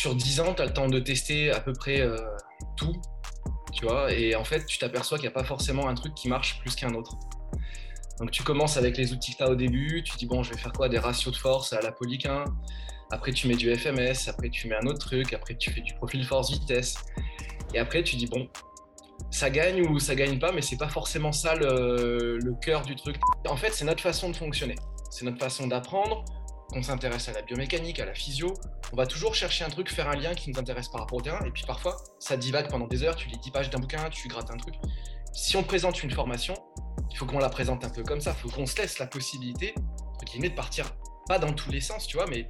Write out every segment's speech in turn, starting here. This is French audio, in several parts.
sur 10 ans, tu as le temps de tester à peu près tout, tu vois, et en fait, tu t'aperçois qu'il n'y a pas forcément un truc qui marche plus qu'un autre. Donc tu commences avec les outils que tu as au début, tu dis bon je vais faire quoi? Des ratios de force à la polyquin, après tu mets du FMS, après tu mets un autre truc, après tu fais du profil force vitesse, et après tu dis bon ça gagne ou ça gagne pas, mais c'est pas forcément ça le cœur du truc. En fait c'est notre façon de fonctionner, c'est notre façon d'apprendre, qu'on s'intéresse à la biomécanique, à la physio, on va toujours chercher un truc, faire un lien qui nous intéresse par rapport au terrain, et puis parfois ça divague pendant des heures, tu lis 10 pages d'un bouquin, tu grattes un truc. Si on présente une formation, il faut qu'on la présente un peu comme ça. Il faut qu'on se laisse la possibilité, de partir pas dans tous les sens, tu vois, mais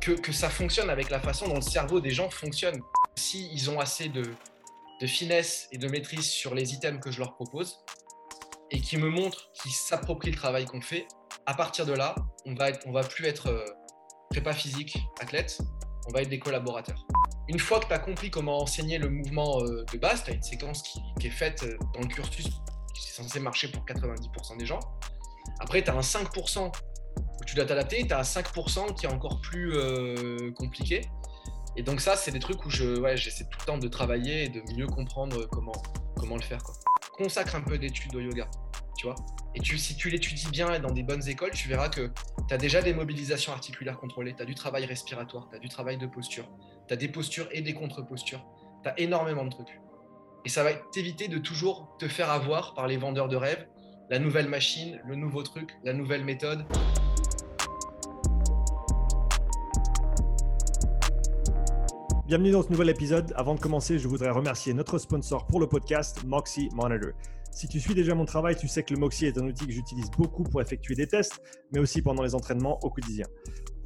que, que, ça fonctionne avec la façon dont le cerveau des gens fonctionne. Si ils ont assez de, de finesse et de maîtrise sur les items que je leur propose et qui me montrent qu'ils s'approprient le travail qu'on fait, à partir de là, on va, être, on va plus être euh, prépa physique, athlète, on va être des collaborateurs. Une fois que tu as compris comment enseigner le mouvement euh, de base, tu as une séquence qui, est faite euh, dans le cursus qui est censé marcher pour 90% des gens. Après, tu as un 5% où tu dois t'adapter, tu as un 5% qui est encore plus compliqué. Et donc ça, c'est des trucs où je, ouais, j'essaie tout le temps de travailler et de mieux comprendre comment, comment le faire. Consacre un peu d'études au yoga, Et si tu l'étudies bien et dans des bonnes écoles, tu verras que tu as déjà des mobilisations articulaires contrôlées, tu as du travail respiratoire, tu as du travail de posture, tu as des postures et des contre-postures, tu as énormément de trucs. Et ça va t'éviter de toujours te faire avoir par les vendeurs de rêves, la nouvelle machine, le nouveau truc, la nouvelle méthode. Bienvenue dans ce nouvel épisode. Avant de commencer, je voudrais remercier notre sponsor pour le podcast, Moxie Monitor. Si tu suis déjà mon travail, tu sais que le Moxie est un outil que j'utilise beaucoup pour effectuer des tests, mais aussi pendant les entraînements au quotidien.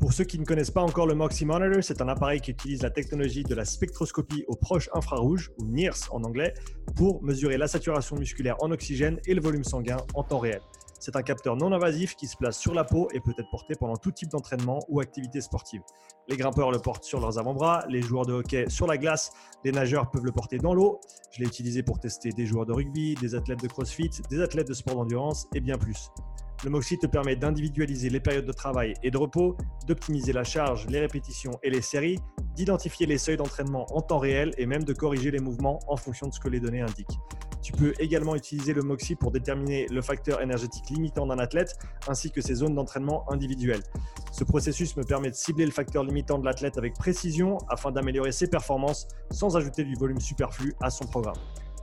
Pour ceux qui ne connaissent pas encore le Moxie Monitor, c'est un appareil qui utilise la technologie de la spectroscopie au proche infrarouge, ou NIRS en anglais, pour mesurer la saturation musculaire en oxygène et le volume sanguin en temps réel. C'est un capteur non invasif qui se place sur la peau et peut être porté pendant tout type d'entraînement ou activité sportive. Les grimpeurs le portent sur leurs avant-bras, les joueurs de hockey sur la glace, les nageurs peuvent le porter dans l'eau. Je l'ai utilisé pour tester des joueurs de rugby, des athlètes de crossfit, des athlètes de sport d'endurance et bien plus. Le Moxie te permet d'individualiser les périodes de travail et de repos, d'optimiser la charge, les répétitions et les séries, d'identifier les seuils d'entraînement en temps réel et même de corriger les mouvements en fonction de ce que les données indiquent. Tu peux également utiliser le Moxie pour déterminer le facteur énergétique limitant d'un athlète ainsi que ses zones d'entraînement individuelles. Ce processus me permet de cibler le facteur limitant de l'athlète avec précision afin d'améliorer ses performances sans ajouter du volume superflu à son programme.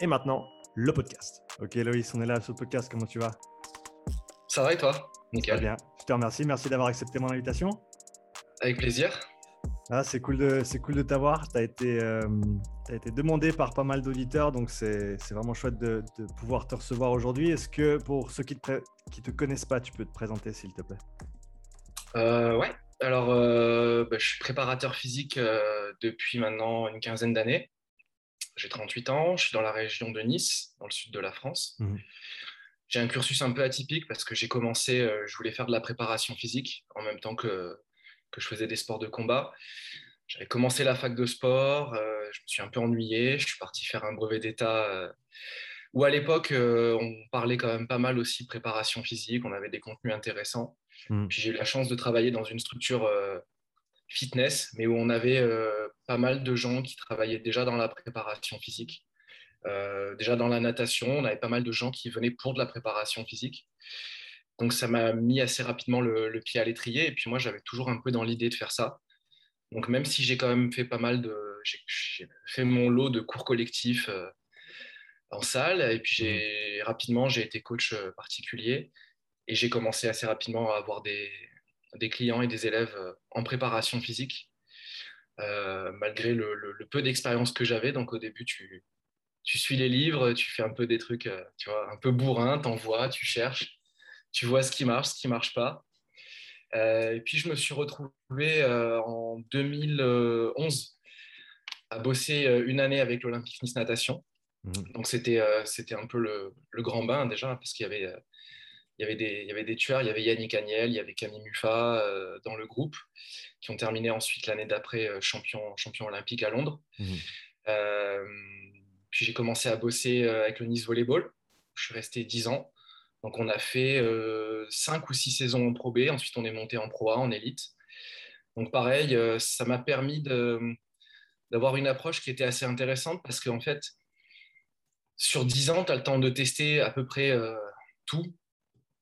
Et maintenant, le podcast. Ok Loïs, on est là sur le podcast, comment tu vas? Ça va et toi? Nickel. bien, je te remercie, merci d'avoir accepté mon invitation. Avec plaisir. Ah, c'est cool de, c'est cool de t'avoir. Tu as, été, euh, été demandé par pas mal d'auditeurs, donc c'est, vraiment chouette de, pouvoir te recevoir aujourd'hui. Est-ce que pour ceux qui ne te, qui te connaissent pas, tu peux te présenter s'il te plaît? Euh, Ouais, alors euh, bah, je suis préparateur physique depuis maintenant une quinzaine d'années. J'ai 38 ans, je suis dans la région de Nice, dans le sud de la France. Mmh. J'ai un cursus un peu atypique parce que j'ai commencé, je voulais faire de la préparation physique en même temps que que je faisais des sports de combat. J'avais commencé la fac de sport, euh, je me suis un peu ennuyé, je suis parti faire un brevet d'État euh, où à l'époque, euh, on parlait quand même pas mal aussi préparation physique, on avait des contenus intéressants. Hmm. Puis j'ai eu la chance de travailler dans une structure fitness, mais où on avait pas mal de gens qui travaillaient déjà dans la préparation physique. déjà dans la natation, on avait pas mal de gens qui venaient pour de la préparation physique. Donc ça m'a mis assez rapidement le, pied à l'étrier. Et puis moi, j'avais toujours un peu dans l'idée de faire ça. Donc même si j'ai quand même fait pas mal de... J'ai fait mon lot de cours collectifs euh, en salle. Et puis mmh. rapidement, j'ai été coach euh, particulier. Et j'ai commencé assez rapidement à avoir des, des clients et des élèves euh, en préparation physique. malgré le, peu d'expérience que j'avais. Donc au début, tu, tu suis les livres, tu fais un peu des trucs, tu vois, un peu bourrin, t'envoies, tu cherches tu vois ce qui marche, ce qui marche pas. Euh, et puis je me suis retrouvé euh, en 2011 bossé une année avec l'Olympique Nice Natation. Mmh. Donc c'était c'était un peu le, le, grand bain déjà, parce qu'il y avait il y, avait des, il y avait des tueurs, il y avait Yannick Agnel, il y avait Camille Muffat euh, dans le groupe, qui ont terminé ensuite l'année d'après euh, champion, champion olympique à Londres. Mhm. Euh, puis j'ai commencé à bosser avec le Nice Volleyball. Je suis resté 10 ans. Donc on a fait 5 ou 6 saisons en Pro B, ensuite on est monté en Pro A, en élite. Donc pareil, ça m'a permis d'avoir une approche qui était assez intéressante parce qu'en fait, sur 10 ans, tu as le temps de tester à peu près tout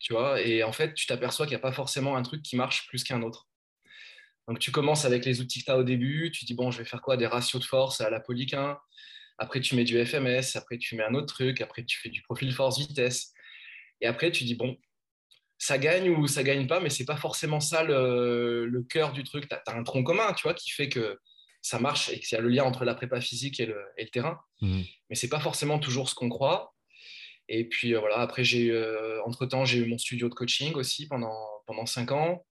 tu vois, et en fait, tu t'aperçois qu'il n'y a pas forcément un truc qui marche plus qu'un autre. Donc, tu commences avec les outils que tu as au début, tu dis, bon, je vais faire quoi? Des ratios de force à la polyquin. Après, tu mets du FMS, après, tu mets un autre truc, après, tu fais du profil force-vitesse. Et après, tu dis, bon, ça gagne ou ça gagne pas, mais c'est pas forcément ça le, cœur du truc. Tu as, un tronc commun, tu vois, qui fait que ça marche et qu'il y a le lien entre la prépa physique et le, terrain. Mmh. Mais c'est pas forcément toujours ce qu'on croit. Et puis euh, voilà, après, j'ai euh, entre-temps, j'ai eu mon studio de coaching aussi pendant, pendant cinq ans.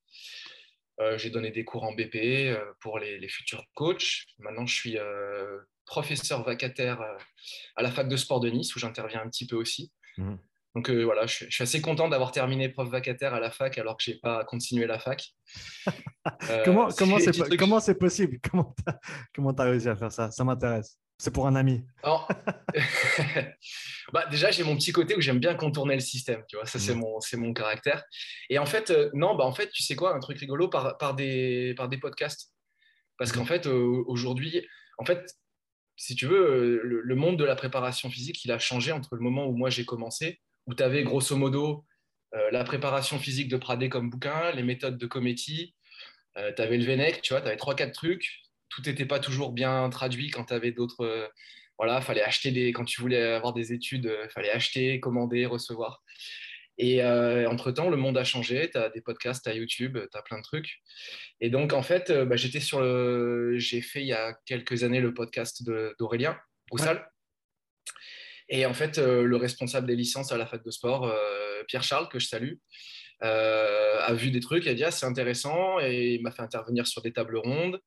Euh, j'ai donné des cours en BP pour les, futurs coachs. Maintenant, je suis professeur vacataire à la fac de sport de Nice où j'interviens un petit peu aussi. Mmh. Donc voilà, je, suis assez content d'avoir terminé prof vacataire à la fac alors que je n'ai pas continué la fac. comment comment c'est comment c'est possible? Comment tu as réussi à faire ça? Ça m'intéresse. C'est pour un ami. bah, déjà, j'ai mon petit côté où j'aime bien contourner le système. Tu vois, ça, c'est mm. mon, mon caractère. Et en fait, euh, non, bah, en fait, tu sais quoi, un truc rigolo par, par, des, par des podcasts. Parce qu'en mm. fait, euh, aujourd'hui, en fait, si tu veux, euh, le, monde de la préparation physique, il a changé entre le moment où moi j'ai commencé, où tu avais grosso modo la préparation physique de Pradé comme bouquin, les méthodes de Cometti, tu avais le Vennec, tu vois, tu avais trois, quatre trucs tout n'était pas toujours bien traduit quand tu avais d'autres. Euh, voilà, fallait acheter des. Quand tu voulais avoir des études, il euh, fallait acheter, commander, recevoir. Et euh, entre-temps, le monde a changé. Tu as des podcasts, tu as YouTube, tu as plein de trucs. Et donc, en fait, bah, j'étais sur le. J'ai fait il y a quelques années le podcast d'Aurélien Roussal. Et en fait, le responsable des licences à la fac de sport, Pierre Charles, que je salue, a vu des trucs, il a dit ah, c'est intéressant et il m'a fait intervenir sur des tables rondes.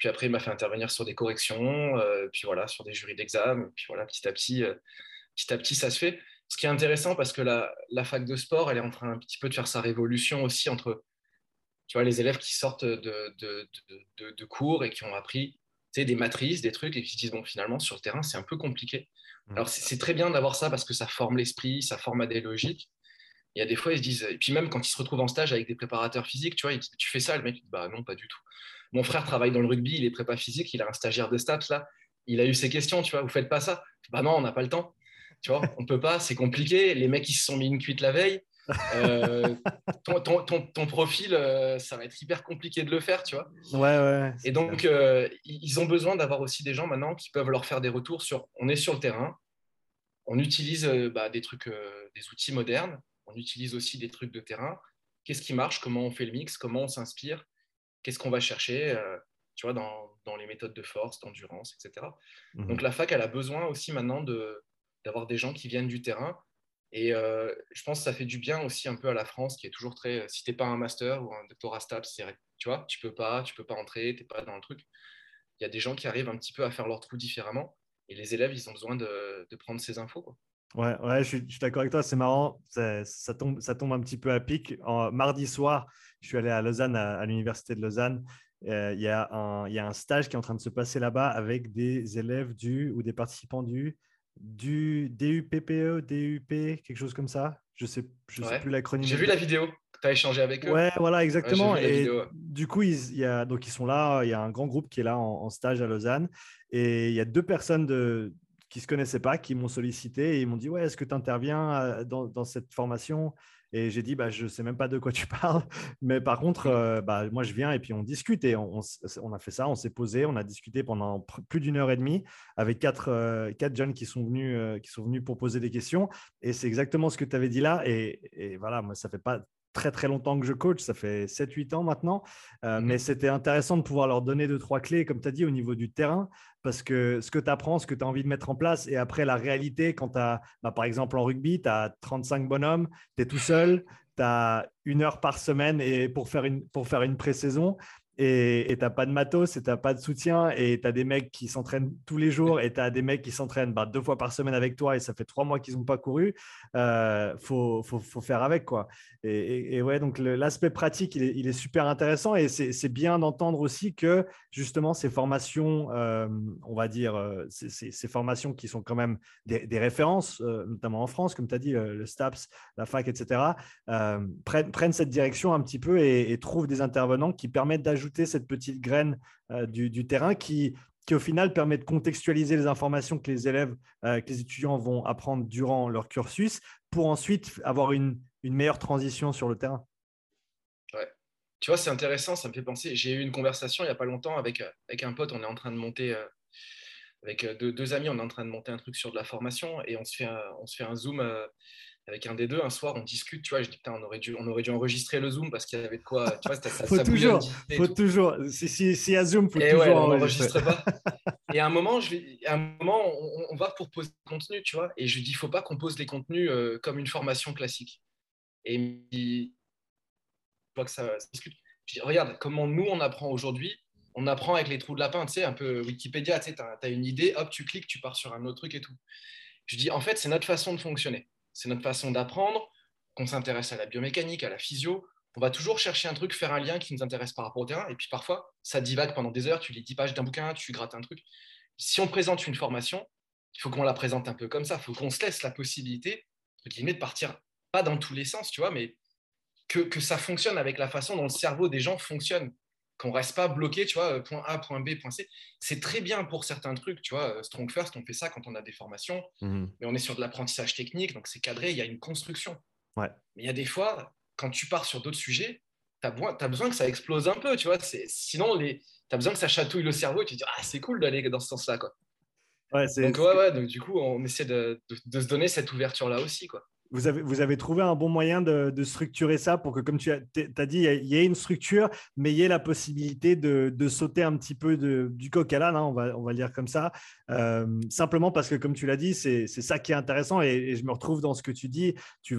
Puis après, il m'a fait intervenir sur des corrections, euh, puis voilà, sur des jurys d'examen. Puis voilà, petit à petit, euh, petit à petit, ça se fait. Ce qui est intéressant parce que la, fac de sport, elle est en train un petit peu de faire sa révolution aussi entre tu vois, les élèves qui sortent de, de, cours et qui ont appris des matrices, des trucs, et qui se disent, bon, finalement, sur le terrain, c'est un peu compliqué. Mmh. Alors, c'est très bien d'avoir ça parce que ça forme l'esprit, ça forme à des logiques. Il y a des fois, ils se disent, et puis même quand ils se retrouvent en stage avec des préparateurs physiques, tu vois, tu fais ça, le mec, dit, bah non, pas du tout. Mon frère travaille dans le rugby, il est prépa physique, il a un stagiaire de stats là. Il a eu ses questions, tu vois, vous faites pas ça Bah non, on n'a pas le temps. Tu vois, on peut pas, c'est compliqué. Les mecs, ils se sont mis une cuite la veille. Euh, ton, profil, euh, ça va être hyper compliqué de le faire, tu vois. Ouais, ouais. Et donc, euh, ils ont besoin d'avoir aussi des gens maintenant qui peuvent leur faire des retours sur on est sur le terrain, on utilise bah, des trucs, des outils modernes, on utilise aussi des trucs de terrain. Qu'est-ce qui marche? Comment on fait le mix? Comment on s'inspire? Qu'est-ce qu'on va chercher euh, tu vois, dans, dans, les méthodes de force, d'endurance, etc. Mhm. Donc la fac, elle a besoin aussi maintenant d'avoir des gens qui viennent du terrain. Et euh, je pense que ça fait du bien aussi un peu à la France, qui est toujours très. Si tu n'es pas un master ou un doctorat stable, tu vois, tu peux pas, tu peux pas entrer, tu n'es pas dans le truc. Il y a des gens qui arrivent un petit peu à faire leur trou différemment. Et les élèves, ils ont besoin de, de prendre ces infos. Quoi. Ouais, ouais, je suis, d'accord avec toi, c'est marrant, ça, tombe, ça tombe un petit peu à pic. En, mardi soir, je suis allé à Lausanne, à, l'université de Lausanne. Euh, il y, a un, y, a un stage qui est en train de se passer là-bas avec des élèves du ou des participants du, du DUPPE, DUP, quelque chose comme ça. Je ne sais, je sais plus l'acronyme. J'ai vu la vidéo, tu as échangé avec eux. Ouais, voilà, exactement. et du coup, ils, y a, donc ils sont là, il y a un grand groupe qui est là en stage à Lausanne. Et il y a deux personnes de, qui se connaissaient pas, qui m'ont sollicité et ils m'ont dit ouais, est-ce que tu interviens euh, dans, cette formation? Et j'ai dit bah je sais même pas de quoi tu parles, mais par contre euh, bah, moi je viens et puis on discute et on, a fait ça, on s'est posé, on a discuté pendant plus d'une heure et demie avec quatre, euh, quatre jeunes qui sont venus qui sont venus pour poser des questions et c'est exactement ce que tu avais dit là et, et voilà moi ça fait pas très très longtemps que je coach, ça fait 7-8 ans maintenant, euh, mais c'était intéressant de pouvoir leur donner deux, trois clés, comme tu as dit, au niveau du terrain, parce que ce que tu apprends, ce que tu as envie de mettre en place, et après la réalité, quand tu as, bah, par exemple en rugby, tu as 35 bonhommes, tu es tout seul, tu as une heure par semaine et pour faire une, pour faire une pré-saison, et tu n'as pas de matos et tu n'as pas de soutien et tu as des mecs qui s'entraînent tous les jours et tu as des mecs qui s'entraînent bah, deux fois par semaine avec toi et ça fait trois mois qu'ils n'ont pas couru, euh, faut, faut, faut, faire avec. quoi. Et, ouais, donc l'aspect pratique, il est, super intéressant et c'est bien d'entendre aussi que justement ces formations, euh, on va dire, euh, ces, formations qui sont quand même des, références, notamment en France, comme tu as dit, le STAPS, la fac, etc., prennent, prennent, cette direction un petit peu et, et trouvent des intervenants qui permettent d'ajouter cette petite graine du, du, terrain qui, qui au final permet de contextualiser les informations que les élèves, que les étudiants vont apprendre durant leur cursus pour ensuite avoir une, une meilleure transition sur le terrain. Ouais. Tu vois, c'est intéressant, ça me fait penser. J'ai eu une conversation il n'y a pas longtemps avec, euh, avec un pote, on est en train de monter, euh, avec euh, deux, amis, on est en train de monter un truc sur de la formation et on se fait un, on se fait un Zoom avec un des deux. Un soir, on discute, tu vois, je dis, putain, on aurait dû, on aurait dû enregistrer le Zoom parce qu'il y avait de quoi, tu vois, ça, faut toujours, faut toujours, si, si, si à Zoom, faut toujours on enregistrer. pas. et à un moment, je à un moment on, va pour poser le contenu, tu vois, et je dis, il faut pas qu'on pose les contenus comme une formation classique. Et il vois que ça, discute. Je dis, regarde, comment nous, on apprend aujourd'hui On apprend avec les trous de lapin, tu sais, un peu Wikipédia, tu sais, tu as, une idée, hop, tu cliques, tu pars sur un autre truc et tout. Je dis, en fait, c'est notre façon de fonctionner. C'est notre façon d'apprendre, qu'on s'intéresse à la biomécanique, à la physio. On va toujours chercher un truc, faire un lien qui nous intéresse par rapport au terrain. Et puis parfois, ça divague pendant des heures, tu lis 10 pages d'un bouquin, tu grattes un truc. Si on présente une formation, il faut qu'on la présente un peu comme ça. Il faut qu'on se laisse la possibilité, de partir pas dans tous les sens, tu vois, mais que, que, ça fonctionne avec la façon dont le cerveau des gens fonctionne. Qu'on reste pas bloqué, tu vois, point A, point B, point C. C'est très bien pour certains trucs, tu vois. Strong First, on fait ça quand on a des formations, mhm. mais on est sur de l'apprentissage technique, donc c'est cadré, il y a une construction. Ouais. Mais il y a des fois, quand tu pars sur d'autres sujets, tu as, as, besoin que ça explose un peu, tu vois. Sinon, tu as besoin que ça chatouille le cerveau et tu te dis, ah, c'est cool d'aller dans ce sens-là, quoi. Ouais, donc, ouais, ouais, donc, du coup, on essaie de, de, de se donner cette ouverture-là aussi, quoi vous avez, trouvé un bon moyen de, structurer ça pour que, comme tu as, dit, il y, ait une structure, mais il y ait la possibilité de, sauter un petit peu du coq à l'âne, hein, on, va, le dire comme ça. Euh, simplement parce que, comme tu l'as dit, c'est ça qui est intéressant et, je me retrouve dans ce que tu dis. Tu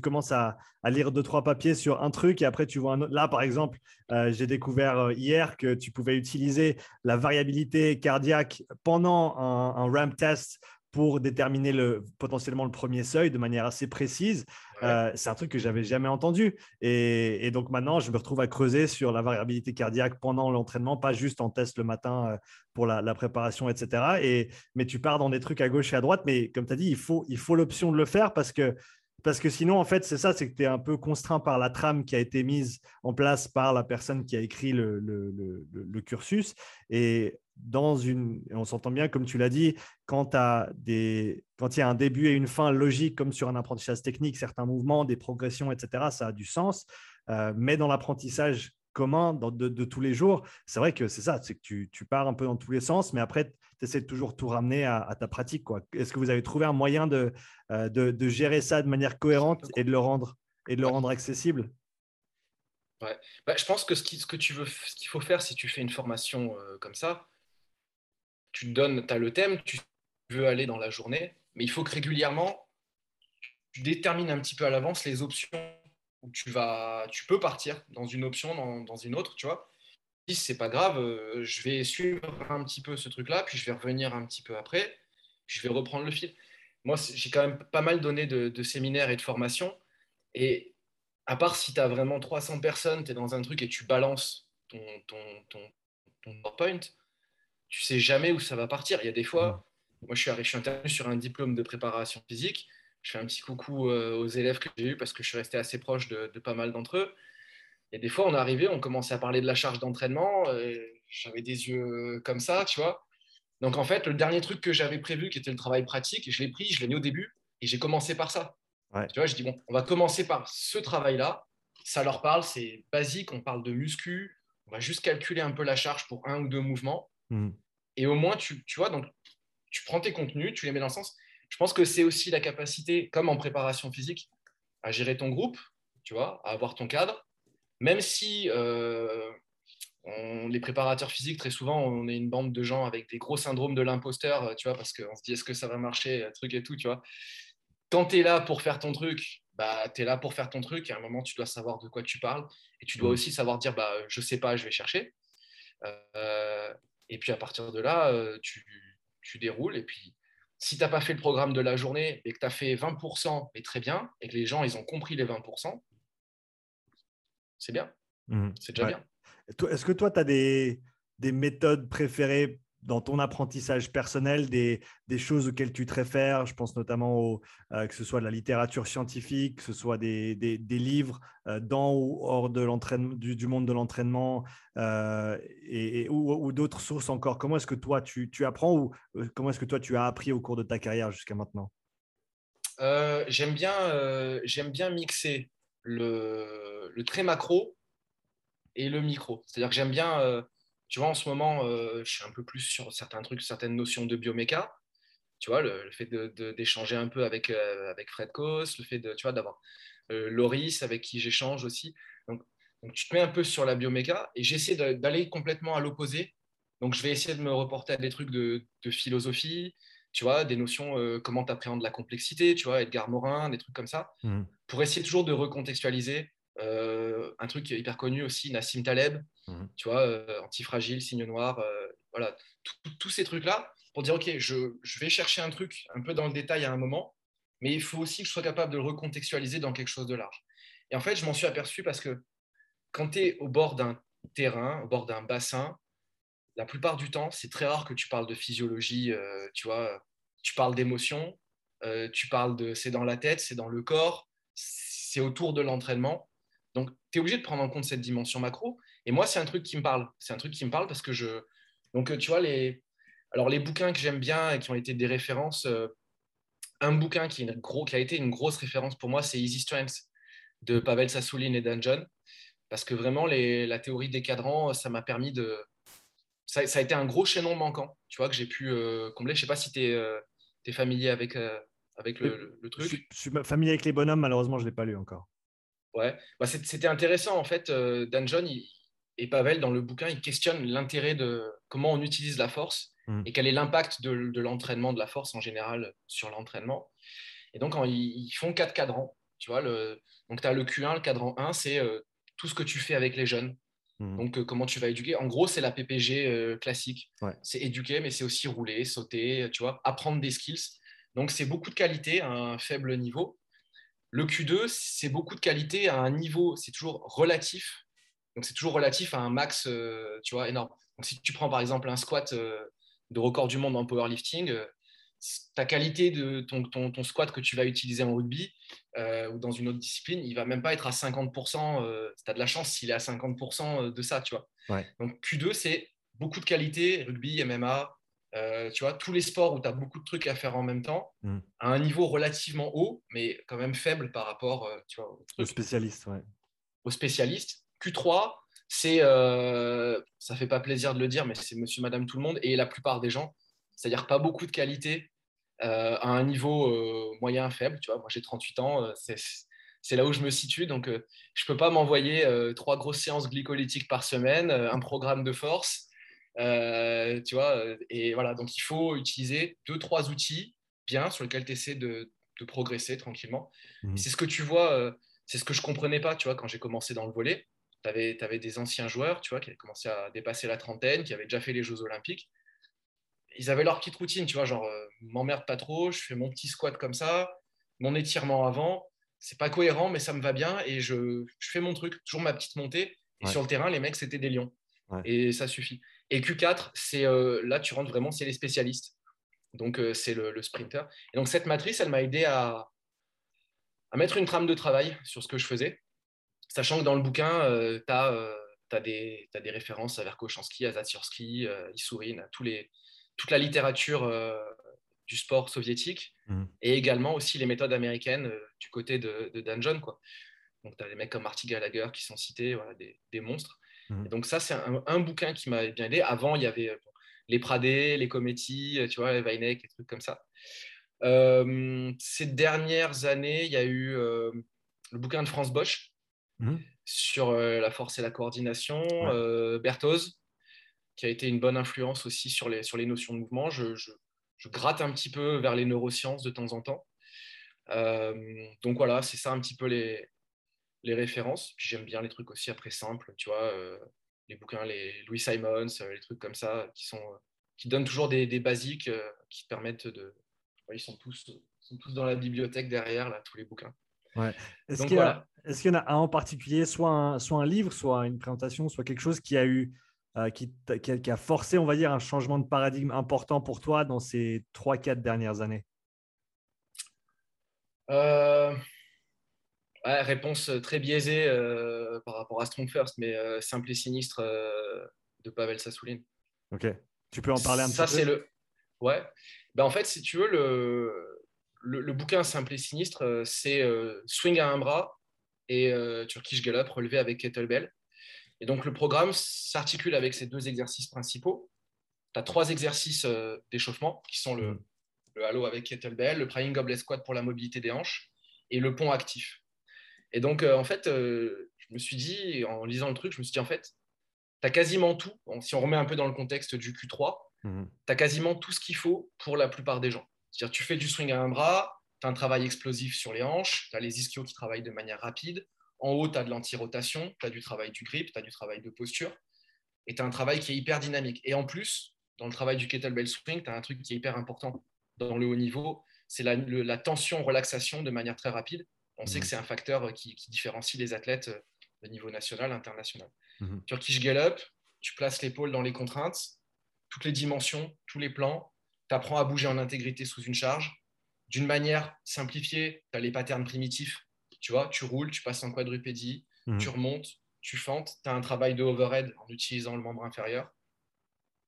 commences à, lire deux, trois papiers sur un truc et après tu vois un autre. Là, par exemple, euh, j'ai découvert euh, hier que tu pouvais utiliser la variabilité cardiaque pendant un, un ramp test pour déterminer le, potentiellement le premier seuil de manière assez précise. Euh, c'est un truc que j'avais jamais entendu. Et, donc maintenant, je me retrouve à creuser sur la variabilité cardiaque pendant l'entraînement, pas juste en test le matin euh, pour la, préparation, etc. Et, mais tu pars dans des trucs à gauche et à droite. Mais comme tu as dit, il faut, il faut l'option de le faire parce que parce que sinon, en fait, c'est ça, c'est que tu es un peu contraint par la trame qui a été mise en place par la personne qui a écrit le, le, le, le cursus. Et dans une, on s'entend bien, comme tu l'as dit, quand, il y a un début et une fin logique, comme sur un apprentissage technique, certains mouvements, des progressions, etc., ça a du sens. Euh, mais dans l'apprentissage commun de, tous les jours, c'est vrai que c'est ça, c'est que tu, tu, pars un peu dans tous les sens, mais après, tu essaies de tout ramener à, ta pratique. Est-ce que vous avez trouvé un moyen de, euh, de, gérer ça de manière cohérente et de le rendre, et de le rendre accessible? Ouais. Bah, je pense que ce, qui, ce que tu qu'il faut faire si tu fais une formation euh, comme ça, tu donnes, tu as le thème, tu veux aller dans la journée, mais il faut que régulièrement, tu détermines un petit peu à l'avance les options où tu vas, tu peux partir dans une option, dans, une autre, tu vois. Si c'est pas grave, euh, je vais suivre un petit peu ce truc-là, puis je vais revenir un petit peu après, je vais reprendre le fil. Moi, j'ai quand même pas mal donné de, séminaires et de formations, et à part si tu as vraiment 300 personnes, tu es dans un truc et tu balances ton, ton, ton, ton PowerPoint, tu sais jamais où ça va partir. Il y a des fois, mm. moi je suis, je suis intervenu sur un diplôme de préparation physique. Je fais un petit coucou euh, aux élèves que j'ai eu parce que je suis resté assez proche de, pas mal d'entre eux. Et des fois, on est arrivé, on commençait à parler de la charge d'entraînement. J'avais des yeux comme ça, tu vois. Donc en fait, le dernier truc que j'avais prévu, qui était le travail pratique, je l'ai pris, je l'ai mis au début et j'ai commencé par ça. Tu vois, je dis bon, on va commencer par ce travail-là. Ça leur parle, c'est basique, on parle de muscu, on va juste calculer un peu la charge pour un ou deux mouvements. Mm. Et au moins, tu, tu, vois, donc, tu prends tes contenus, tu les mets dans le sens. Je pense que c'est aussi la capacité, comme en préparation physique, à gérer ton groupe, tu vois, à avoir ton cadre. Même si euh, les préparateurs physiques, très souvent, on est une bande de gens avec des gros syndromes de l'imposteur, tu vois, parce qu'on se dit est-ce que ça va marcher, truc et tout, tu vois. Quand tu es là pour faire ton truc, bah, tu es là pour faire ton truc. Et à un moment, tu dois savoir de quoi tu parles. Et tu dois Mm. aussi savoir dire bah, je sais pas, je vais chercher. Euh, et puis à partir de là, euh, tu, tu déroules. Et puis si tu n'as pas fait le programme de la journée et que tu as fait 20%, mais très bien, et que les gens ils ont compris les 20%, c'est bien. Mhm. C'est déjà Ouais. bien. Est-ce que toi, tu as des, des méthodes préférées dans ton apprentissage personnel, des, choses auxquelles tu te réfères Je pense notamment euh, que ce soit de la littérature scientifique, que ce soit des, livres euh, dans ou hors de du, du monde de l'entraînement euh, et, ou, d'autres sources encore. Comment est-ce que toi, tu, apprends ou comment est-ce que toi, tu as appris au cours de ta carrière jusqu'à maintenant? J'aime bien, j'aime bien mixer le, le très macro et le micro. C'est-à-dire que j'aime bien, tu vois, en ce moment, euh, je suis un peu plus sur certains trucs, certaines notions de bioméca. Tu vois, le, le fait de- de- d'échanger un peu avec, euh, avec Fred Kos, le fait de, tu vois, d'avoir euh, Loris avec qui j'échange aussi. Donc, donc, tu te mets un peu sur la bioméca et j'essaie d'aller complètement à l'opposé. Donc, je vais essayer de me reporter à des trucs de, de philosophie, tu vois, des notions, euh, comment tu appréhendes la complexité, tu vois, Edgar Morin, des trucs comme ça, Mhm. pour essayer toujours de recontextualiser. Euh, un truc hyper connu aussi, Nassim Taleb, Mhm. tu vois, euh, antifragile, signe noir, euh, voilà, tous ces trucs-là, pour dire, OK, je, je vais chercher un truc un peu dans le détail à un moment, mais il faut aussi que je sois capable de le recontextualiser dans quelque chose de large. Et en fait, je m'en suis aperçu parce que quand tu es au bord d'un terrain, au bord d'un bassin, la plupart du temps, c'est très rare que tu parles de physiologie, euh, tu vois, tu parles d'émotion, euh, tu parles de c'est dans la tête, c'est dans le corps, c'est autour de l'entraînement. Donc, tu es obligé de prendre en compte cette dimension macro. Et moi, c'est un truc qui me parle. C'est un truc qui me parle parce que je. Donc, euh, tu vois, les. Alors, les bouquins que j'aime bien et qui ont été des références, euh, un bouquin qui, est une gros, qui a été une grosse référence pour moi, c'est Easy Strength de Pavel Sassoulin et Dan John. Parce que vraiment, les, la théorie des cadrans, ça m'a permis de. Ça, ça a été un gros chaînon manquant, tu vois, que j'ai pu euh, combler. Je sais pas si tu es, familier avec, avec le, le- le je, truc. je suis familier avec les bonhommes, malheureusement, je ne l'ai pas lu encore. Ouais, bah, c'était intéressant en fait. euh, Dan John il- et Pavel, dans le bouquin, ils questionnent l'intérêt de comment on utilise la force Mm. et quel est l'impact de, de l'entraînement, de la force en général sur l'entraînement. Et donc, en- ils, font quatre cadrans. Tu vois, le, donc, tu as le Q1, le cadran 1, c'est euh, tout ce que tu fais avec les jeunes. Mhm. Donc, euh, comment tu vas éduquer. En gros, c'est la PPG euh, classique. Ouais. C'est éduquer, mais c'est aussi rouler, sauter, tu vois, apprendre des skills. Donc, c'est beaucoup de qualité à un faible niveau. Le Q2, c'est beaucoup de qualité à un niveau, c'est toujours relatif. Donc, c'est toujours relatif à un max, euh, tu vois, énorme. Donc, si tu prends par exemple un squat euh, de record du monde en powerlifting, euh, ta qualité de ton, ton, ton squat que tu vas utiliser en rugby ou dans une autre discipline, il va même pas être à 50%. Euh, tu as de la chance s'il est à 50% de ça, tu vois. Ouais. Donc, Q2, c'est beaucoup de qualité, rugby, MMA, euh, tu vois, tous les sports où tu as beaucoup de trucs à faire en même temps, Mm. à un niveau relativement haut, mais quand même faible par rapport euh, tu vois, ouais. aux spécialistes. Q3, c'est, euh, ça fait pas plaisir de le dire, mais c'est monsieur, madame, tout le monde et la plupart des gens. C'est-à-dire pas beaucoup de qualité euh, à un niveau moyen faible. Tu vois, moi j'ai 38 ans, c'est, c'est là où je me situe. Donc je peux pas m'envoyer trois grosses séances glycolytiques par semaine, un programme de force. Euh, tu vois, euh, et voilà, donc il faut utiliser deux, trois outils bien sur lesquels tu essaies de, de progresser tranquillement. Mhm. C'est ce que tu vois, euh, c'est ce que je comprenais pas, tu vois, quand j'ai commencé dans le volet. Tu avais, des anciens joueurs, tu vois, qui avaient commencé à dépasser la trentaine, qui avaient déjà fait les Jeux Olympiques. Ils avaient leur petite routine, tu vois, genre, euh, m'emmerde pas trop, je fais mon petit squat comme ça, mon étirement avant. C'est pas cohérent, mais ça me va bien et je, je fais mon truc, toujours ma petite montée. Et Ouais. sur le terrain, les mecs, c'était des lions. Ouais. Et ça suffit. Et Q4, c'est euh, là, tu rentres vraiment, c'est les spécialistes. Donc, euh, c'est le, le sprinter. Et donc, cette matrice, elle m'a aidé à, à mettre une trame de travail sur ce que je faisais, sachant que dans le bouquin, euh, tu as, des, références à Verkhochansky, à Zatsiorsky, euh, Issourine, à tous les, toute la littérature du sport soviétique, Mhm. et également aussi les méthodes américaines du côté de, de Dan John. Quoi. Donc, tu as des mecs comme Marty Gallagher qui sont cités, voilà, des, des monstres. Et donc, ça, c'est un, un bouquin qui m'a bien aidé. Avant, il y avait euh, les Pradé, les Cometti, euh, tu vois, les Weineck, des trucs comme ça. Euh, ces dernières années, il y a eu euh, le bouquin de France Bosch Mhm. sur euh, la force et la coordination, Ouais. Berthoz, qui a été une bonne influence aussi sur les, sur les notions de mouvement. Je, je- je gratte un petit peu vers les neurosciences de temps en temps. donc voilà, c'est ça un petit peu les, les références. Puis j'aime bien les trucs aussi après simples, tu vois, les bouquins, les Louis Simons, les trucs comme ça, qui, sont, qui donnent toujours des, des basiques qui permettent de. ils sont tous, sont tous dans la bibliothèque derrière, là, tous les bouquins. Ouais. Est-ce qu'il y, en a un en particulier, soit un, soit un livre, soit une présentation, soit quelque chose qui a eu euh, qui, qui, a, forcé, on va dire, un changement de paradigme important pour toi dans ces 3-4 dernières années? Euh, Réponse très biaisée euh, par rapport à Strong First, mais simple et sinistre de Pavel Sassoulin. Ok. Tu peux en parler un Ça, petit peu? c'est le. Ouais. Ben, en fait, si tu veux, le, le, bouquin Simple et sinistre, c'est swing à un bras et Turkish Gallop relevé avec kettlebell. Et donc, le programme s'articule avec ces deux exercices principaux. Tu as trois exercices euh, d'échauffement qui sont le, mm. le halo avec kettlebell, le praying goblet squat pour la mobilité des hanches et le pont actif. Et donc, euh, en fait, euh, je me suis dit, en lisant le truc, je me suis dit, en fait, tu as quasiment tout. si on remet un peu dans le contexte du Q3, tu as quasiment tout ce qu'il faut pour la plupart des gens. C'est-à-dire, tu fais du swing à un bras, tu as un travail explosif sur les hanches, tu as les ischios qui travaillent de manière rapide, en haut, tu as de l'anti-rotation, tu as du travail du grip, tu as du travail de posture, et tu as un travail qui est hyper dynamique. Et en plus, dans le travail du kettlebell swing, tu as un truc qui est hyper important dans le haut niveau, c'est la, tension-relaxation de manière très rapide. On sait que mhm. c'est un facteur qui, différencie les athlètes euh, de niveau national, international. Mmh. Turkish Gallop, tu places l'épaule dans les contraintes, toutes les dimensions, tous les plans, tu apprends à bouger en intégrité sous une charge. D'une manière simplifiée, tu as les patterns primitifs tu vois, tu roules, tu passes en quadrupédie, mhm. tu remontes, tu fentes, tu as un travail de overhead en utilisant le membre inférieur.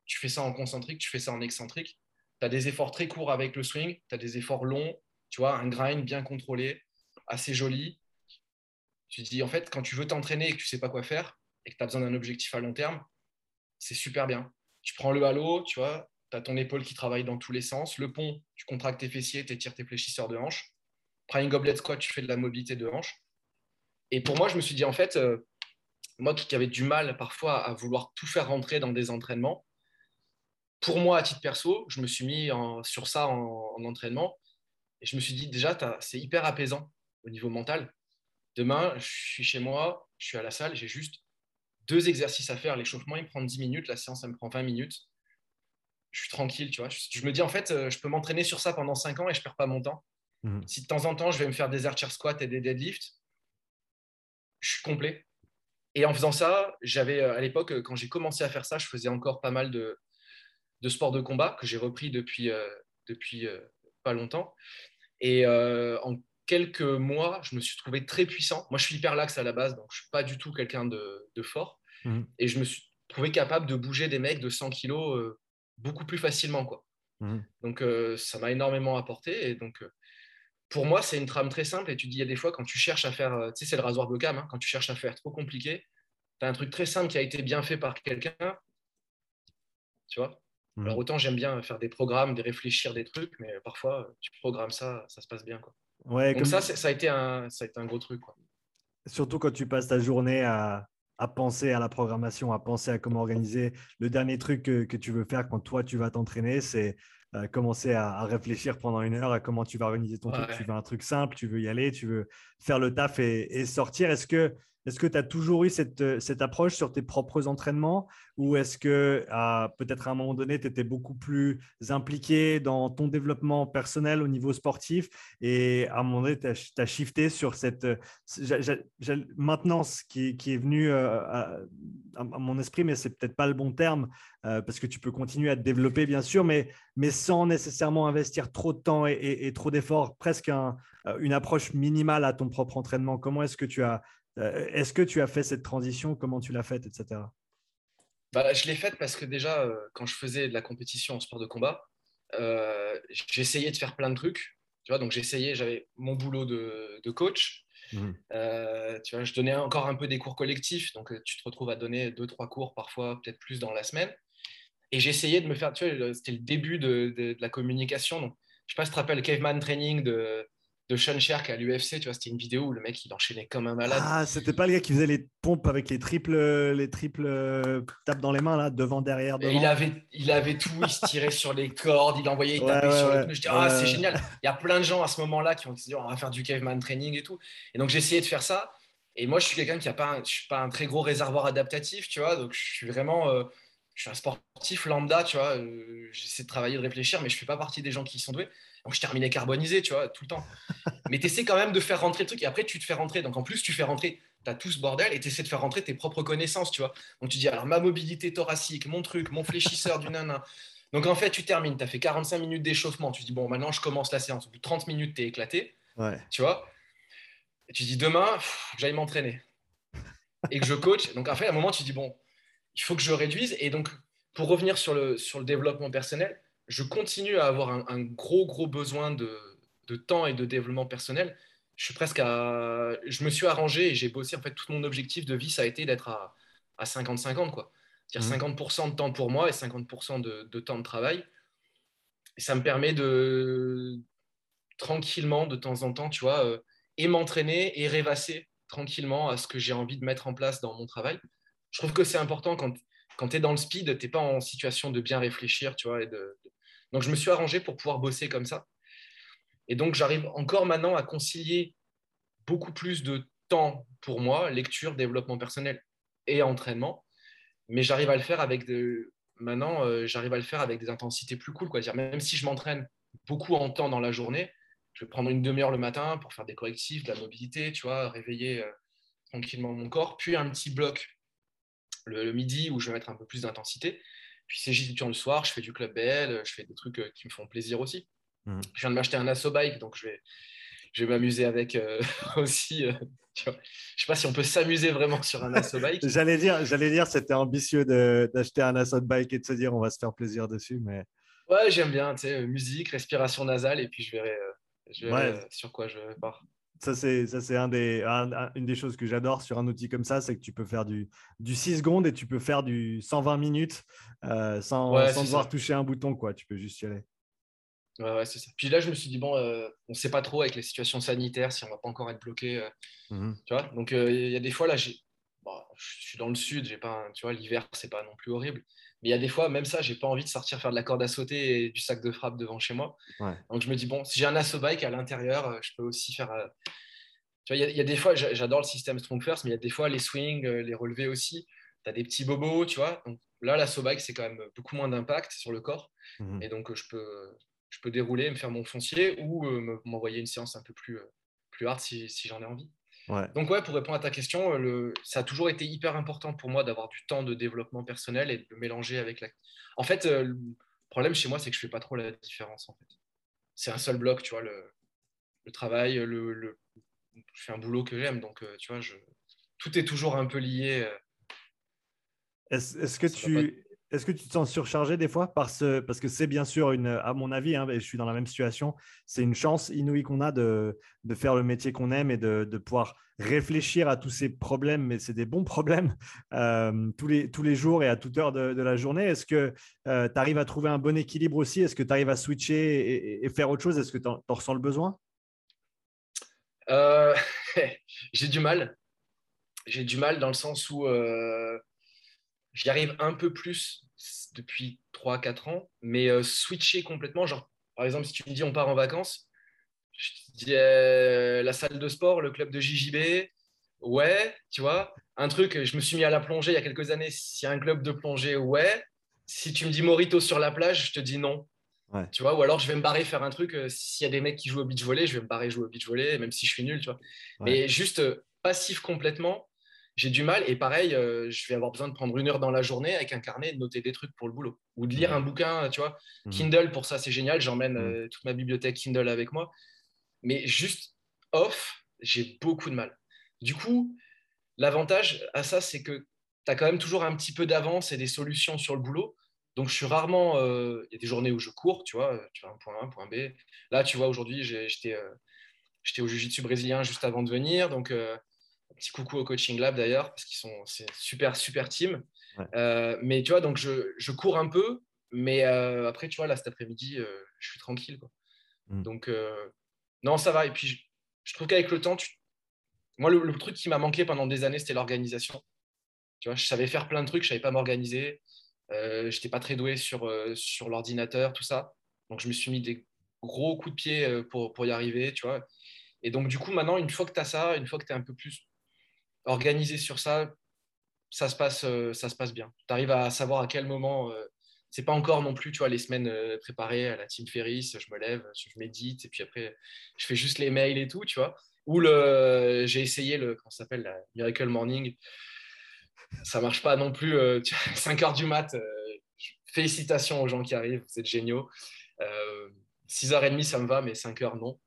Tu fais ça en concentrique, tu fais ça en excentrique. Tu as des efforts très courts avec le swing, tu as des efforts longs, tu vois, un grind bien contrôlé, assez joli. Tu te dis, en fait, quand tu veux t'entraîner et que tu sais pas quoi faire et que tu as besoin d'un objectif à long terme, c'est super bien. Tu prends le halo, tu vois, tu as ton épaule qui travaille dans tous les sens. Le pont, tu contractes tes fessiers, tu étires tes fléchisseurs de hanches. Prime goblet squat, tu fais de la mobilité de hanche. Et pour moi, je me suis dit, en fait, euh, moi qui avais du mal parfois à vouloir tout faire rentrer dans des entraînements, pour moi, à titre perso, je me suis mis sur ça en, entraînement. Et je me suis dit, déjà, c'est hyper apaisant au niveau mental. Demain, je suis chez moi, je suis à la salle, j'ai juste deux exercices à faire. L'échauffement, il me prend 10 minutes, la séance, ça me prend 20 minutes. Je suis tranquille, tu vois. Je, me dis, en fait, euh, je peux m'entraîner sur ça pendant 5 ans et je ne perds pas mon temps. Mhm. Si de temps en temps, je vais me faire des archer squats et des deadlifts, je suis complet. Et en faisant ça, j'avais euh, à l'époque, euh, quand j'ai commencé à faire ça, je faisais encore pas mal de, de sports de combat que j'ai repris depuis, euh, depuis pas longtemps. Et en quelques mois, je me suis trouvé très puissant. Moi, je suis hyper lax à la base, donc je suis pas du tout quelqu'un de, de, fort. Mhm. Et je me suis trouvé capable de bouger des mecs de 100 kilos beaucoup plus facilement. Quoi. Mhm. Donc, ça m'a énormément apporté. Et donc, pour moi, c'est une trame très simple. Et tu dis, il y a des fois, quand tu cherches à faire, euh, tu sais, c'est le rasoir Bocam, hein, quand tu cherches à faire trop compliqué, tu as un truc très simple qui a été bien fait par quelqu'un. Tu vois mmh. Alors, autant j'aime bien faire des programmes, des réfléchir des trucs, mais parfois, tu programmes ça, ça se passe bien. Quoi. Ouais, Donc, ça, ça, a été un, ça a été un gros truc. Quoi. Surtout quand tu passes ta journée à, à penser à la programmation, à penser à comment organiser. Le dernier truc que, que tu veux faire quand toi, tu vas t'entraîner, c'est commencer à, réfléchir pendant une heure à comment tu vas organiser ton truc. Tu veux un truc simple, tu veux y aller, tu veux faire le taf et, sortir. Est-ce que est-ce que tu as toujours eu cette, cette, approche sur tes propres entraînements ou est-ce que peut-être à un moment donné, tu étais beaucoup plus impliqué dans ton développement personnel au niveau sportif et à un moment donné, tu as, shifté sur cette maintenance qui, qui, est venue à, à, mon esprit, mais c'est peut-être pas le bon terme parce que tu peux continuer à te développer, bien sûr, mais, mais sans nécessairement investir trop de temps et, trop d'efforts, presque un, une approche minimale à ton propre entraînement. Comment est-ce que tu as euh, est-ce que tu as fait cette transition? Comment tu l'as faite, etc. Bah, je l'ai faite parce que déjà, euh, quand je faisais de la compétition en sport de combat, euh, j'essayais de faire plein de trucs. Tu vois, donc j'essayais, j'avais mon boulot de, coach. Mmh. tu vois, je donnais encore un peu des cours collectifs, donc tu te retrouves à donner deux, trois cours parfois, peut-être plus dans la semaine. Et j'essayais de me faire, tu vois, c'était le début de, la communication. Donc, je ne sais pas si tu te rappelles Caveman Training de, de Sean Sherk à l'UFC, tu vois, c'était une vidéo où le mec il enchaînait comme un malade. Ah, c'était pas le gars qui faisait les pompes avec les triples, les triples euh, tapes dans les mains là, devant, derrière, devant. il avait, il avait tout, il se tirait sur les cordes, il envoyait, il tapait sur les pneus. Je dis ah c'est génial. Il y a plein de gens à ce moment-là qui ont dit on va faire du caveman training et tout. Et donc j'ai essayé de faire ça. Et moi je suis quelqu'un qui a pas, je suis pas un très gros réservoir adaptatif, tu vois. Donc je suis vraiment, euh, je suis un sportif lambda, tu vois. Euh, j'essaie de travailler, de réfléchir, mais je fais pas partie des gens qui sont doués. Donc je terminais carbonisé, tu vois, tout le temps. Mais tu essaies quand même de faire rentrer le truc et après tu te fais rentrer. Donc en plus, tu fais rentrer, tu as tout ce bordel et tu essaies de faire rentrer tes propres connaissances, tu vois. Donc tu dis, alors ma mobilité thoracique, mon truc, mon fléchisseur du nana. Donc en fait, tu termines, tu as fait 45 minutes d'échauffement. Tu dis, bon, maintenant je commence la séance. Au bout de 30 minutes, tu es éclaté. Ouais. Tu vois. Et tu dis, demain, j'aille m'entraîner. Et que je coach. Donc en fait, à un moment, tu dis, bon, il faut que je réduise. Et donc, pour revenir sur le, sur le développement personnel, je continue à avoir un, gros, gros besoin de, temps et de développement personnel. Je suis presque à. Je me suis arrangé et j'ai bossé. En fait, tout mon objectif de vie, ça a été d'être à, 50-50, quoi. C'est-à-dire 50% mmh. de temps pour moi et 50% de, temps de travail. Et ça me permet de tranquillement, de temps en temps, tu vois, euh, et m'entraîner et rêvasser tranquillement à ce que j'ai envie de mettre en place dans mon travail. Je trouve que c'est important quand, quand tu es dans le speed, tu n'es pas en situation de bien réfléchir, tu vois, et de, donc, je me suis arrangé pour pouvoir bosser comme ça. Et donc, j'arrive encore maintenant à concilier beaucoup plus de temps pour moi, lecture, développement personnel et entraînement. Mais j'arrive à le faire avec de... maintenant, euh, j'arrive à le faire avec des intensités plus cool. Quoi. Dire, même si je m'entraîne beaucoup en temps dans la journée, je vais prendre une demi-heure le matin pour faire des correctifs, de la mobilité, tu vois, réveiller euh, tranquillement mon corps, puis un petit bloc le, midi où je vais mettre un peu plus d'intensité. Puis c'est juste le soir, je fais du club BL, je fais des trucs euh, qui me font plaisir aussi. Mmh. Je viens de m'acheter un Asso Bike, donc je vais, je vais m'amuser avec euh, aussi. Euh, je ne sais pas si on peut s'amuser vraiment sur un Asso Bike. j'allais dire, j'allais dire, c'était ambitieux d'acheter un Asso Bike et de se dire on va se faire plaisir dessus, mais. Ouais, j'aime bien, tu sais, musique, respiration nasale, et puis je verrai, je verrai sur quoi je pars ça, c'est, ça, c'est un des, une des choses que j'adore sur un outil comme ça, c'est que tu peux faire du, du 6 secondes et tu peux faire du 120 minutes euh, sans, sans devoir toucher un bouton. Quoi. Tu peux juste y aller. Ouais, ouais, c'est ça. Puis là, je me suis dit, bon, euh, on ne sait pas trop avec les situations sanitaires si on ne va pas encore être bloqué. Euh, mmh tu vois Donc, il y a des fois, là, j'ai... je suis dans le sud, j'ai pas tu vois, l'hiver, c'est pas non plus horrible. Mais il y a des fois, même ça, j'ai pas envie de sortir faire de la corde à sauter et du sac de frappe devant chez moi. Donc je me dis, bon, si j'ai un asso bike à l'intérieur, euh, je peux aussi faire. Euh, tu vois, il y, a des fois, j'adore le système Strong First, mais il y a des fois les swings, euh, les relevés aussi. Tu as des petits bobos, tu vois. Donc là, l'asso bike, c'est quand même beaucoup moins d'impact sur le corps. Mmh et donc je peux, je peux dérouler, me faire mon foncier ou m'envoyer une séance un peu plus, plus hard si, si j'en ai envie. Donc ouais, pour répondre à ta question, le... ça a toujours été hyper important pour moi d'avoir du temps de développement personnel et de le mélanger avec la... En fait, euh, le problème chez moi, c'est que je fais pas trop la différence. En fait. C'est un seul bloc, tu vois, le, le travail, le... je fais un boulot que j'aime, donc euh, tu vois, je... tout est toujours un peu lié. Euh. Est-ce que tu... Est-ce que tu te sens surchargé des fois parce, que c'est bien sûr, une, à mon avis, hein, je suis dans la même situation, c'est une chance inouïe qu'on a de, faire le métier qu'on aime et de, pouvoir réfléchir à tous ces problèmes, mais c'est des bons problèmes euh, tous, les, tous les jours et à toute heure de, la journée. Est-ce que euh, tu arrives à trouver un bon équilibre aussi? Est-ce que tu arrives à switcher et, faire autre chose? Est-ce que tu en, ressens le besoin? Euh, J'ai du mal. J'ai du mal dans le sens où j'y arrive un peu plus depuis 3-4 ans, mais euh, switcher complètement, genre par exemple si tu me dis on part en vacances, je te dis euh, la salle de sport, le club de JJB, ouais, tu vois, un truc, je me suis mis à la plongée il y a quelques années, s'il y a un club de plongée, ouais, si tu me dis Morito sur la plage, je te dis non. Tu vois, ou alors je vais me barrer faire un truc. Euh, s'il y a des mecs qui jouent au beach volley, je vais me barrer jouer au beach volley, même si je suis nul, tu vois. Mais juste passif complètement, j'ai du mal. Et pareil, euh, je vais avoir besoin de prendre une heure dans la journée avec un carnet de noter des trucs pour le boulot. Ou de lire un bouquin, tu vois. Mmh. Kindle, pour ça, c'est génial. J'emmène mmh. euh, toute ma bibliothèque Kindle avec moi. Mais juste off, j'ai beaucoup de mal. Du coup, l'avantage à ça, c'est que tu as quand même toujours un petit peu d'avance et des solutions sur le boulot. Donc, je suis rarement. Euh, il y a des journées où je cours, tu vois, tu vois, un point A, un point B. Là, tu vois, aujourd'hui, j'étais au Jiu-Jitsu brésilien juste avant de venir. Donc, petit coucou au Coaching Lab d'ailleurs, parce qu'ils sont c'est super, super team. Euh, mais tu vois, donc je, je cours un peu, mais euh, après, tu vois, là cet après-midi, euh, je suis tranquille. Quoi. Mm. Donc, Non, ça va. Et puis, je, trouve qu'avec le temps, moi, le, truc qui m'a manqué pendant des années, c'était l'organisation. Tu vois, je savais faire plein de trucs, je savais pas m'organiser. Je n'étais pas très doué sur, sur l'ordinateur, tout ça. Donc, je me suis mis des gros coups de pied pour, pour y arriver, tu vois. Et donc, du coup, maintenant, une fois que tu as ça, une fois que tu es un peu plus organisé sur ça, ça se passe, ça se passe bien. Tu arrives à savoir à quel moment. c'est pas encore non plus, tu vois, les semaines préparées à la Team Ferris, je me lève, je médite, et puis après, je fais juste les mails et tout, tu vois. Ou le, j'ai essayé le, comment s'appelle, la Miracle Morning. Ça marche pas non plus. 5 heures du mat. félicitations aux gens qui arrivent, vous êtes géniaux. 6h30, ça me va, mais 5 heures, non.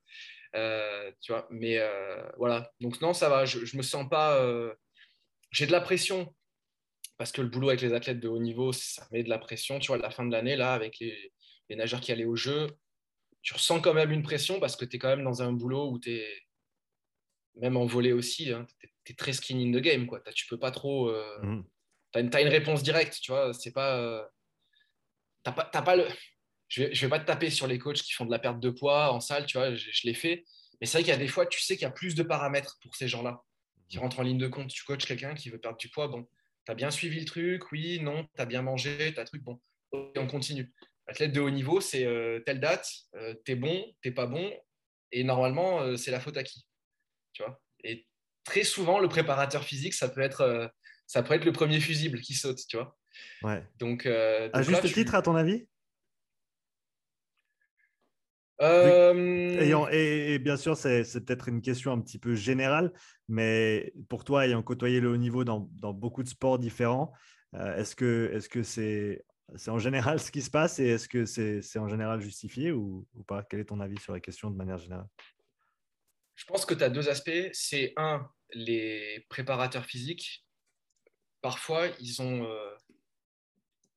Euh, tu vois, mais euh, voilà. Donc, non, ça va. Je, je me sens pas. Euh, j'ai de la pression parce que le boulot avec les athlètes de haut niveau, ça met de la pression. Tu vois, à la fin de l'année, là, avec les, nageurs qui allaient au jeu, tu ressens quand même une pression parce que tu es quand même dans un boulot où tu es, même en volet aussi, hein, tu es, très skin in the game. Quoi. Tu peux pas trop. Mmh. Tu as, une réponse directe, tu vois. C'est pas. tu pas, pas le je ne vais, pas te taper sur les coachs qui font de la perte de poids en salle, tu vois, je, l'ai fait. Mais c'est vrai qu'il y a des fois, tu sais qu'il y a plus de paramètres pour ces gens-là qui rentrent en ligne de compte. Tu coaches quelqu'un qui veut perdre du poids, bon, tu as bien suivi le truc, oui, non, tu as bien mangé, tu as truc, bon, et on continue. Athlète de haut niveau, c'est euh, telle date, euh, tu es bon, tu pas bon, et normalement, euh, c'est la faute à qui tu vois Et très souvent, le préparateur physique, ça peut être, ça peut être le premier fusible qui saute, tu vois Ouais. Donc, à juste titre, à ton avis? Euh, et, bien sûr, c'est peut-être une question un petit peu générale, mais pour toi, ayant côtoyé le haut niveau dans, beaucoup de sports différents, euh, est-ce que c'est en général ce qui se passe et est-ce que c'est en général justifié ou, pas? Quel est ton avis sur la question de manière générale? Je pense que tu as deux aspects. C'est un, les préparateurs physiques, parfois, ils n'ont euh,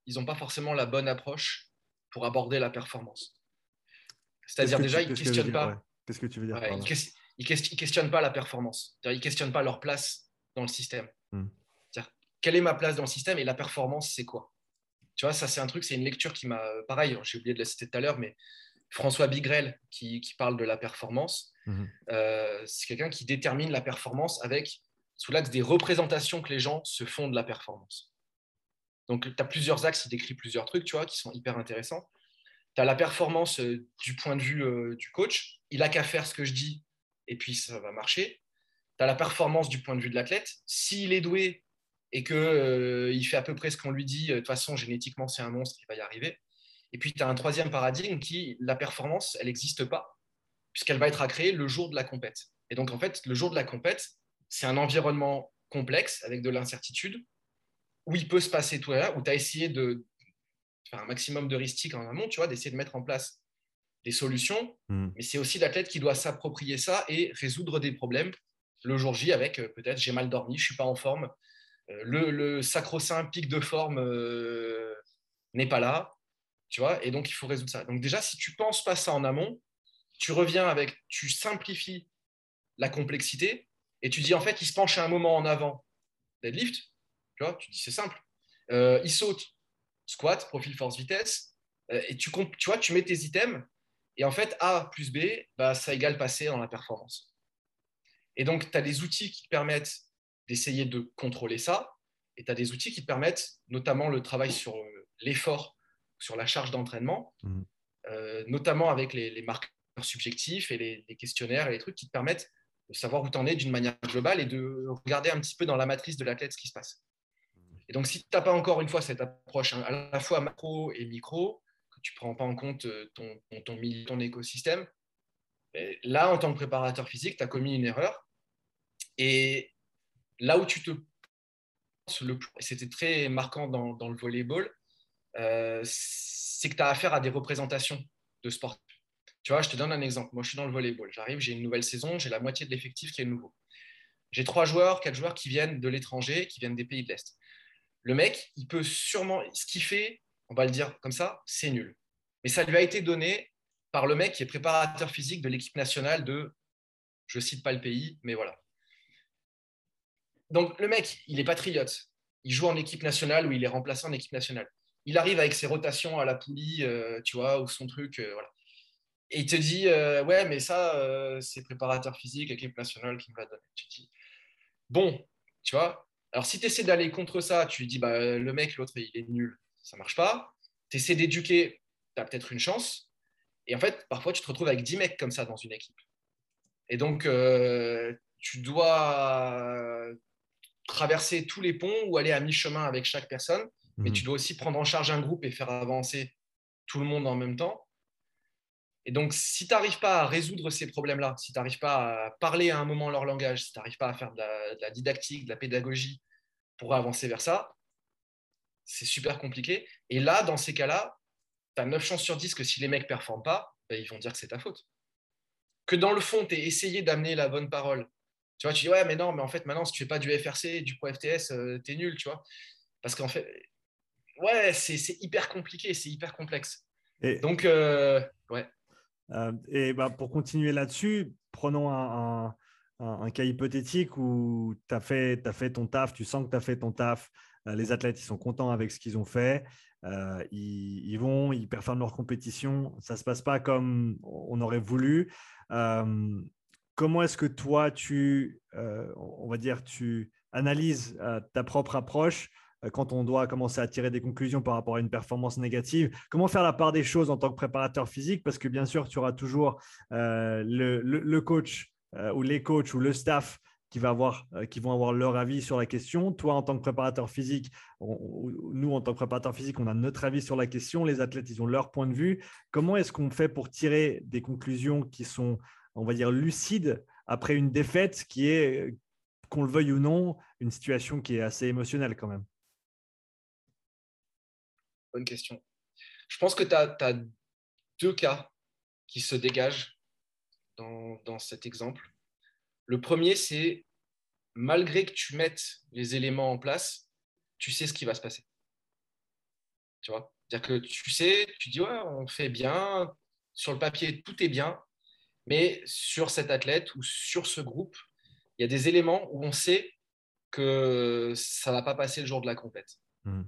ils pas forcément la bonne approche pour aborder la performance. C'est-à-dire déjà, ils ne questionnent pas. Qu'est-ce que tu veux dire Ils ne questionnent pas la performance. Ils ne questionnent pas leur place dans le système. Hmm. Quelle est ma place dans le système et la performance, c'est quoi? Tu vois, ça, c'est un truc, c'est une lecture qui m'a. Pareil, j'ai oublié de la citer tout à l'heure, mais François Bigrel, qui, parle de la performance, hmm. euh, c'est quelqu'un qui détermine la performance avec, sous l'axe des représentations que les gens se font de la performance. Donc, tu as plusieurs axes, il décrit plusieurs trucs, tu vois, qui sont hyper intéressants la performance euh, du point de vue euh, du coach. Il a qu'à faire ce que je dis et puis ça va marcher. Tu as la performance du point de vue de l'athlète. S'il est doué et qu'il euh, il fait à peu près ce qu'on lui dit, de toute façon, génétiquement, c'est un monstre, il va y arriver. Et puis, tu as un troisième paradigme qui, la performance, elle n'existe pas, puisqu'elle va être à créer le jour de la compète. Et donc, en fait, le jour de la compète, c'est un environnement complexe avec de l'incertitude, où il peut se passer tout là, où tu as essayé de, faire un maximum d'heuristique en amont, tu vois, d'essayer de mettre en place des solutions. Hmm. Mais c'est aussi l'athlète qui doit s'approprier ça et résoudre des problèmes le jour J avec euh, peut-être j'ai mal dormi, je suis pas en forme, euh, le, sacro-saint pic de forme euh, n'est pas là, tu vois, et donc il faut résoudre ça. Donc déjà, si tu penses pas ça en amont, tu reviens avec, tu simplifies la complexité et tu dis en fait, il se penche à un moment en avant, deadlift, tu vois, tu dis c'est simple, il saute, squat, profil force vitesse, euh, et tu, tu vois, tu mets tes items, et en fait, A plus B, bah, ça égale passer dans la performance. Et donc, tu as des outils qui te permettent d'essayer de contrôler ça, et tu as des outils qui te permettent, notamment le travail sur euh, l'effort, sur la charge d'entraînement, mmh. euh, notamment avec les, marqueurs subjectifs et les, les, questionnaires et les trucs qui te permettent de savoir où tu en es d'une manière globale et de regarder un petit peu dans la matrice de l'athlète ce qui se passe. Et donc, si tu n'as pas encore une fois cette approche hein, à la fois macro et micro, que tu ne prends pas en compte euh, ton, ton, ton écosystème, ben, là, en tant que préparateur physique, tu as commis une erreur. Et là où tu te le c'était très marquant dans, le volleyball, euh, c'est que tu as affaire à des représentations de sport. Tu vois, je te donne un exemple. Moi, je suis dans le volleyball. J'arrive, j'ai une nouvelle saison, j'ai la moitié de l'effectif qui est nouveau. J'ai trois joueurs, quatre joueurs qui viennent de l'étranger, qui viennent des pays de l'Est le mec, il peut sûrement, ce qu'il fait, on va le dire comme ça, c'est nul. Mais ça lui a été donné par le mec qui est préparateur physique de l'équipe nationale de, je cite pas le pays, mais voilà. Donc le mec, il est patriote. Il joue en équipe nationale ou il est remplaçant en équipe nationale. Il arrive avec ses rotations à la poulie, euh, tu vois, ou son truc, euh, voilà. Et il te dit, euh, ouais, mais ça, c'est préparateur physique, équipe nationale qui me l'a donné. Tu dis, bon, tu vois, alors si tu essaies d'aller contre ça, tu dis, bah, le mec, l'autre, il est nul, ça marche pas. Tu essaies d'éduquer, tu as peut-être une chance. Et en fait, parfois, tu te retrouves avec 10 mecs comme ça dans une équipe. Et donc, euh, tu dois traverser tous les ponts ou aller à mi-chemin avec chaque personne. Mais mhm. tu dois aussi prendre en charge un groupe et faire avancer tout le monde en même temps. Et donc, si tu n'arrives pas à résoudre ces problèmes-là, si tu n'arrives pas à parler à un moment leur langage, si tu n'arrives pas à faire de la, didactique, de la pédagogie pour avancer vers ça, c'est super compliqué. Et là, dans ces cas-là, tu as 9 chances sur 10 que si les mecs ne performent pas, ben, ils vont dire que c'est ta faute. Que dans le fond, tu as essayé d'amener la bonne parole. Tu vois, tu dis, ouais, mais non, mais en fait, maintenant, si tu fais pas du FRC, du Pro FTS, euh, tu es nul, tu vois. Parce qu'en fait, ouais, c'est hyper compliqué, c'est hyper complexe. Et, Donc, euh, ouais. Euh, et bah, pour continuer là-dessus, prenons un, cas hypothétique où tu as fait, fait ton taf, tu sens que tu as fait ton taf, les athlètes ils sont contents avec ce qu'ils ont fait, euh, ils, vont, ils performent leur compétition. Ça ne se passe pas comme on aurait voulu. Euh, comment est-ce que toi, tu, euh, on va dire, tu analyses ta propre approche quand on doit commencer à tirer des conclusions par rapport à une performance négative Comment faire la part des choses en tant que préparateur physique? Parce que bien sûr, tu auras toujours le, coach ou les coachs ou le staff qui, va avoir, euh, qui vont avoir leur avis sur la question. Toi, en tant que préparateur physique, nous, en tant que préparateur physique, on a notre avis sur la question. Les athlètes, ils ont leur point de vue. Comment est-ce qu'on fait pour tirer des conclusions qui sont, on va dire, lucides après une défaite qui est, qu'on le veuille ou non, une situation qui est assez émotionnelle quand même? Bonne question. Je pense que tu as, deux cas qui se dégagent dans, dans cet exemple. Le premier, c'est malgré que tu mettes les éléments en place, tu sais ce qui va se passer. Tu vois? C'est-à-dire que tu sais, tu dis, ouais, on fait bien, sur le papier, tout est bien, mais sur cet athlète ou sur ce groupe, il y a des éléments où on sait que ça ne va pas passer le jour de la compète. Mmh.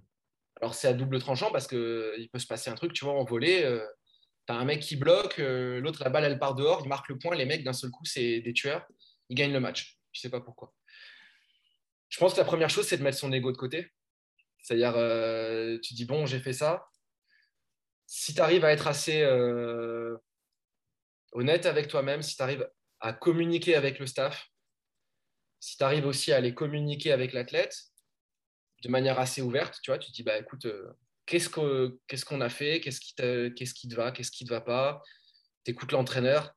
Alors, c'est à double tranchant parce qu'il peut se passer un truc, tu vois, en volée, euh, tu as un mec qui bloque, euh, l'autre, la balle, elle part dehors, il marque le point, les mecs, d'un seul coup, c'est des tueurs il gagne le match. Je ne sais pas pourquoi. Je pense que la première chose, c'est de mettre son ego de côté. C'est-à-dire, euh, tu dis, bon, j'ai fait ça. Si tu arrives à être assez euh, honnête avec toi-même, si tu arrives à communiquer avec le staff, si tu arrives aussi à aller communiquer avec l'athlète de manière assez ouverte, tu vois, tu te dis, bah, écoute, euh, qu'est-ce qu'on a fait? Qu'est-ce qui, qu'est-ce qui te va? Qu'est-ce qui ne te va pas? Tu écoutes l'entraîneur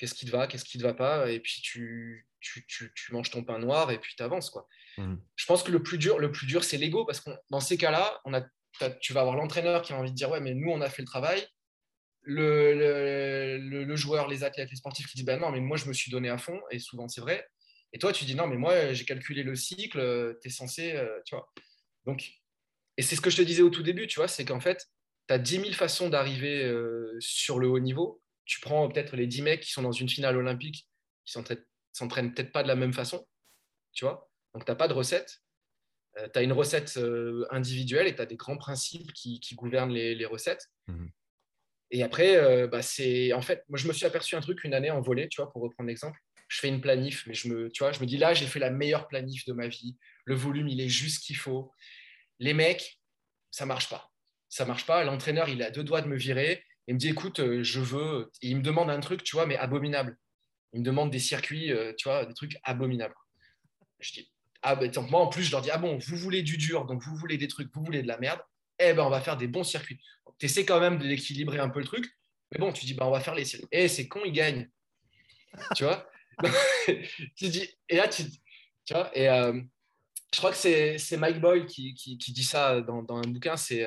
qu'est-ce qui te va, qu'est-ce qui te va pas, et puis tu, tu, tu, manges ton pain noir et puis tu avances. Quoi. Mmh. Je pense que le plus dur, le plus dur c'est l'ego, parce que dans ces cas-là, on a, tu vas avoir l'entraîneur qui a envie de dire Ouais, mais nous, on a fait le travail. Le, le, le, joueur, les athlètes, les sportifs qui disent bah Non, mais moi, je me suis donné à fond, et souvent c'est vrai. Et toi, tu dis Non, mais moi, j'ai calculé le cycle, tu es censé. Euh, tu vois. Donc, et c'est ce que je te disais au tout début, tu vois, c'est qu'en fait, tu as 10 000 façons d'arriver euh, sur le haut niveau tu prends peut-être les 10 mecs qui sont dans une finale olympique, qui s'entraînent peut-être pas de la même façon, tu vois. Donc, tu n'as pas de recette. Euh, tu as une recette euh, individuelle et tu as des grands principes qui, gouvernent les, recettes. Mmh et après, euh, bah, c'est en fait, moi, je me suis aperçu un truc une année en volée, tu vois, pour reprendre l'exemple. Je fais une planif, mais je me, tu vois, je me dis là, j'ai fait la meilleure planif de ma vie. Le volume, il est juste ce qu'il faut. Les mecs, ça marche pas. Ça marche pas. L'entraîneur, il a deux doigts de me virer. Il me dit, écoute, euh, je veux. il me demande un truc, tu vois, mais abominable. Il me demande des circuits, euh, tu vois, des trucs abominables. Je dis, ah ben, moi en plus, je leur dis, ah bon, vous voulez du dur, donc vous voulez des trucs, vous voulez de la merde, eh ben, on va faire des bons circuits. Tu essaies quand même d'équilibrer un peu le truc, mais bon, tu dis, bah, on va faire les circuits. Eh, c'est con, ils gagnent. tu vois? Tu dis, Et là, tu, tu vois, et euh, je crois que c'est Mike Boyle qui, qui, dit ça dans, dans un bouquin, c'est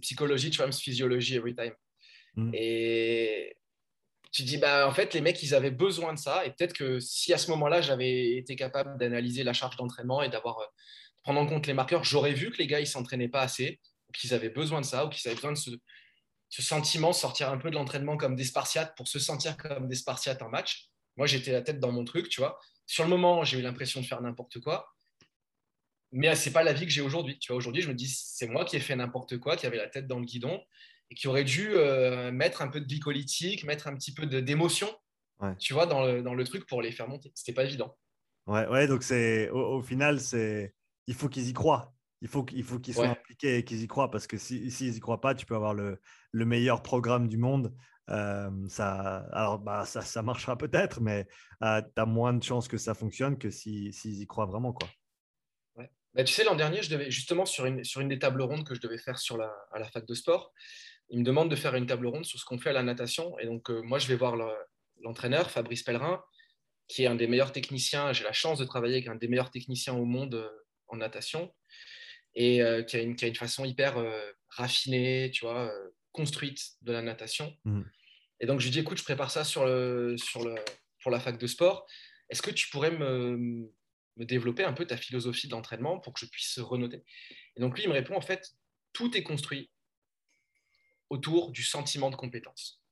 Psychology trumps Physiology Every Time. Mm. Et tu dis, bah, en fait, les mecs, ils avaient besoin de ça. Et peut-être que si à ce moment-là, j'avais été capable d'analyser la charge d'entraînement et d'avoir euh, prendre en compte les marqueurs, j'aurais vu que les gars, ils s'entraînaient pas assez, qu'ils avaient besoin de ça, ou qu'ils avaient besoin de ce, ce sentiment, sortir un peu de l'entraînement comme des Spartiates pour se sentir comme des Spartiates en match. Moi, j'étais la tête dans mon truc, tu vois. Sur le moment, j'ai eu l'impression de faire n'importe quoi. Mais c'est pas la vie que j'ai aujourd'hui. Tu vois, aujourd'hui, je me dis, c'est moi qui ai fait n'importe quoi, qui avait la tête dans le guidon. et qui aurait dû mettre un peu de glycolytique, mettre un petit peu d'émotion, tu vois, dans le, dans le, truc pour les faire monter. C'était pas évident. Ouais, ouais donc c'est au, final, c'est il faut qu'ils y croient. Il faut, il faut qu'ils soient impliqués et qu'ils y croient parce que s'ils si, n'y croient pas, tu peux avoir le, le meilleur programme du monde. Ça, alors, bah, ça, ça marchera peut-être, mais tu as moins de chances que ça fonctionne que s'ils si, y croient vraiment. Quoi. Bah, tu sais, l'an dernier, je devais justement sur une, sur une des tables rondes que je devais faire sur la, à la fac de sport, il me demande de faire une table ronde sur ce qu'on fait à la natation. Et donc, moi, je vais voir l'entraîneur, Fabrice Pellerin, qui est un des meilleurs techniciens. J'ai la chance de travailler avec un des meilleurs techniciens au monde en natation et qui, a une, qui, a une, façon hyper raffinée, tu vois, construite de la natation. Mmh. Et donc, je lui dis, écoute, je prépare ça sur le, sur le, pour la fac de sport. Est-ce que tu pourrais me, me développer un peu ta philosophie d'entraînement pour que je puisse renoter? Et donc, lui, il me répond, en fait, tout est construit autour du sentiment de compétence.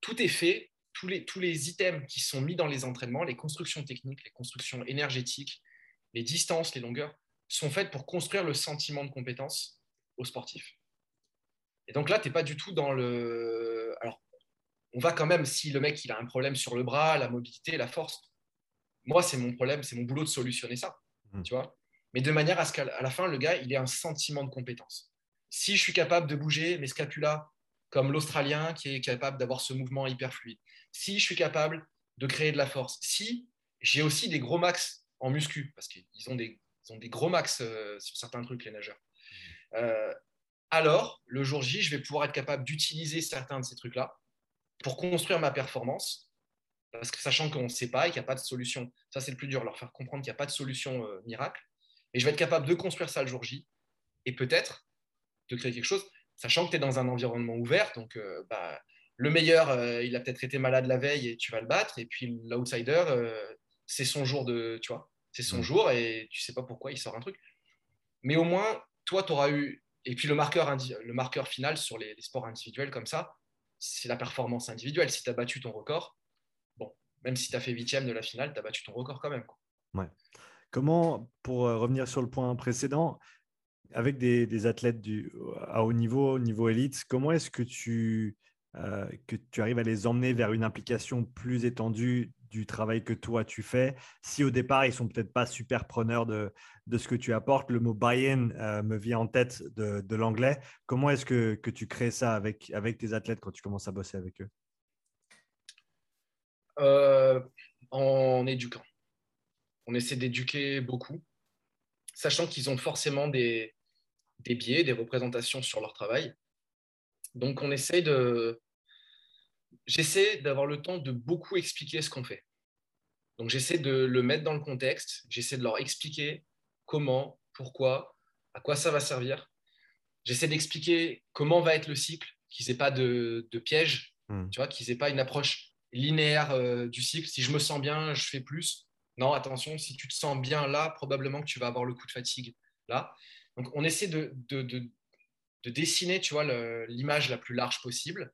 Tout est fait tous les, tous les items qui sont mis dans les entraînements, les constructions techniques, les constructions énergétiques, les distances, les longueurs, sont faites pour construire le sentiment de compétence aux sportifs. Et donc là, tu n'es pas du tout dans le... Alors, on va quand même, si le mec il a un problème sur le bras, la mobilité, la force, moi, c'est mon problème, c'est mon boulot de solutionner ça. Mmh. Tu vois Mais de manière à ce qu'à la fin, le gars, il ait un sentiment de compétence. Si je suis capable de bouger mes scapulas comme l'Australien qui est capable d'avoir ce mouvement hyper fluide, si je suis capable de créer de la force, si j'ai aussi des gros max en muscu, parce qu'ils ont des, ont des gros max euh, sur certains trucs, les nageurs, euh, alors le jour J, je vais pouvoir être capable d'utiliser certains de ces trucs-là pour construire ma performance, parce que sachant qu'on ne sait pas et qu'il n'y a pas de solution, ça c'est le plus dur, leur faire comprendre qu'il n'y a pas de solution euh, miracle, et je vais être capable de construire ça le jour J, et peut-être de créer quelque chose, sachant que tu es dans un environnement ouvert, donc bah, le meilleur, euh, il a peut-être été malade la veille et tu vas le battre. Et puis l'outsider, euh, c'est son jour de, tu vois, c'est son mm. jour et tu sais pas pourquoi il sort un truc. Mais au moins, toi, tu auras eu. Et puis le marqueur, final sur les, sports individuels comme ça, c'est la performance individuelle. Si tu as battu ton record, bon, même si tu as fait huitième de la finale, tu as battu ton record quand même. Ouais. Comment, pour euh, revenir sur le point précédent, avec des, athlètes à haut niveau, niveau élite, comment est-ce que tu euh, que tu arrives à les emmener vers une implication plus étendue du travail que toi tu fais. Si au départ ils sont peut-être pas super preneurs de, de, ce que tu apportes, le mot buy-in euh, me vient en tête de, de l'anglais. Comment est-ce que, que, tu crées ça avec, avec tes athlètes quand tu commences à bosser avec eux? Euh, En éduquant. On essaie d'éduquer beaucoup, sachant qu'ils ont forcément des, des biais, des représentations sur leur travail. Donc, on essaie de. J'essaie d'avoir le temps de beaucoup expliquer ce qu'on fait. Donc, j'essaie de le mettre dans le contexte. J'essaie de leur expliquer comment, pourquoi, à quoi ça va servir. J'essaie d'expliquer comment va être le cycle, qu'ils n'aient pas de, piège, hmm. tu vois, qu'ils n'aient pas une approche linéaire euh, du cycle. Si je me sens bien, je fais plus. Non, attention, si tu te sens bien là, probablement que tu vas avoir le coup de fatigue là. Donc, on essaie de, de dessiner, tu vois, l'image la plus large possible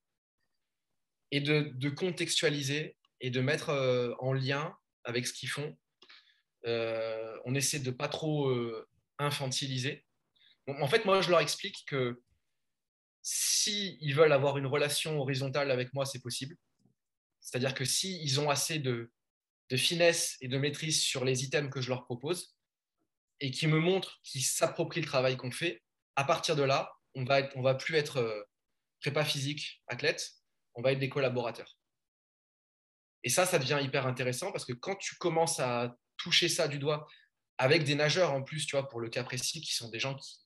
et de, contextualiser et de mettre euh, en lien avec ce qu'ils font. Euh, on essaie de pas trop euh, infantiliser. en fait, moi, je leur explique que si ils veulent avoir une relation horizontale avec moi, c'est possible. C'est-à-dire que s'ils ils ont assez de, finesse et de maîtrise sur les items que je leur propose et qui me montrent qu'ils s'approprient le travail qu'on fait, à partir de là, on va, va plus être prépa physique, athlète, on va être des collaborateurs. Et ça, ça devient hyper intéressant parce que quand tu commences à toucher ça du doigt avec des nageurs en plus, tu vois, pour le cas précis, qui sont des gens qui,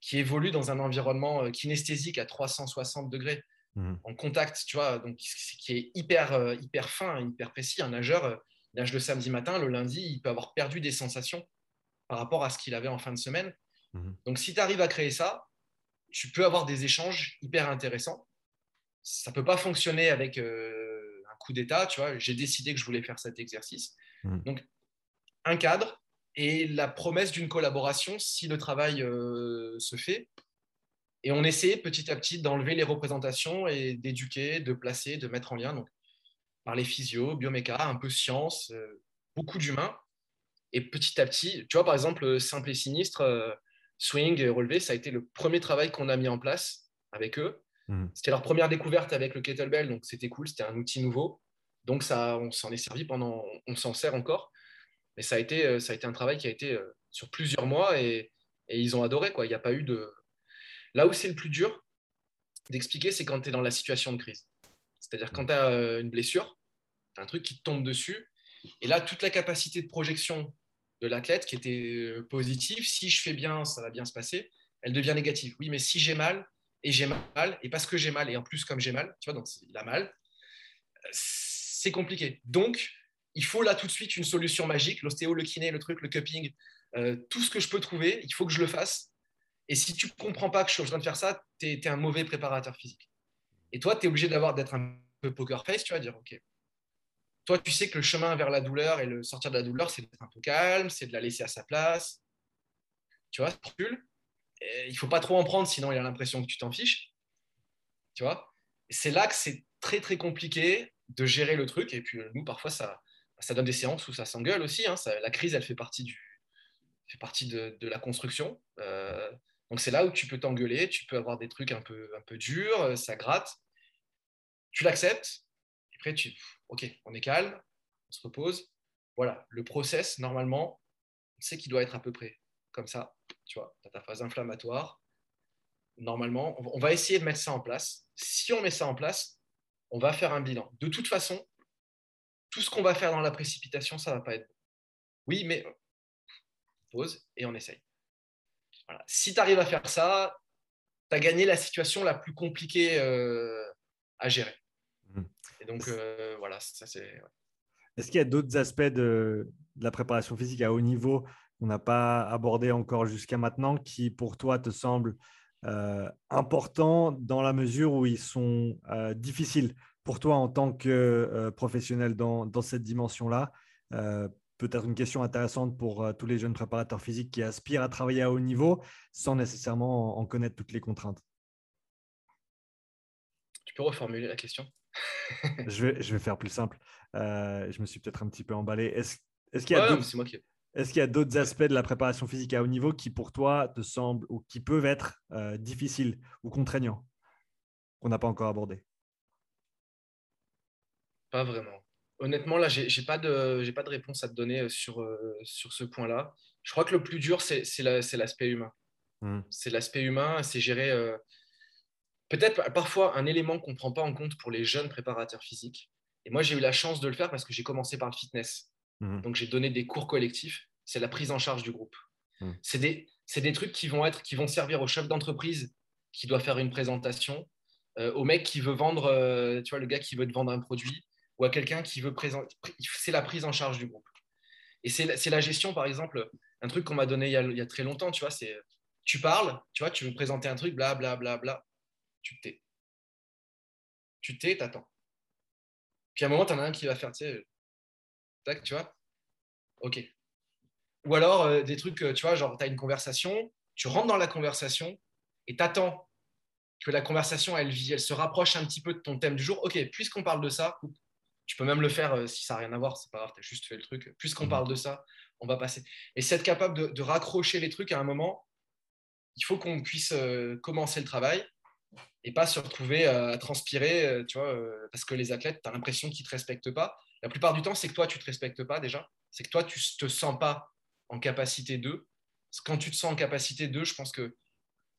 qui évoluent dans un environnement euh, kinesthésique à 360 degrés, mmh. en contact, tu vois, donc qui est hyper, euh, hyper fin, hyper précis. Un nageur nage le samedi matin, le lundi, il peut avoir perdu des sensations par rapport à ce qu'il avait en fin de semaine. Mmh. Donc, si tu arrives à créer ça, tu peux avoir des échanges hyper intéressants. Ça ne peut pas fonctionner avec euh, un coup d'état, tu vois. J'ai décidé que je voulais faire cet exercice. Mmh. Donc, un cadre et la promesse d'une collaboration si le travail euh, se fait. Et on essaie petit à petit d'enlever les représentations et d'éduquer, de placer, de mettre en lien. Donc, par les physios, bioméca, un peu science, euh, beaucoup d'humains. Et petit à petit, tu vois, par exemple, simple et sinistre, swing et relevé, ça a été le premier travail qu'on a mis en place avec eux. Mhm. C'était leur première découverte avec le kettlebell, donc c'était cool, c'était un outil nouveau. Donc ça, on s'en est servi pendant, on s'en sert encore. Mais ça a été, euh, ça a été un travail qui a été euh, sur plusieurs mois et, ils ont adoré. Quoi. Il n'y a pas eu de. Là où c'est le plus dur d'expliquer, c'est quand tu es dans la situation de crise. C'est-à-dire quand tu as euh, une blessure, tu as un truc qui te tombe dessus. Et là, toute la capacité de projection de l'athlète qui était positive, si je fais bien, ça va bien se passer, elle devient négative. Oui, mais si j'ai mal, et j'ai mal, et parce que j'ai mal, et en plus comme j'ai mal, tu vois, donc il a mal, c'est compliqué. Donc, il faut là tout de suite une solution magique, l'ostéo, le kiné, le truc, le cupping, euh, tout ce que je peux trouver, il faut que je le fasse. Et si tu ne comprends pas que je suis en train de faire ça, tu es, un mauvais préparateur physique. Et toi, tu es obligé d'avoir d'être un peu poker face, tu vas dire, OK. Toi, tu sais que le chemin vers la douleur et le sortir de la douleur, c'est d'être un peu calme, c'est de la laisser à sa place. Tu vois, il ne faut pas trop en prendre, sinon il a l'impression que tu t'en fiches. Tu vois? C'est là que c'est très, très compliqué de gérer le truc. Et puis, nous, parfois, ça, ça donne des séances où ça s'engueule aussi. Hein. la crise, elle fait partie, du, fait partie de, la construction. Euh, donc c'est là où tu peux t'engueuler, tu peux avoir des trucs un peu, un peu durs, euh, ça gratte. Tu l'acceptes. Après, tu, ok, on est calme, on se repose. Voilà, le process, normalement, on sait qu'il doit être à peu près comme ça. Tu vois, tu as ta phase inflammatoire. Normalement, on va essayer de mettre ça en place. Si on met ça en place, on va faire un bilan. De toute façon, tout ce qu'on va faire dans la précipitation, ça ne va pas être bon. Oui, mais pause et on essaye. Si tu arrives à faire ça, tu as gagné la situation la plus compliquée euh, à gérer. Mmh. Et donc, euh, voilà, ça c'est. Est-ce qu'il y a d'autres aspects de, la préparation physique à haut niveau qu'on n'a pas abordé encore jusqu'à maintenant qui, pour toi, te semblent euh, importants dans la mesure où ils sont difficiles pour toi en tant que euh, professionnel dans, cette dimension-là euh, Peut-être une question intéressante pour euh, tous les jeunes préparateurs physiques qui aspirent à travailler à haut niveau sans nécessairement en, connaître toutes les contraintes. Tu peux reformuler la question? Je, vais, je vais faire plus simple. je me suis peut-être un petit peu emballé. Est-ce qu'il y a Est-ce qu'il y a d'autres aspects de la préparation physique à haut niveau qui, pour toi, te semblent ou qui peuvent être difficiles ou contraignants qu'on n'a pas encore abordé? Pas vraiment. Honnêtement, là, j'ai pas de, pas de réponse à te donner euh, sur, euh, sur ce point-là. Je crois que le plus dur, c'est l'aspect humain. Hmm. C'est l'aspect humain, c'est gérer euh, peut-être parfois un élément qu'on ne prend pas en compte pour les jeunes préparateurs physiques. Et moi, j'ai eu la chance de le faire parce que j'ai commencé par le fitness. Hmm. Donc, j'ai donné des cours collectifs. C'est la prise en charge du groupe. Hmm. C'est des, des, trucs qui vont, être, qui vont servir au chef d'entreprise qui doit faire une présentation, au mec qui veut vendre, tu vois, le gars qui veut te vendre un produit, ou à quelqu'un qui veut présenter. C'est la prise en charge du groupe. Et c'est la gestion, par exemple, un truc qu'on m'a donné il y, a, très longtemps, tu vois, c'est tu parles, tu vois, tu veux présenter un truc, bla bla bla bla, tu tais. Tu tais, t'attends. Puis à un moment, tu en as un qui va faire, tu sais, tac, tu vois, ok. Ou alors euh, des trucs, euh, tu vois, genre, tu as une conversation, tu rentres dans la conversation et t'attends que la conversation, elle, elle se rapproche un petit peu de ton thème du jour. Ok, puisqu'on parle de ça, tu peux même le faire euh, si ça n'a rien à voir, c'est pas grave, tu as juste fait le truc. Puisqu'on mhm. parle de ça, on va passer. Et c'est être capable de, raccrocher les trucs à un moment, il faut qu'on puisse euh, commencer le travail et pas se retrouver euh, à transpirer, tu vois, parce que les athlètes, tu as l'impression qu'ils ne te respectent pas. La plupart du temps, c'est que toi, tu ne te respectes pas déjà. C'est que toi, tu ne te sens pas en capacité d'eux. Quand tu te sens en capacité d'eux, je pense que.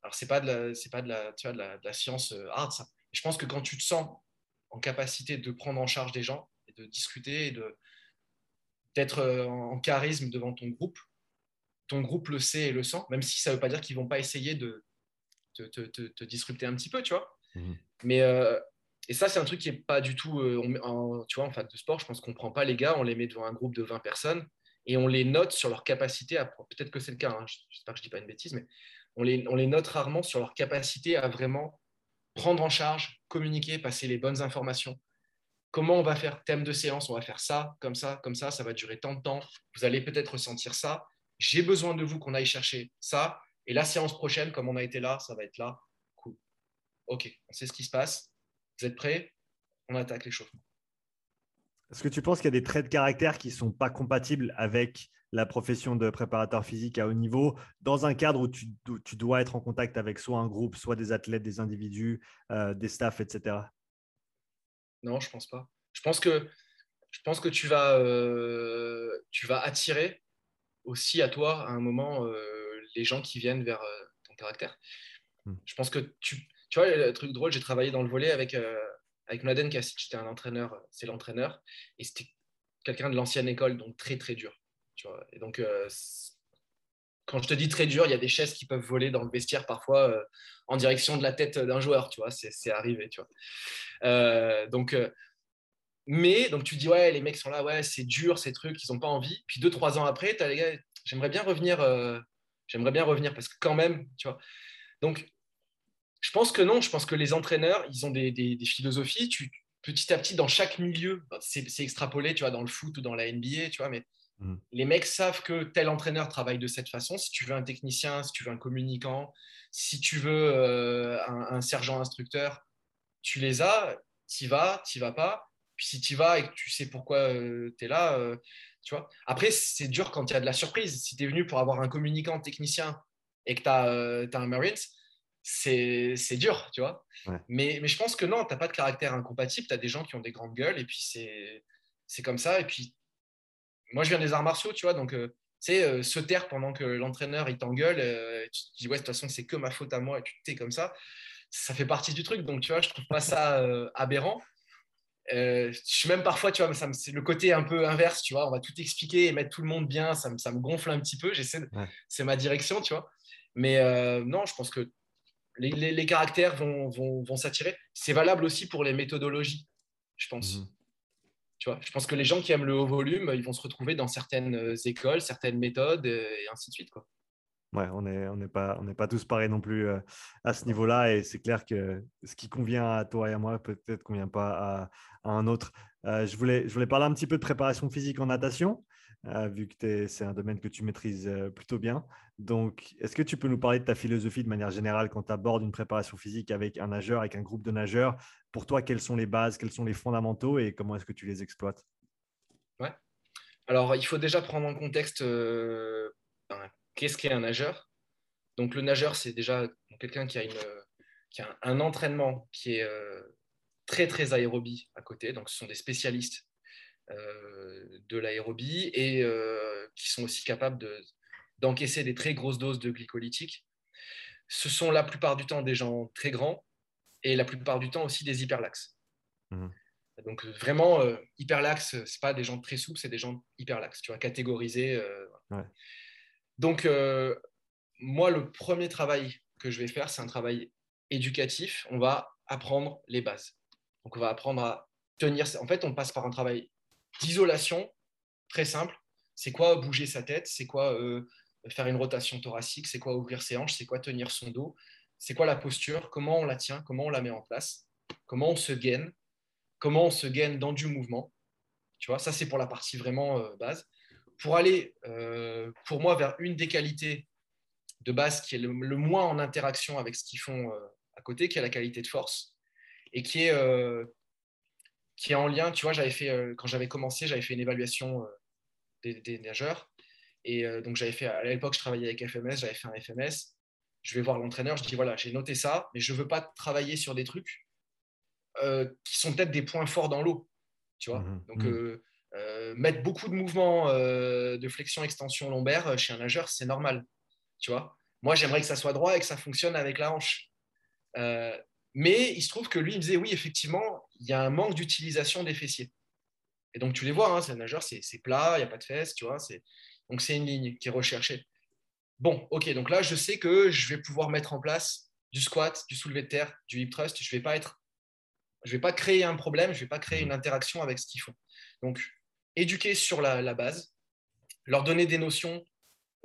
Alors, ce n'est pas, de la, pas de, la, tu vois, de, la, de la science hard, ça. Je pense que quand tu te sens en capacité de prendre en charge des gens, et de discuter, et de, d'être euh, en charisme devant ton groupe. Ton groupe le sait et le sent, même si ça ne veut pas dire qu'ils ne vont pas essayer de te, disrupter un petit peu, tu vois. Mhm. Mais, euh, et ça, c'est un truc qui n'est pas du tout, euh, tu vois, en fait de sport, je pense qu'on ne prend pas les gars, on les met devant un groupe de 20 personnes et on les note sur leur capacité à, peut-être que c'est le cas, hein, j'espère que je ne dis pas une bêtise, mais on les note rarement sur leur capacité à vraiment prendre en charge, communiquer, passer les bonnes informations. Comment on va faire thème de séance On va faire ça, comme ça, comme ça, ça va durer tant de temps. Vous allez peut-être ressentir ça. J'ai besoin de vous qu'on aille chercher ça. Et la séance prochaine, comme on a été là, ça va être là. Cool. OK, on sait ce qui se passe. Vous êtes prêts? On attaque l'échauffement. Est-ce que tu penses qu'il y a des traits de caractère qui ne sont pas compatibles avec la profession de préparateur physique à haut niveau, dans un cadre où tu, dois être en contact avec soit un groupe, soit des athlètes, des individus, euh, des staffs, etc. Non, je pense pas. Je pense que, je pense que tu, vas, euh, tu vas attirer aussi à toi à un moment euh, les gens qui viennent vers ton caractère. Hmm. Je pense que tu, tu vois, le truc drôle, j'ai travaillé dans le volet avec, avec Mladen Kassic, c'était un entraîneur, c'est l'entraîneur, et c'était quelqu'un de l'ancienne école, donc très très dur. Tu vois. Et donc, euh, quand je te dis très dur, il y a des chaises qui peuvent voler dans le vestiaire parfois euh, en direction de la tête d'un joueur, tu vois, c'est arrivé, tu vois. Euh, donc, mais donc tu dis ouais, les mecs sont là, ouais, c'est dur, ces trucs, ils n'ont pas envie. Puis deux trois ans après, tu as les gars, j'aimerais bien revenir, j'aimerais bien revenir parce que quand même, tu vois. Donc je pense que non, je pense que les entraîneurs, ils ont des, philosophies. Tu, petit à petit, dans chaque milieu, c'est extrapolé, tu vois, dans le foot ou dans la NBA, tu vois, mais mmh. les mecs savent que tel entraîneur travaille de cette façon. Si tu veux un technicien, si tu veux un communicant, si tu veux euh, un, sergent instructeur, tu les as, tu vas, tu vas pas. Puis si tu vas et que tu sais pourquoi euh, tu es là, euh, tu vois. Après, c'est dur quand il y a de la surprise. Si tu es venu pour avoir un communicant technicien et que tu as, as, un Marines, c'est dur, tu vois. Mais, mais, je pense que non, tu n'as pas de caractère incompatible. Tu as des gens qui ont des grandes gueules et puis c'est comme ça. Et puis, moi, je viens des arts martiaux, tu vois. Donc, euh, tu sais, euh, se taire pendant que l'entraîneur il t'engueule, euh, tu te dis, ouais, de toute façon, c'est que ma faute à moi et tu t'es comme ça. Ça fait partie du truc. Donc, tu vois, je trouve pas ça aberrant. je suis même parfois, tu vois, c'est le côté un peu inverse, tu vois. On va tout expliquer et mettre tout le monde bien. Ça me, ça me gonfle un petit peu. J'essaie, c'est ma direction, tu vois. Mais non, je pense que les, caractères vont, s'attirer. C'est valable aussi pour les méthodologies, je pense. Mhm. Tu vois, je pense que les gens qui aiment le haut volume, ils vont se retrouver dans certaines euh, écoles, certaines méthodes, euh, et ainsi de suite. Quoi. Ouais, on n'est on pas, pas tous pareils non plus euh, à ce niveau-là. Et c'est clair que ce qui convient à toi et à moi, peut-être ne convient pas à, un autre. je, voulais, je voulais parler un petit peu de préparation physique en natation. Euh, vu que c'est un domaine que tu maîtrises plutôt bien. Donc, est-ce que tu peux nous parler de ta philosophie de manière générale quand tu abordes une préparation physique avec un nageur, avec un groupe de nageurs? Pour toi, quelles sont les bases, quels sont les fondamentaux et comment est-ce que tu les exploites? Ouais. Alors, il faut déjà prendre en contexte ben, qu'est-ce qu'est un nageur? Donc, le nageur, c'est déjà quelqu'un qui a, une, un, entraînement qui est très, très aérobie à côté. Donc, ce sont des spécialistes de l'aérobie et euh, qui sont aussi capables d'encaisser des très grosses doses de glycolytiques. Ce sont la plupart du temps des gens très grands et la plupart du temps aussi des hyperlaxes. Mmh. Donc vraiment, euh, hyperlaxes, ce n'est pas des gens très souples, c'est des gens hyperlaxes, tu vois, catégorisés. Donc moi, le premier travail que je vais faire, c'est un travail éducatif. On va apprendre les bases. Donc on va apprendre à tenir. En fait, on passe par un travail d'isolation très simple. C'est quoi bouger sa tête? C'est quoi euh, faire une rotation thoracique? C'est quoi ouvrir ses hanches? C'est quoi tenir son dos? C'est quoi la posture? Comment on la tient? Comment on la met en place? Comment on se gaine? Comment on se gaine dans du mouvement? Tu vois, ça c'est pour la partie vraiment euh, base. Pour aller, euh, pour moi, vers une des qualités de base qui est le, moins en interaction avec ce qu'ils font à côté, qui est la qualité de force et qui est qui est en lien, tu vois, j'avais fait, euh, quand j'avais commencé, j'avais fait une évaluation euh, des, nageurs. Et euh, donc, j'avais fait, à l'époque, je travaillais avec FMS, j'avais fait un FMS. Je vais voir l'entraîneur, je dis voilà, j'ai noté ça, mais je ne veux pas travailler sur des trucs qui sont peut-être des points forts dans l'eau. Tu vois mmh Donc, mmh. mettre beaucoup de mouvements de flexion-extension lombaire chez un nageur, c'est normal. Tu vois Moi, j'aimerais que ça soit droit et que ça fonctionne avec la hanche. Mais il se trouve que lui, il me disait, oui, effectivement, il y a un manque d'utilisation des fessiers. Et donc, tu les vois, hein, c'est un nageur, c'est plat, il n'y a pas de fesses, tu vois. Donc, c'est une ligne qui est recherchée. Bon, ok, donc là, je sais que je vais pouvoir mettre en place du squat, du soulevé de terre, du hip thrust. Je ne vais pas être, je vais pas créer un problème, je ne vais pas créer une interaction avec ce qu'ils font. Donc, éduquer sur la, base, leur donner des notions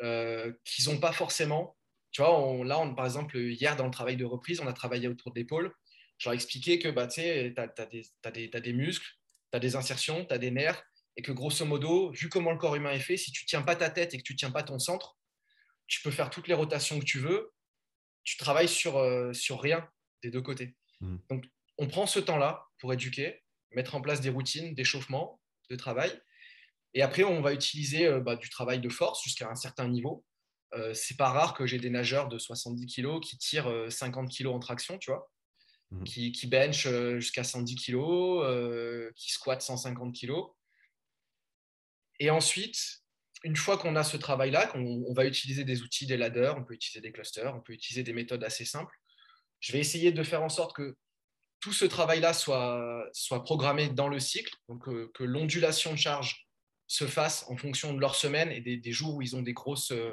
euh, qu'ils n'ont pas forcément, tu vois, là, on, par exemple, hier, dans le travail de reprise, on a travaillé autour de l'épaule. Je leur ai expliqué que bah, tu as, des muscles, tu as des insertions, tu as des nerfs, et que grosso modo, vu comment le corps humain est fait, si tu ne tiens pas ta tête et que tu ne tiens pas ton centre, tu peux faire toutes les rotations que tu veux, tu travailles sur, euh, sur rien des deux côtés. Mmh. Donc, on prend ce temps-là pour éduquer, mettre en place des routines d'échauffement, de travail. Et après, on va utiliser euh, bah, du travail de force jusqu'à un certain niveau. Euh, c'est pas rare que j'ai des nageurs de 70 kg qui tirent 50 kg en traction, tu vois, mmh. qui, qui bench jusqu'à 110 kg, qui squattent 150 kg. Et ensuite, une fois qu'on a ce travail-là, on va utiliser des outils, des ladders, on peut utiliser des clusters, on peut utiliser des méthodes assez simples. Je vais essayer de faire en sorte que tout ce travail-là soit, soit programmé dans le cycle, donc euh, que l'ondulation de charge se fasse en fonction de leur semaine et des, jours où ils ont des grosses, euh,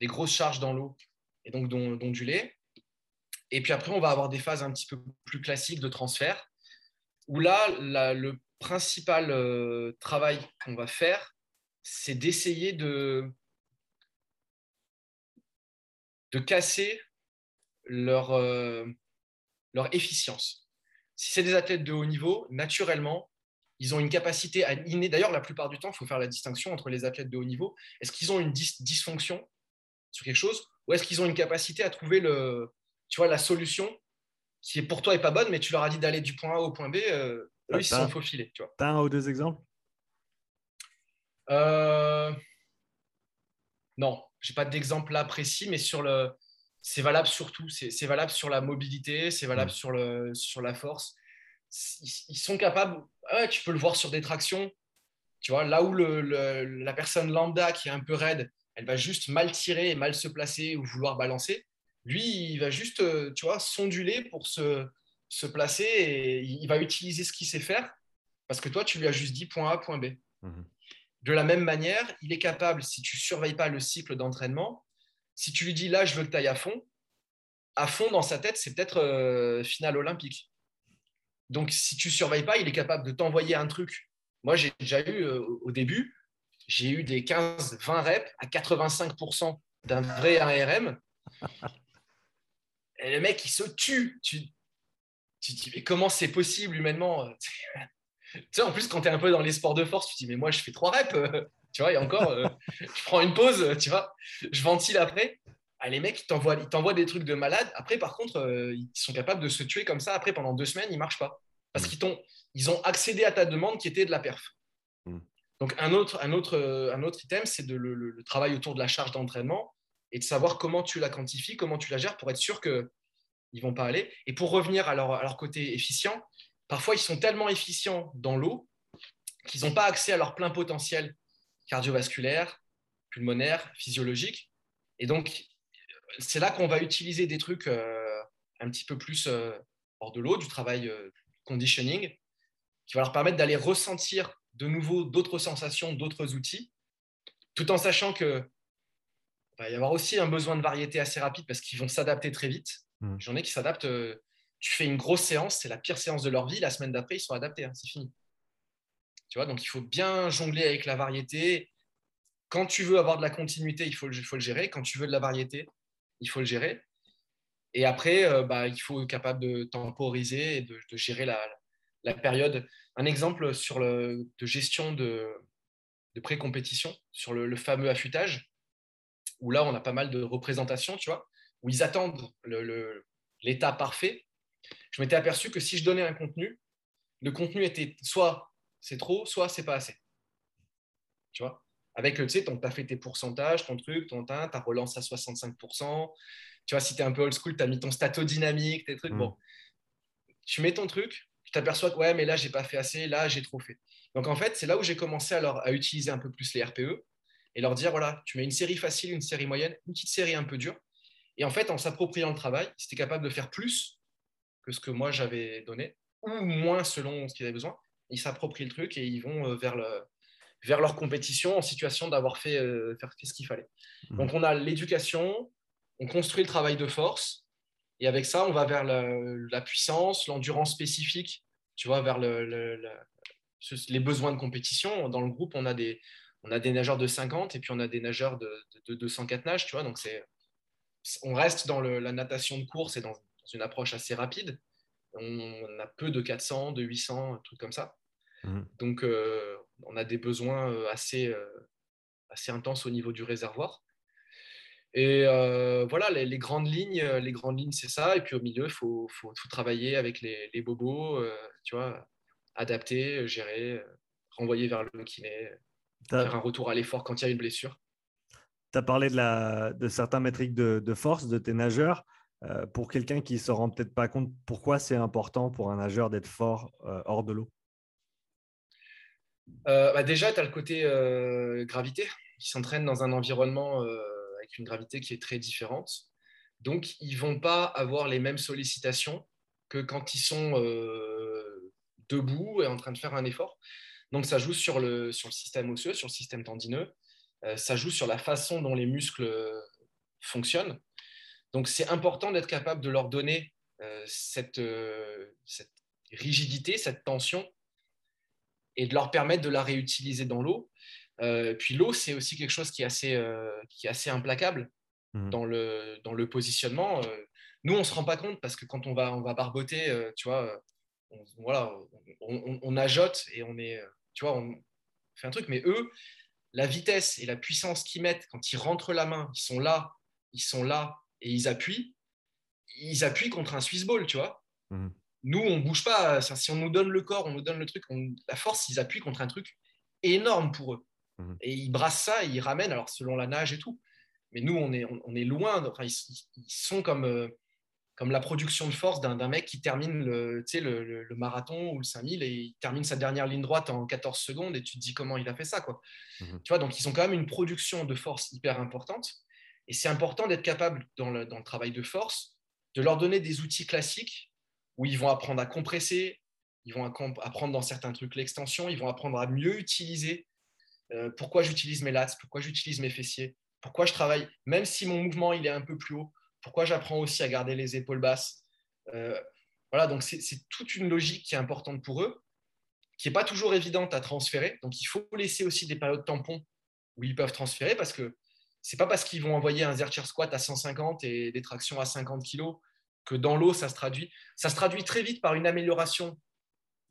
des grosses charges dans l'eau et donc d'onduler. Et puis après, on va avoir des phases un petit peu plus classiques de transfert, où là, le principal euh, travail qu'on va faire, c'est d'essayer de, de casser leur, leur efficience si c'est des athlètes de haut niveau, naturellement, ils ont une capacité à inner. D'ailleurs, la plupart du temps, il faut faire la distinction entre les athlètes de haut niveau. Est-ce qu'ils ont une dysfonction sur quelque chose ou est-ce qu'ils ont une capacité à trouver le, tu vois, la solution qui est pour toi est pas bonne, mais tu leur as dit d'aller du point A au point B, euh, eux, ils se sont faufilés. Tu as un ou deux exemples? Euh... Non, j'ai pas d'exemple là précis, mais sur le, c'est valable sur tout. C'est valable sur la mobilité, c'est valable mm. sur, le, sur la force. Ils, sont capables, tu peux le voir sur des tractions. Tu vois, là où le, la personne lambda qui est un peu raide, elle va juste mal tirer et mal se placer ou vouloir balancer. Lui, il va juste, euh, tu vois, s'onduler pour se, se placer et il va utiliser ce qu'il sait faire parce que toi, tu lui as juste dit point A, point B. Mm-hmm. De la même manière, il est capable, si tu surveilles pas le cycle d'entraînement, si tu lui dis là, je veux que tu ailles à fond, à fond dans sa tête, c'est peut-être euh, finale olympique. Donc, si tu surveilles pas, il est capable de t'envoyer un truc. Moi, j'ai déjà eu euh, au début, j'ai eu des 15-20 reps à 85% d'un vrai ARM. Et le mec, il se tue. Tu, tu dis, mais comment c'est possible humainement? Tu sais, en plus, quand tu es un peu dans les sports de force, tu te dis, mais moi, je fais trois reps. Tu vois, et encore, euh, je prends une pause, tu vois, je ventile après. Ah, les mecs, ils t'envoient, des trucs de malade. Après, par contre, euh, ils sont capables de se tuer comme ça. Après, pendant deux semaines, ils ne marchent pas. Parce mm. qu'ils ont, ils ont accédé à ta demande qui était de la perf. Donc, un autre, un autre, un autre item, c'est de, le, travail autour de la charge d'entraînement et de savoir comment tu la quantifies, comment tu la gères pour être sûr qu'ils ne vont pas aller. Et pour revenir à leur, à leur côté efficient, parfois, ils sont tellement efficients dans l'eau qu'ils n'ont pas accès à leur plein potentiel cardiovasculaire, pulmonaire, physiologique. Et donc, c'est là qu'on va utiliser des trucs euh, un petit peu plus euh, hors de l'eau, du travail euh, conditioning, qui va leur permettre d'aller ressentir de nouveau d'autres sensations, d'autres outils, tout en sachant que va y avoir aussi un besoin de variété assez rapide parce qu'ils vont s'adapter très vite. Mmh. J'en ai qui s'adaptent. tu fais une grosse séance, c'est la pire séance de leur vie. La semaine d'après, ils sont adaptés, hein, c'est fini donc il faut bien jongler avec la variété. Quand tu veux avoir de la continuité, il faut, le, faut le gérer. Quand tu veux de la variété, il faut le gérer. Et après, euh, bah, il faut être capable de temporiser et de, gérer la, période. Un exemple sur le, de gestion de, de pré-compétition, sur le, fameux affûtage, où là, on a pas mal de représentations, tu vois, où ils attendent l'état parfait. Je m'étais aperçu que si je donnais un contenu, le contenu était soit c'est trop, soit c'est pas assez. Tu vois Avec, tu sais, tu as fait tes pourcentages, ton truc, ton teint, tu as relancé à 65%. Tu vois, si tu es un peu old school, tu as mis ton stato dynamique, tes trucs. Mm. Bon, tu mets ton truc, t'aperçois que ouais, mais là, j'ai pas fait assez, là, j'ai trop fait. Donc, en fait, c'est là où j'ai commencé à, à utiliser un peu plus les RPE et leur dire voilà, tu mets une série facile, une série moyenne, une petite série un peu dure. Et en fait, en s'appropriant le travail, si tu capable de faire plus que ce que moi j'avais donné, ou moins selon ce qu'ils avaient besoin, ils s'approprient le truc et ils vont euh, vers, le, vers leur compétition en situation d'avoir fait, euh, ce qu'il fallait. Mmh. Donc on a l'éducation, on construit le travail de force, et avec ça, on va vers la, puissance, l'endurance spécifique, tu vois, vers le, les besoins de compétition. Dans le groupe, on a des, on a des nageurs de 50 et puis on a des nageurs de, de, 204 nages, tu vois. Donc c'est, on reste dans la natation de course et dans, dans une approche assez rapide on a peu de 400, de 800, un truc comme ça. Mhm. Donc, euh, on a des besoins euh, assez, euh, assez intenses au niveau du réservoir. Et voilà, les, grandes lignes, les grandes lignes, c'est ça. Et puis au milieu, il faut, travailler avec les, bobos, tu vois, adapter, gérer, renvoyer vers le kiné, faire un retour à l'effort quand il y a une blessure. Tu as parlé de, la, de certains métriques de, de, force de tes nageurs. Euh, pour quelqu'un qui ne se rend peut-être pas compte, pourquoi c'est important pour un nageur d'être fort euh, hors de l'eau? Bah Déjà, tu as le côté gravité. Ils s'entraînent dans un environnement avec une gravité qui est très différente. Donc, ils ne vont pas avoir les mêmes sollicitations que quand ils sont debout et en train de faire un effort. Donc, ça joue sur le, sur le système osseux, sur le système tendineux. Euh, ça joue sur la façon dont les muscles fonctionnent. Donc, c'est important d'être capable de leur donner euh, euh, cette rigidité, cette tension, et de leur permettre de la réutiliser dans l'eau. Puis l'eau, c'est aussi quelque chose qui est assez, qui est assez implacable mmh. dans, le, dans le positionnement. nous, on ne se rend pas compte parce que quand on va, on va barboter, tu vois, on, voilà, on, on, ajote et on est, tu vois, on fait un truc. Mais eux, la vitesse et la puissance qu'ils mettent quand ils rentrent la main, ils sont là, ils sont là et ils appuient. Ils appuient contre un Swiss ball, tu vois. Mhm. Nous, on bouge pas. Si on nous donne le corps, on nous donne le truc, la force, ils appuient contre un truc énorme pour eux. Mhm. Et ils brassent ça, ils ramènent, alors selon la nage et tout. Mais nous, on est, on, est loin. Enfin, ils, sont comme, euh, comme la production de force d'un mec qui termine le, le, le, marathon ou le 5000 et il termine sa dernière ligne droite en 14 secondes et tu te dis comment il a fait ça. Quoi. Mhm. Tu vois, donc ils ont quand même une production de force hyper importante et c'est important d'être capable dans le, dans le, travail de force de leur donner des outils classiques où ils vont apprendre à compresser, ils vont apprendre dans certains trucs l'extension, ils vont apprendre à mieux utiliser euh, pourquoi j'utilise mes lats, pourquoi j'utilise mes fessiers, pourquoi je travaille, même si mon mouvement il est un peu plus haut, pourquoi j'apprends aussi à garder les épaules basses? Euh, Voilà, donc c'est toute une logique qui est importante pour eux, qui n'est pas toujours évidente à transférer. Donc il faut laisser aussi des périodes tampons où ils peuvent transférer parce que c'est pas parce qu'ils vont envoyer un Zercher squat à 150 et des tractions à 50 kg que dans l'eau ça se traduit. Ça se traduit très vite par une amélioration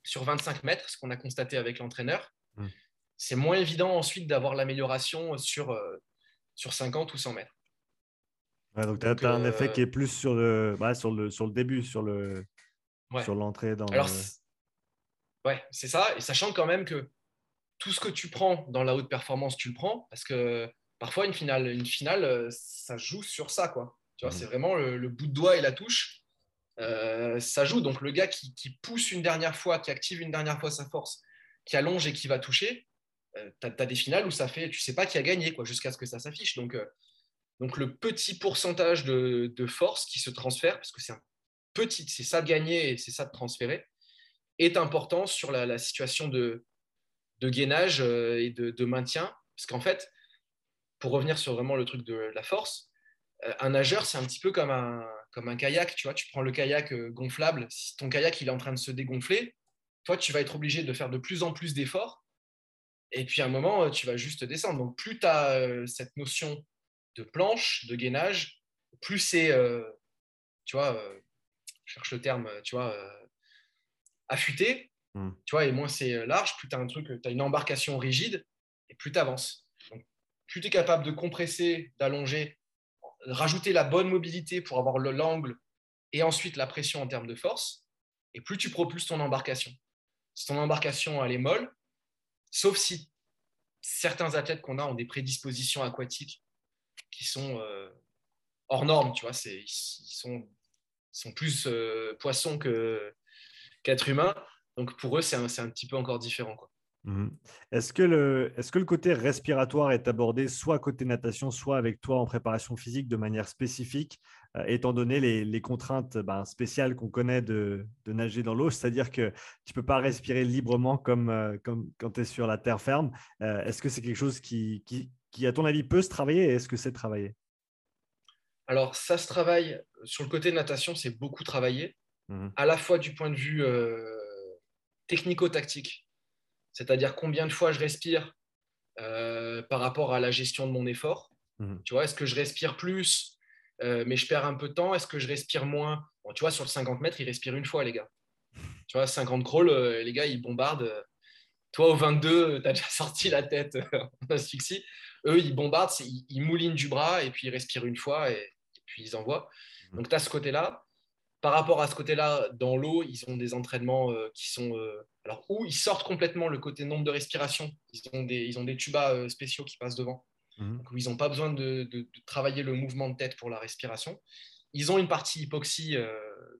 sur 25 mètres, ce qu'on a constaté avec l'entraîneur. Mmh. C'est moins évident ensuite d'avoir l'amélioration sur, euh, sur 50 ou 100 mètres donc, tu as, un effet qui est plus sur le, bah, sur le, sur le début, sur le sur l'entrée dans Alors, Ouais, c'est ça. Et sachant quand même que tout ce que tu prends dans la haute performance, tu le prends, parce que parfois, une finale, une finale ça joue sur ça. Quoi. Tu vois, mmh. C'est vraiment le, bout de doigt et la touche. ça joue. Donc, le gars qui, qui, pousse une dernière fois, qui active une dernière fois sa force, qui allonge et qui va toucher, tu as, des finales où ça fait, tu sais pas qui a gagné quoi, jusqu'à ce que ça s'affiche. Donc, donc le petit pourcentage de, force qui se transfère, parce que c'est un petit, c'est ça de gagner et c'est ça de transférer, est important sur la, situation de, gainage euh, et de, maintien. Parce qu'en fait, pour revenir sur vraiment le truc de la force, euh, un nageur, c'est un petit peu comme un, comme un kayak. Tu vois, tu prends le kayak euh, gonflable. Si ton kayak il est en train de se dégonfler, toi, tu vas être obligé de faire de plus en plus d'efforts. Et puis à un moment, tu vas juste descendre. Donc plus tu as cette notion de planche, de gainage, plus c'est, euh, tu vois, euh, je cherche le terme, tu vois, euh, affûté, hmm. tu vois, et moins c'est large, plus tu as un truc, tu as une embarcation rigide, et plus tu avances. Donc, plus tu es capable de compresser, d'allonger, rajouter la bonne mobilité pour avoir l'angle et ensuite la pression en termes de force, et plus tu propulses ton embarcation. Si ton embarcation elle est molle, sauf si certains athlètes qu'on a ont des prédispositions aquatiques qui sont euh, hors normes, tu vois. Ils sont, plus euh, poissons que, qu'êtres humains. Donc pour eux, c'est un, petit peu encore différent. Mmh. Est-ce que, le, côté respiratoire est abordé soit côté natation, soit avec toi en préparation physique de manière spécifique, étant donné les, les contraintes ben, spéciales qu'on connaît de, de, nager dans l'eau, c'est-à-dire que tu ne peux pas respirer librement comme, comme quand tu es sur la terre ferme. est-ce que c'est quelque chose qui, qui, qui, à ton avis, peut se travailler et est-ce que c'est travaillé? Alors, ça se travaille. Sur le côté natation, c'est beaucoup travaillé, mmh à la fois du point de vue euh, technico-tactique, c'est-à-dire combien de fois je respire euh, par rapport à la gestion de mon effort. Mmh tu vois, est-ce que je respire plus, euh, mais je perds un peu de temps Est-ce que je respire moins? Tu vois, sur le 50 mètres, ils respirent une fois, les gars. Tu vois, 50 crawls, les gars, ils bombardent. Toi, au 22, tu as déjà sorti la tête en asphyxie. Eux, ils bombardent, ils, moulinent du bras et puis ils respirent une fois et, puis ils envoient. Mhm. Donc, tu as ce côté-là. par rapport à ce côté-là, dans l'eau, ils ont des entraînements euh, qui sont. Euh, alors, où ils sortent complètement le côté nombre de respiration. Ils ont des, ils ont des tubas euh, spéciaux qui passent devant. Mhm. Ils n'ont pas besoin de, travailler le mouvement de tête pour la respiration. Ils ont une partie hypoxie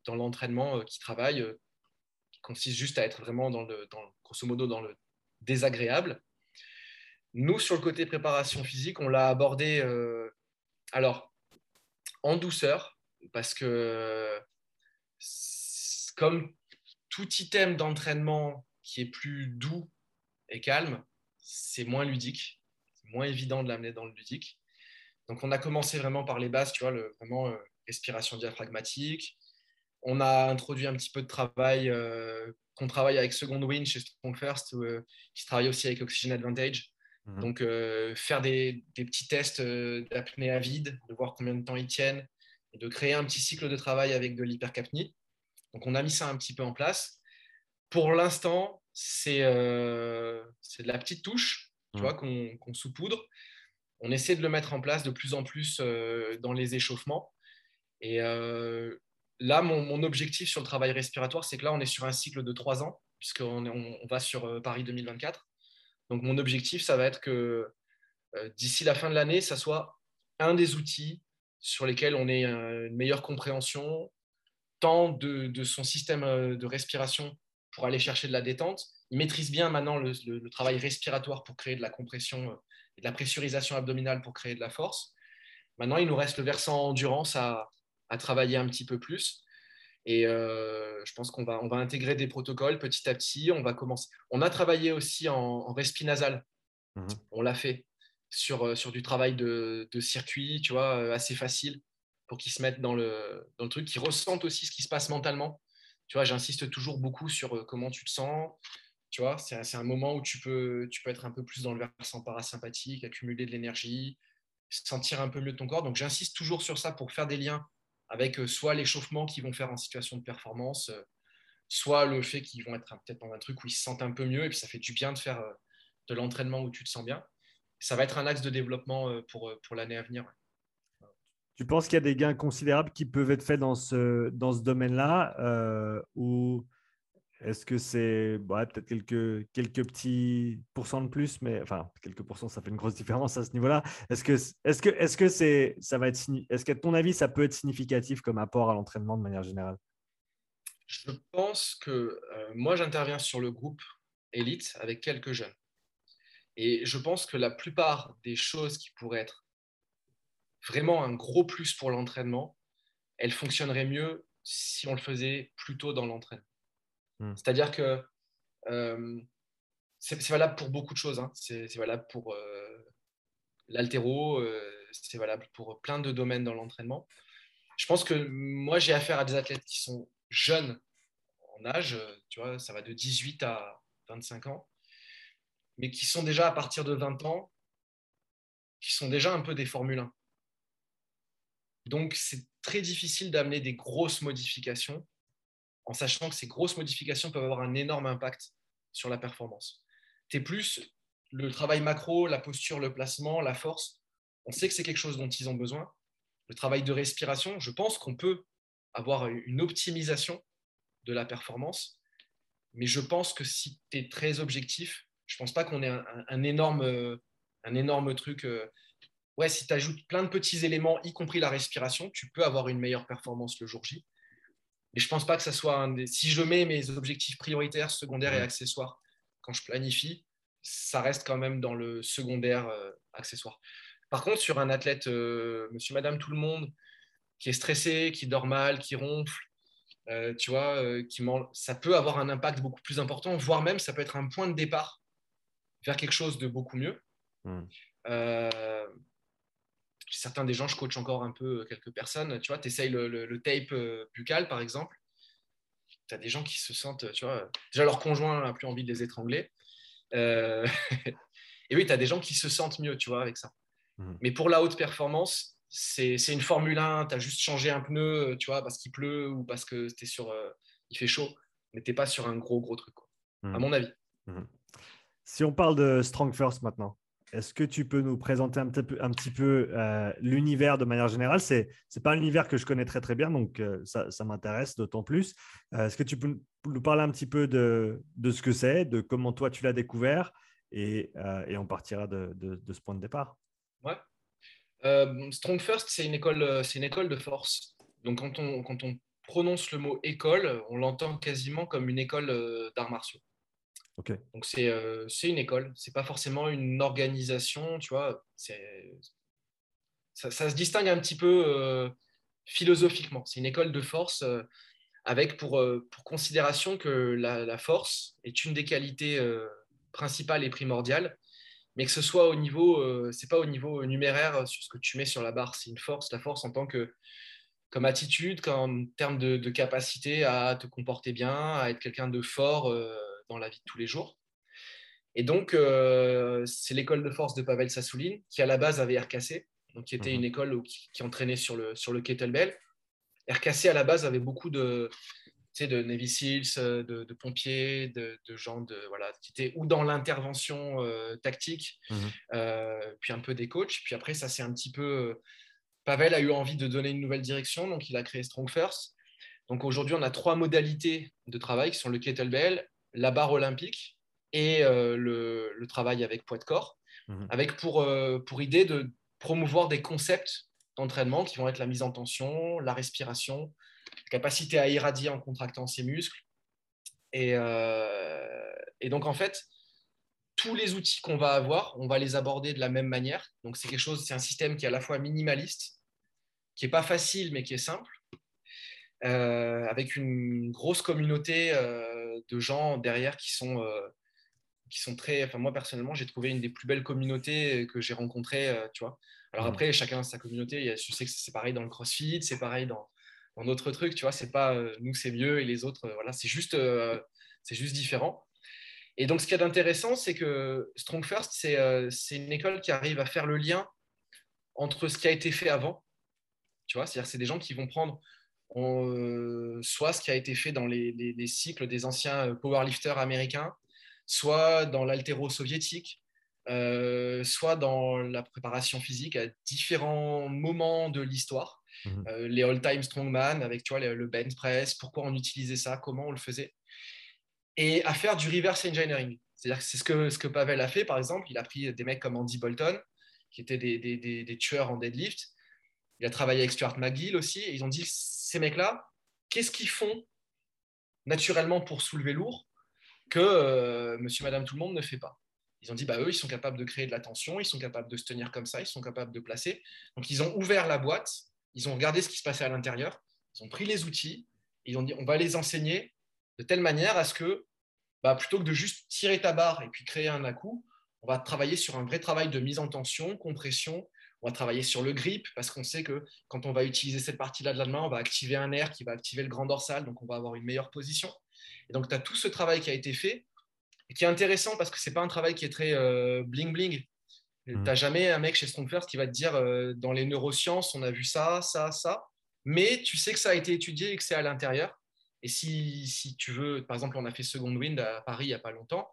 dans l'entraînement qui travaille, qui consiste juste à être vraiment, dans le, dans, grosso modo, dans le désagréable. Nous, sur le côté préparation physique, on l'a abordé alors en douceur, parce que comme tout item d'entraînement qui est plus doux et calme, c'est moins ludique, moins évident de l'amener dans le ludique. Donc on a commencé vraiment par les bases, tu vois, le, vraiment euh, respiration diaphragmatique. On a introduit un petit peu de travail euh, qu'on travaille avec Second Wind chez Strong First, euh, qui travaille aussi avec Oxygen Advantage. Mhm. Donc faire des, des, petits tests d'apnée à vide, de voir combien de temps ils tiennent, et de créer un petit cycle de travail avec de l'hypercapnie. Donc on a mis ça un petit peu en place. Pour l'instant, c'est euh, de la petite touche tu mmh. vois, qu'on saupoudre. On essaie de le mettre en place de plus en plus euh, dans les échauffements. Et euh, là, mon, objectif sur le travail respiratoire, c'est que là, on est sur un cycle de trois ans, puisqu'on on, va sur Paris 2024. Donc mon objectif, ça va être que d'ici la fin de l'année, ça soit un des outils sur lesquels on ait une meilleure compréhension, de, son système euh, de respiration pour aller chercher de la détente. Il maîtrise bien maintenant le, travail respiratoire pour créer de la compression euh, et de la pressurisation abdominale pour créer de la force. Maintenant, il nous reste le versant endurance à, travailler un petit peu plus. Et euh, je pense qu'on va, on va intégrer des protocoles petit à petit. On va commencer. On a travaillé aussi en, en respi nasal. Mmh on l'a fait sur, sur du travail de, de, circuit, tu vois, assez facile pour qu'ils se mettent dans le, dans le truc, qu'ils ressentent aussi ce qui se passe mentalement. J'insiste toujours beaucoup sur euh, comment tu te sens. C'est un moment où tu peux, être un peu plus dans le versant parasympathique, accumuler de l'énergie, sentir un peu mieux ton corps. Donc, j'insiste toujours sur ça pour faire des liens avec euh, soit l'échauffement qu'ils vont faire en situation de performance, euh, soit le fait qu'ils vont être peut-être dans un truc où ils se sentent un peu mieux et puis ça fait du bien de faire de l'entraînement où tu te sens bien. Ça va être un axe de développement pour l'année à venir. Tu penses qu'il y a des gains considérables qui peuvent être faits dans ce, dans ce domaine-là euh, Ou est-ce que c'est peut-être quelques, quelques petits pourcents de plus, mais enfin, quelques pourcents, ça fait une grosse différence à ce niveau-là. Est-ce que, est-ce que, est-ce que ça va être, est-ce qu'à ton avis, ça peut être significatif comme apport à l'entraînement de manière générale? Je pense que euh, moi, j'interviens sur le groupe élite avec quelques jeunes. Et je pense que la plupart des choses qui pourraient être vraiment un gros plus pour l'entraînement, elle fonctionnerait mieux si on le faisait plus tôt dans l'entraînement. Hmm. C'est-à-dire que euh, c'est valable pour beaucoup de choses. Hein. C'est valable pour euh, l'altéro, euh, c'est valable pour plein de domaines dans l'entraînement. Je pense que moi, j'ai affaire à des athlètes qui sont jeunes en âge, tu vois, ça va de 18 à 25 ans, mais qui sont déjà à partir de 20 ans, qui sont déjà un peu des Formule 1. Donc, c'est très difficile d'amener des grosses modifications en sachant que ces grosses modifications peuvent avoir un énorme impact sur la performance. Es plus le travail macro, la posture, le placement, la force. On sait que c'est quelque chose dont ils ont besoin. Le travail de respiration, je pense qu'on peut avoir une optimisation de la performance. Mais je pense que si tu es très objectif, je ne pense pas qu'on ait un, énorme, un énorme truc. Ouais, si tu ajoutes plein de petits éléments, y compris la respiration, tu peux avoir une meilleure performance le jour J. Mais je ne pense pas que ça soit un des... Si je mets mes objectifs prioritaires, secondaires et accessoires quand je planifie, ça reste quand même dans le secondaire euh, accessoire. Par contre, sur un athlète, euh, monsieur, madame, tout le monde, qui est stressé, qui dort mal, qui ronfle, euh, tu vois, qui ça peut avoir un impact beaucoup plus important, voire même ça peut être un point de départ vers quelque chose de beaucoup mieux. Hmm certains des gens, je coach encore un peu euh, quelques personnes. Tu vois, tu essayes le, tape euh, buccal, par exemple. Tu as des gens qui se sentent, tu vois, déjà leur conjoint n'a plus envie de les étrangler. Euh, et oui, tu as des gens qui se sentent mieux, tu vois, avec ça. Mmh. Mais pour la haute performance, c'est une Formule 1, tu as juste changé un pneu, tu vois, parce qu'il pleut ou parce que es sur, il fait chaud, mais tu pas sur un gros, gros truc, quoi, à mmh. mon avis. Mmh. Si on parle de Strong First maintenant, Est-ce que tu peux nous présenter un petit peu, euh, l'univers de manière générale? C'est n'est pas un univers que je connais très très bien, donc euh, ça, m'intéresse d'autant plus. Euh, est-ce que tu peux nous parler un petit peu de, ce que c'est, de comment toi tu l'as découvert et, on partira de, ce point de départ? Ouais. Strong First, c'est une, école, de force. Donc quand on, quand on prononce le mot école, on l'entend quasiment comme une école d'arts martiaux. Donc euh, c'est une école, c'est pas forcément une organisation, tu vois. Ça, ça, se distingue un petit peu euh, philosophiquement. C'est une école de force euh, avec pour, pour, considération que la, force est une des qualités principales et primordiales, mais que ce soit au niveau, c'est pas au niveau numéraire sur ce que tu mets sur la barre, c'est une force, la force en tant que comme attitude, comme terme de, capacité à te comporter bien, à être quelqu'un de fort dans la vie de tous les jours. Et donc, euh, c'est l'école de force de Pavel Sassouline, qui à la base avait RKC, donc qui était mhm. une école qui, entraînait sur le, sur le kettlebell. RKC à la base avait beaucoup de, de Navy Seals, euh, de, pompiers, de, gens de, voilà, qui étaient ou dans l'intervention euh, tactique, mhm. puis un peu des coachs. Puis après, ça c'est un petit peu. Pavel a eu envie de donner une nouvelle direction, donc il a créé Strong First. Donc aujourd'hui, on a trois modalités de travail qui sont le kettlebell, la barre olympique et euh, le, travail avec poids de corps, mhm. avec pour, euh, pour idée de promouvoir des concepts d'entraînement qui vont être la mise en tension, la respiration, la capacité à irradier en contractant ses muscles. Et, euh, et donc, en fait, tous les outils qu'on va avoir, on va les aborder de la même manière. Donc, c'est quelque chose, c'est un système qui est à la fois minimaliste, qui n'est pas facile, mais qui est simple, euh, avec une grosse communauté euh, de gens derrière qui sont, euh, qui sont très. Enfin, moi, personnellement, j'ai trouvé une des plus belles communautés que j'ai rencontrées, tu vois. Alors mmh. après, chacun a sa communauté. Je sais que c'est pareil dans le CrossFit, c'est pareil dans, dans d'autres trucs, tu vois. C'est pas nous, c'est mieux et les autres, voilà. C'est juste, c'est juste différent. Et donc, ce qu'il y a d'intéressant, c'est que Strong First, c'est une école qui arrive à faire le lien entre ce qui a été fait avant, tu vois. C'est-à-dire, c'est des gens qui vont prendre euh, soit ce qui a été fait dans les, cycles des anciens euh, powerlifters américains, soit dans l'altéro soviétique, euh, soit dans la préparation physique à différents moments de l'histoire. Mhm. les all-time strongman avec tu vois, le, bench press, pourquoi on utilisait ça, comment on le faisait. Et à faire du reverse engineering. C'est-à-dire que c'est ce que, ce que Pavel a fait, par exemple. Il a pris des mecs comme Andy Bolton, qui étaient des, des, des tueurs en deadlift. Il a travaillé avec Stuart McGill aussi. Et ils ont dit ces mecs-là, qu'est-ce qu'ils font naturellement pour soulever lourd que euh, monsieur, madame, tout le monde ne fait pas? Ils ont dit, bah, eux, ils sont capables de créer de la tension, ils sont capables de se tenir comme ça, ils sont capables de placer. Donc, ils ont ouvert la boîte, ils ont regardé ce qui se passait à l'intérieur, ils ont pris les outils, ils ont dit, on va les enseigner de telle manière à ce que, bah, plutôt que de juste tirer ta barre et puis créer un à-coup, on va travailler sur un vrai travail de mise en tension, compression, on va travailler sur le grip parce qu'on sait que quand on va utiliser cette partie-là de la main, on va activer un air qui va activer le grand dorsal, donc on va avoir une meilleure position. Et donc, tu as tout ce travail qui a été fait et qui est intéressant parce que ce n'est pas un travail qui est très bling-bling. Euh, tu n'as jamais un mec chez Strongfirst qui va te dire euh, dans les neurosciences, on a vu ça, ça, ça. Mais tu sais que ça a été étudié et que c'est à l'intérieur. Et si, si, tu veux, par exemple, on a fait Second Wind à Paris il n'y a pas longtemps.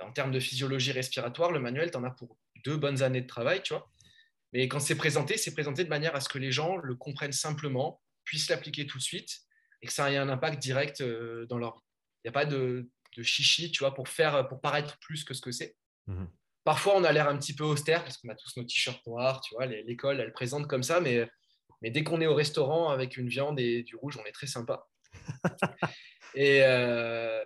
En termes de physiologie respiratoire, le manuel, tu en as pour deux bonnes années de travail, tu vois. Mais quand c'est présenté, c'est présenté de manière à ce que les gens le comprennent simplement, puissent l'appliquer tout de suite et que ça ait un impact direct euh, dans leur vie. Il n'y a pas de, chichi, tu vois, pour faire, pour paraître plus que ce que c'est. Mhm. Parfois, on a l'air un petit peu austère parce qu'on a tous nos t-shirts noirs, tu vois, l'école, elle présente comme ça, mais, mais dès qu'on est au restaurant avec une viande et du rouge, on est très sympa. et, euh,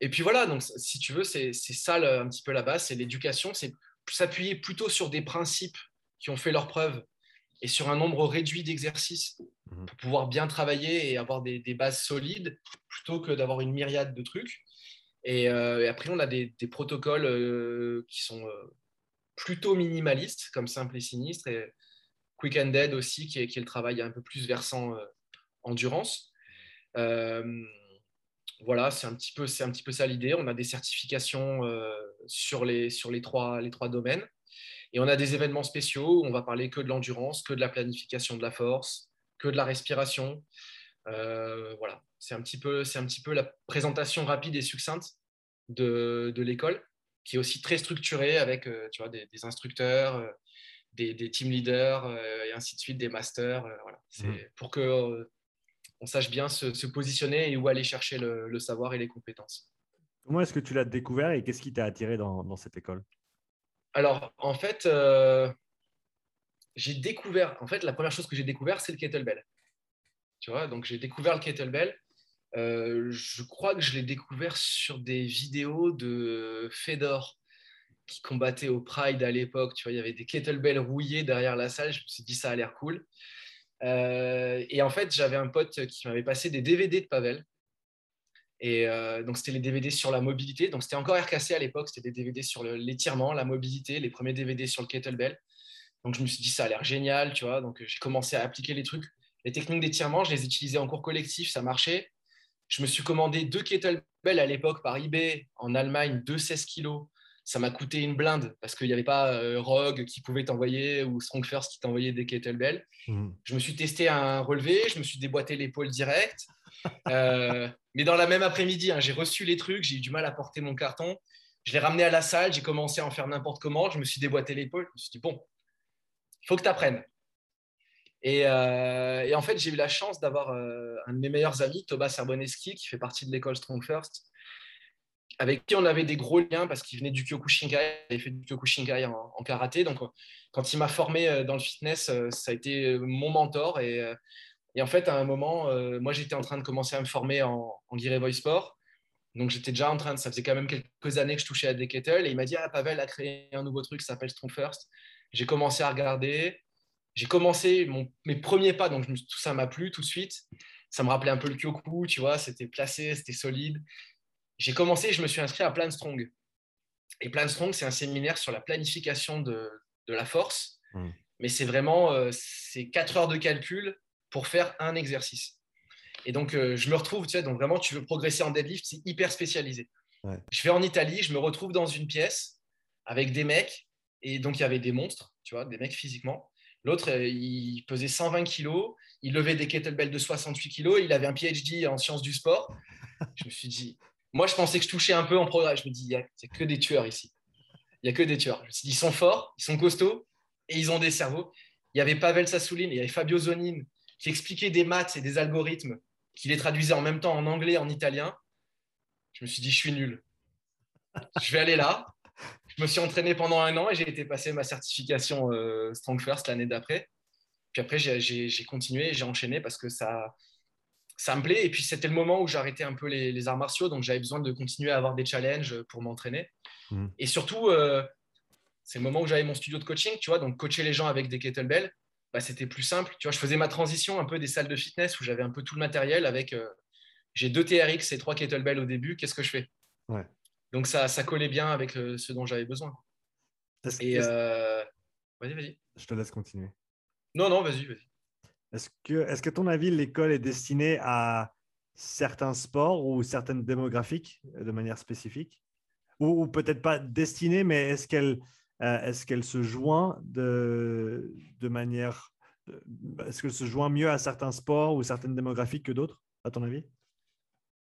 et puis voilà, donc si tu veux, c'est ça un petit peu la base, c'est l'éducation, c'est s'appuyer plutôt sur des principes qui ont fait leurs preuves et sur un nombre réduit d'exercices mhm. pour pouvoir bien travailler et avoir des, bases solides plutôt que d'avoir une myriade de trucs. Et, euh, après, on a des, protocoles euh, qui sont euh, plutôt minimalistes, comme simple et sinistre, et quick and dead aussi, qui est, qui est le travail un peu plus versant endurance. voilà, c'est un, petit peu, un petit peu ça l'idée. On a des certifications sur, les, sur les, trois, les trois domaines. Et on a des événements spéciaux où on va parler que de l'endurance, que de la planification de la force, que de la respiration. Euh, voilà, c'est un, petit peu, un petit peu la présentation rapide et succincte de, l'école. qui est aussi très structuré avec tu vois, des, instructeurs, des, team leaders et ainsi de suite, des masters. voilà. C'est mmh. pour que on sache bien se, positionner et où aller chercher le, savoir et les compétences. Comment est-ce que tu l'as découvert et qu'est-ce qui t'a attiré dans, cette école? Alors, en fait, j'ai découvert, en fait, la première chose que j'ai découvert, c'est le kettlebell. Tu vois, donc j'ai découvert le kettlebell. Euh, je crois que je l'ai découvert sur des vidéos de Fedor qui combattait au Pride à l'époque. Tu vois, il y avait des kettlebells rouillés derrière la salle. Je me suis dit, ça a l'air cool. Euh, et en fait, j'avais un pote qui m'avait passé des DVD de Pavel. Et euh, donc, c'était les DVD sur la mobilité. Donc, c'était encore RKC à l'époque. C'était des DVD sur l'étirement, la mobilité, les premiers DVD sur le kettlebell. Donc, je me suis dit, ça a l'air génial, tu vois. Donc, j'ai commencé à appliquer les trucs. Les techniques d'étirement, je les utilisais en cours collectif, ça marchait. Je me suis commandé deux kettlebells à l'époque par eBay en Allemagne, deux 16 kilos. Ça m'a coûté une blinde parce qu'il n'y avait pas euh, Rogue qui pouvait t'envoyer ou Strong First qui t'envoyait des kettlebells. Mmh. Je me suis testé un relevé, je me suis déboîté l'épaule direct. Euh, mais dans la même après-midi, hein, j'ai reçu les trucs, j'ai eu du mal à porter mon carton. Je l'ai ramené à la salle, j'ai commencé à en faire n'importe comment. Je me suis déboîté l'épaule. Je me suis dit, bon, il faut que tu apprennes. Euh, et, en fait, j'ai eu la chance d'avoir un de mes meilleurs amis, Thomas Serboneski, qui fait partie de l'école Strong First, avec qui on avait des gros liens parce qu'il venait du Kyokushinkai, il avait fait du Kyokushinkai en, en karaté. Donc, quand il m'a formé euh, dans le fitness, ça a été mon mentor. Et, en fait, à un moment, moi, j'étais en train de commencer à me former en, en Voice Sport. Donc, j'étais déjà en train de, ça faisait quand même quelques années que je touchais à des kettles. Et il m'a dit, ah, Pavel a créé un nouveau truc qui s'appelle Strong First. J'ai commencé à regarder. J'ai commencé mes premiers pas, donc tout ça m'a plu tout de suite. Ça me rappelait un peu le Kyoku, tu vois, c'était placé, c'était solide. J'ai commencé, je me suis inscrit à Plan Strong. Et Plan Strong, c'est un séminaire sur la planification de, la force. Hmm. Mais c'est vraiment euh, c'est 4 heures de calcul pour faire un exercice. Et donc, euh, je me retrouve, tu sais, donc vraiment, tu veux progresser en deadlift, c'est hyper spécialisé. Je vais en Italie, je me retrouve dans une pièce avec des mecs et donc, il y avait des monstres, tu vois, des mecs physiquement. L'autre, euh, il pesait 120 kilos, il levait des kettlebells de 68 kilos, il avait un PhD en sciences du sport. Je me suis dit, moi, je pensais que je touchais un peu en progrès. Je me dis, il n'y a, que des tueurs ici. Il n'y a que des tueurs. Je me suis dit, ils sont forts, ils sont costauds et ils ont des cerveaux. Il y avait Pavel Sassoulin, il y avait Fabio Zonin qui expliquaient des maths et des algorithmes, qui les traduisaient en même temps en anglais et en italien. Je me suis dit, je suis nul. Je vais aller là, je me suis entraîné pendant un an et j'ai été passer ma certification euh, Strong First l'année d'après. Puis après, j'ai continué j'ai enchaîné parce que ça, ça me plaît. Et puis, c'était le moment où j'arrêtais un peu les, arts martiaux. Donc, j'avais besoin de continuer à avoir des challenges pour m'entraîner. Mmh. Et surtout, euh, c'est le moment où j'avais mon studio de coaching. Tu vois, donc, coacher les gens avec des kettlebells, bah, c'était plus simple. Tu vois, je faisais ma transition un peu des salles de fitness où j'avais un peu tout le matériel avec. Euh, j'ai deux TRX et trois kettlebells au début. Qu'est-ce que je fais? Ouais. Donc ça, ça collait bien avec euh, ce dont j'avais besoin. Et euh, vas-y, vas-y. Je te laisse continuer. Non, non, vas-y, vas-y. Est-ce que, que, ton avis, l'école est destinée à certains sports ou certaines démographiques de manière spécifique? Ou, peut-être pas destinée, mais est-ce qu'elle, euh, se joint de, de manière. Est-ce qu'elle se joint mieux à certains sports ou certaines démographiques que d'autres, à ton avis?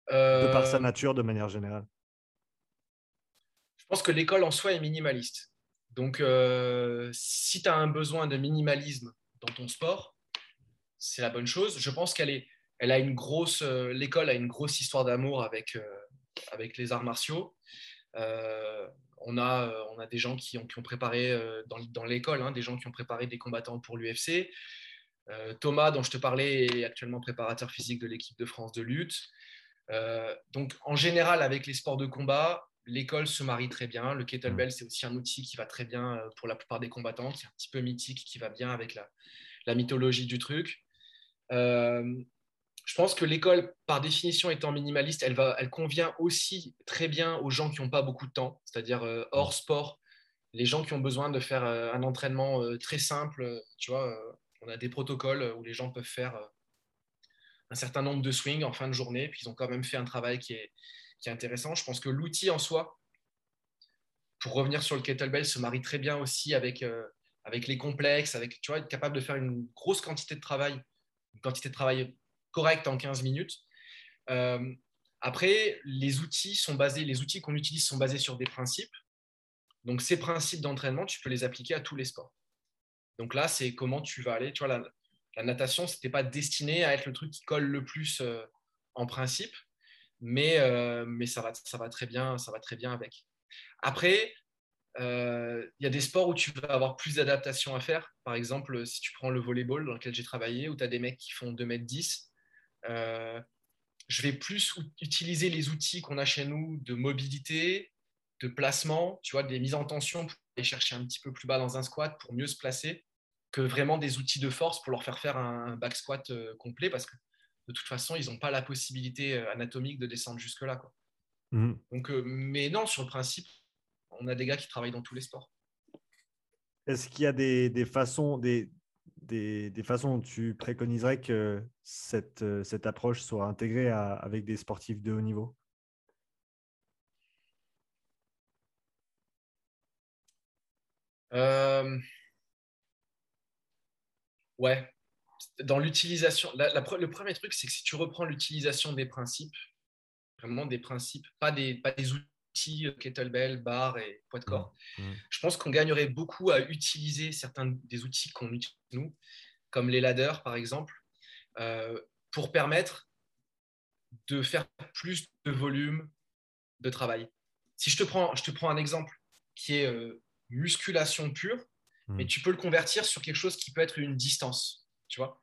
De par sa nature, de manière générale je pense que l'école en soi est minimaliste. Donc, euh, si tu as un besoin de minimalisme dans ton sport, c'est la bonne chose. Je pense qu'elle est, elle a une grosse, euh, l'école a une grosse histoire d'amour avec, euh, avec les arts martiaux. on, a, on a des gens qui ont, qui ont préparé dans, dans l'école, hein, des gens qui ont préparé des combattants pour l'UFC. Thomas, dont je te parlais, est actuellement préparateur physique de l'équipe de France de lutte. donc, en général, avec les sports de combat, l'école se marie très bien. Le kettlebell, c'est aussi un outil qui va très bien euh, pour la plupart des combattants, qui est un petit peu mythique, qui va bien avec la, mythologie du truc. Euh, je pense que l'école, par définition, étant minimaliste, elle, va, elle convient aussi très bien aux gens qui n'ont pas beaucoup de temps, c'est-à-dire euh, hors sport, les gens qui ont besoin de faire un entraînement très simple. Tu vois, on a des protocoles où les gens peuvent faire un certain nombre de swings en fin de journée, puis ils ont quand même fait un travail qui est, qui est intéressant. Je pense que l'outil en soi, pour revenir sur le kettlebell, se marie très bien aussi avec, euh, avec les complexes, avec, tu vois, être capable de faire une grosse quantité de travail, une quantité de travail correcte en 15 minutes. Euh, après, les outils sont basés, les outils qu'on utilise sont basés sur des principes. Donc, ces principes d'entraînement, tu peux les appliquer à tous les sports. Donc là, c'est comment tu vas aller. Tu vois, la, natation, ce n'était pas destiné à être le truc qui colle le plus euh, en principe, mais, euh, mais ça, va, ça, va très bien, ça va très bien avec. Après, il y a des sports où tu vas avoir plus d'adaptation à faire. Par exemple, si tu prends le volleyball dans lequel j'ai travaillé, où tu as des mecs qui font 2m10, je vais plus utiliser les outils qu'on a chez nous de mobilité, de placement, tu vois, des mises en tension pour aller chercher un petit peu plus bas dans un squat pour mieux se placer, que vraiment des outils de force pour leur faire faire un back squat euh, complet parce que de toute façon, ils n'ont pas la possibilité euh, anatomique de descendre jusque-là. Quoi. Mmh. Donc, euh, mais non, sur le principe, on a des gars qui travaillent dans tous les sports. Est-ce qu'il y a des, des façons, des, des, des, façons où tu préconiserais que cette, cette approche soit intégrée avec des sportifs de haut niveau? Euh, Ouais. Dans l'utilisation, le premier truc, c'est que si tu reprends l'utilisation des principes, vraiment des principes, pas des, pas des outils euh, kettlebell, bar et poids de corps, mmh, mmh. je pense qu'on gagnerait beaucoup à utiliser certains des outils qu'on utilise nous, comme les ladders par exemple, euh, pour permettre de faire plus de volume de travail. Si je te prends, je te prends un exemple qui est euh, musculation pure, mais hmm. tu peux le convertir sur quelque chose qui peut être une distance. Tu vois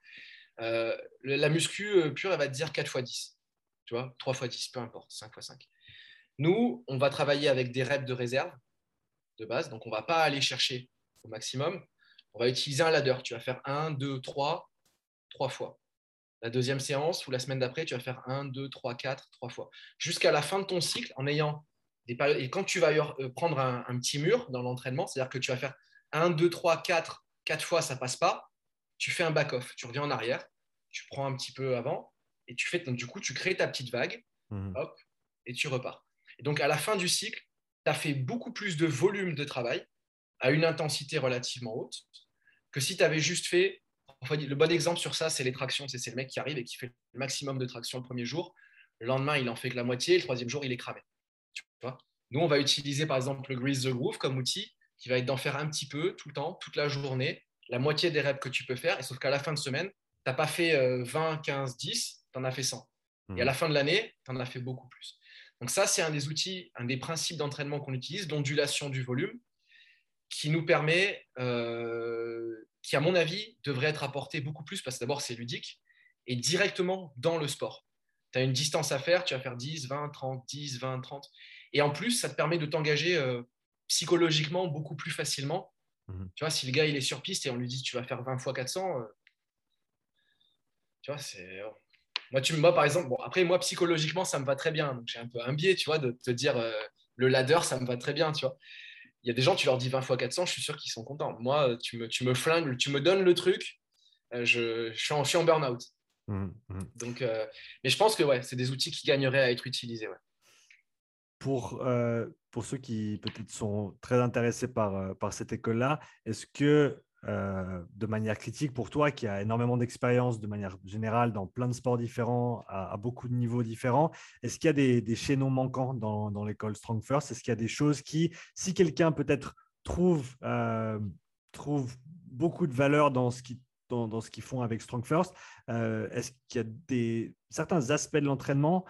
euh, la muscu pure, elle va te dire 4 x 10. Tu vois 3 x 10, peu importe, 5 x 5. Nous, on va travailler avec des reps de réserve de base, donc on ne va pas aller chercher au maximum. On va utiliser un ladder. Tu vas faire 1, 2, 3, 3 fois. La deuxième séance ou la semaine d'après, tu vas faire 1, 2, 3, 4, 3 fois. Jusqu'à la fin de ton cycle, en ayant des périodes. Et quand tu vas euh, prendre un, un petit mur dans l'entraînement, c'est-à-dire que tu vas faire 1, 2, 3, 4, 4 fois, ça passe pas, tu fais un back-off. Tu reviens en arrière, tu prends un petit peu avant, et tu fais, donc du coup, tu crées ta petite vague, mhm. hop, et tu repars. Et donc, à la fin du cycle, tu as fait beaucoup plus de volume de travail à une intensité relativement haute que si tu avais juste fait. Le bon exemple sur ça, c'est les tractions. C'est le mec qui arrive et qui fait le maximum de traction le premier jour. Le lendemain, il en fait que la moitié. Le troisième jour, il est cramé. Tu vois? Nous, on va utiliser par exemple le Grease the Groove comme outil qui va être d'en faire un petit peu tout le temps, toute la journée, la moitié des reps que tu peux faire. Et sauf qu'à la fin de semaine, tu n'as pas fait 20, 15, 10, tu en as fait 100. Et à la mmh. fin de l'année, tu en as fait beaucoup plus. Donc ça, c'est un des outils, un des principes d'entraînement qu'on utilise, l'ondulation du volume, qui nous permet, euh, qui à mon avis devrait être apporté beaucoup plus, parce que d'abord c'est ludique, et directement dans le sport. Tu as une distance à faire, tu vas faire 10, 20, 30, 10, 20, 30. Et en plus, ça te permet de t'engager euh, psychologiquement beaucoup plus facilement. Mhm. Tu vois, si le gars il est sur piste et on lui dit tu vas faire 20 fois 400, euh, tu vois, c'est. Moi, tu, moi, par exemple, bon, après, moi, psychologiquement, ça me va très bien. Donc, j'ai un peu un biais, tu vois, de te dire euh, le ladder, ça me va très bien, tu vois. Il y a des gens, tu leur dis 20 fois 400, je suis sûr qu'ils sont contents. Moi, tu me, tu me flingues, tu me donnes le truc, euh, je, je, suis en, en burn-out. Mhm, mhm. Donc, mais je pense que ouais, c'est des outils qui gagneraient à être utilisés. Ouais pour, euh, pour ceux qui peut-être sont très intéressés par, euh, par cette école-là, est-ce que euh, de manière critique pour toi, qui a énormément d'expérience de manière générale dans plein de sports différents, à, beaucoup de niveaux différents, est-ce qu'il y a des, chaînons manquants dans, l'école Strong First? Est-ce qu'il y a des choses qui, si quelqu'un peut-être trouve, trouve beaucoup de valeur dans ce qui dans, ce qu'ils font avec Strong First. Est-ce qu'il y a des, certains aspects de l'entraînement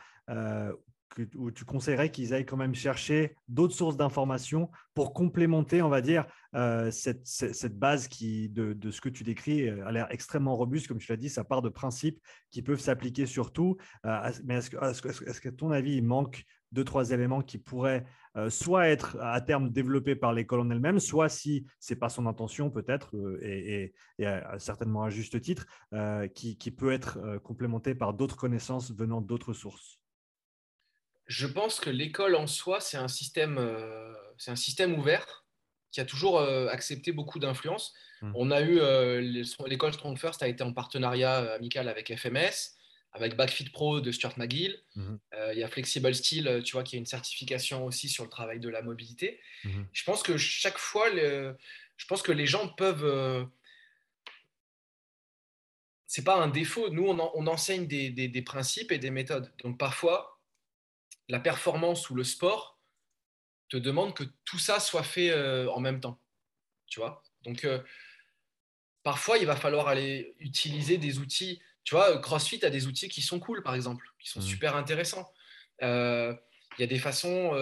où tu conseillerais qu'ils aillent quand même chercher d'autres sources d'informations pour complémenter, on va dire, euh, cette, cette, base qui, de, de, ce que tu décris euh, a l'air extrêmement robuste. Comme tu l'as dit, ça part de principes qui peuvent s'appliquer sur tout. Euh, mais est-ce qu'à est ton avis, il manque deux, trois éléments qui pourraient soit être à terme développés par l'école en elle-même, soit si ce n'est pas son intention peut-être, et, et, certainement à juste titre, qui, qui, peut être complémenté par d'autres connaissances venant d'autres sources? Je pense que l'école en soi, c'est un système, euh, c'est un système ouvert qui a toujours euh, accepté beaucoup d'influence. Hmm. On a eu euh, l'école Strong First a été en partenariat amical avec FMS, avec Backfit Pro de Stuart McGill. Hmm. Il y a Flexible Steel, tu vois, qui a une certification aussi sur le travail de la mobilité. Hmm. Je pense que chaque fois, je pense que les gens peuvent c'est pas un défaut. Nous, on, enseigne des, des, principes et des méthodes. Donc parfois, la performance ou le sport te demande que tout ça soit fait en même temps. Tu vois Donc, parfois, il va falloir aller utiliser des outils. Tu vois, CrossFit a des outils qui sont cool, par exemple, qui sont mmh. super intéressants. Il y a des façons,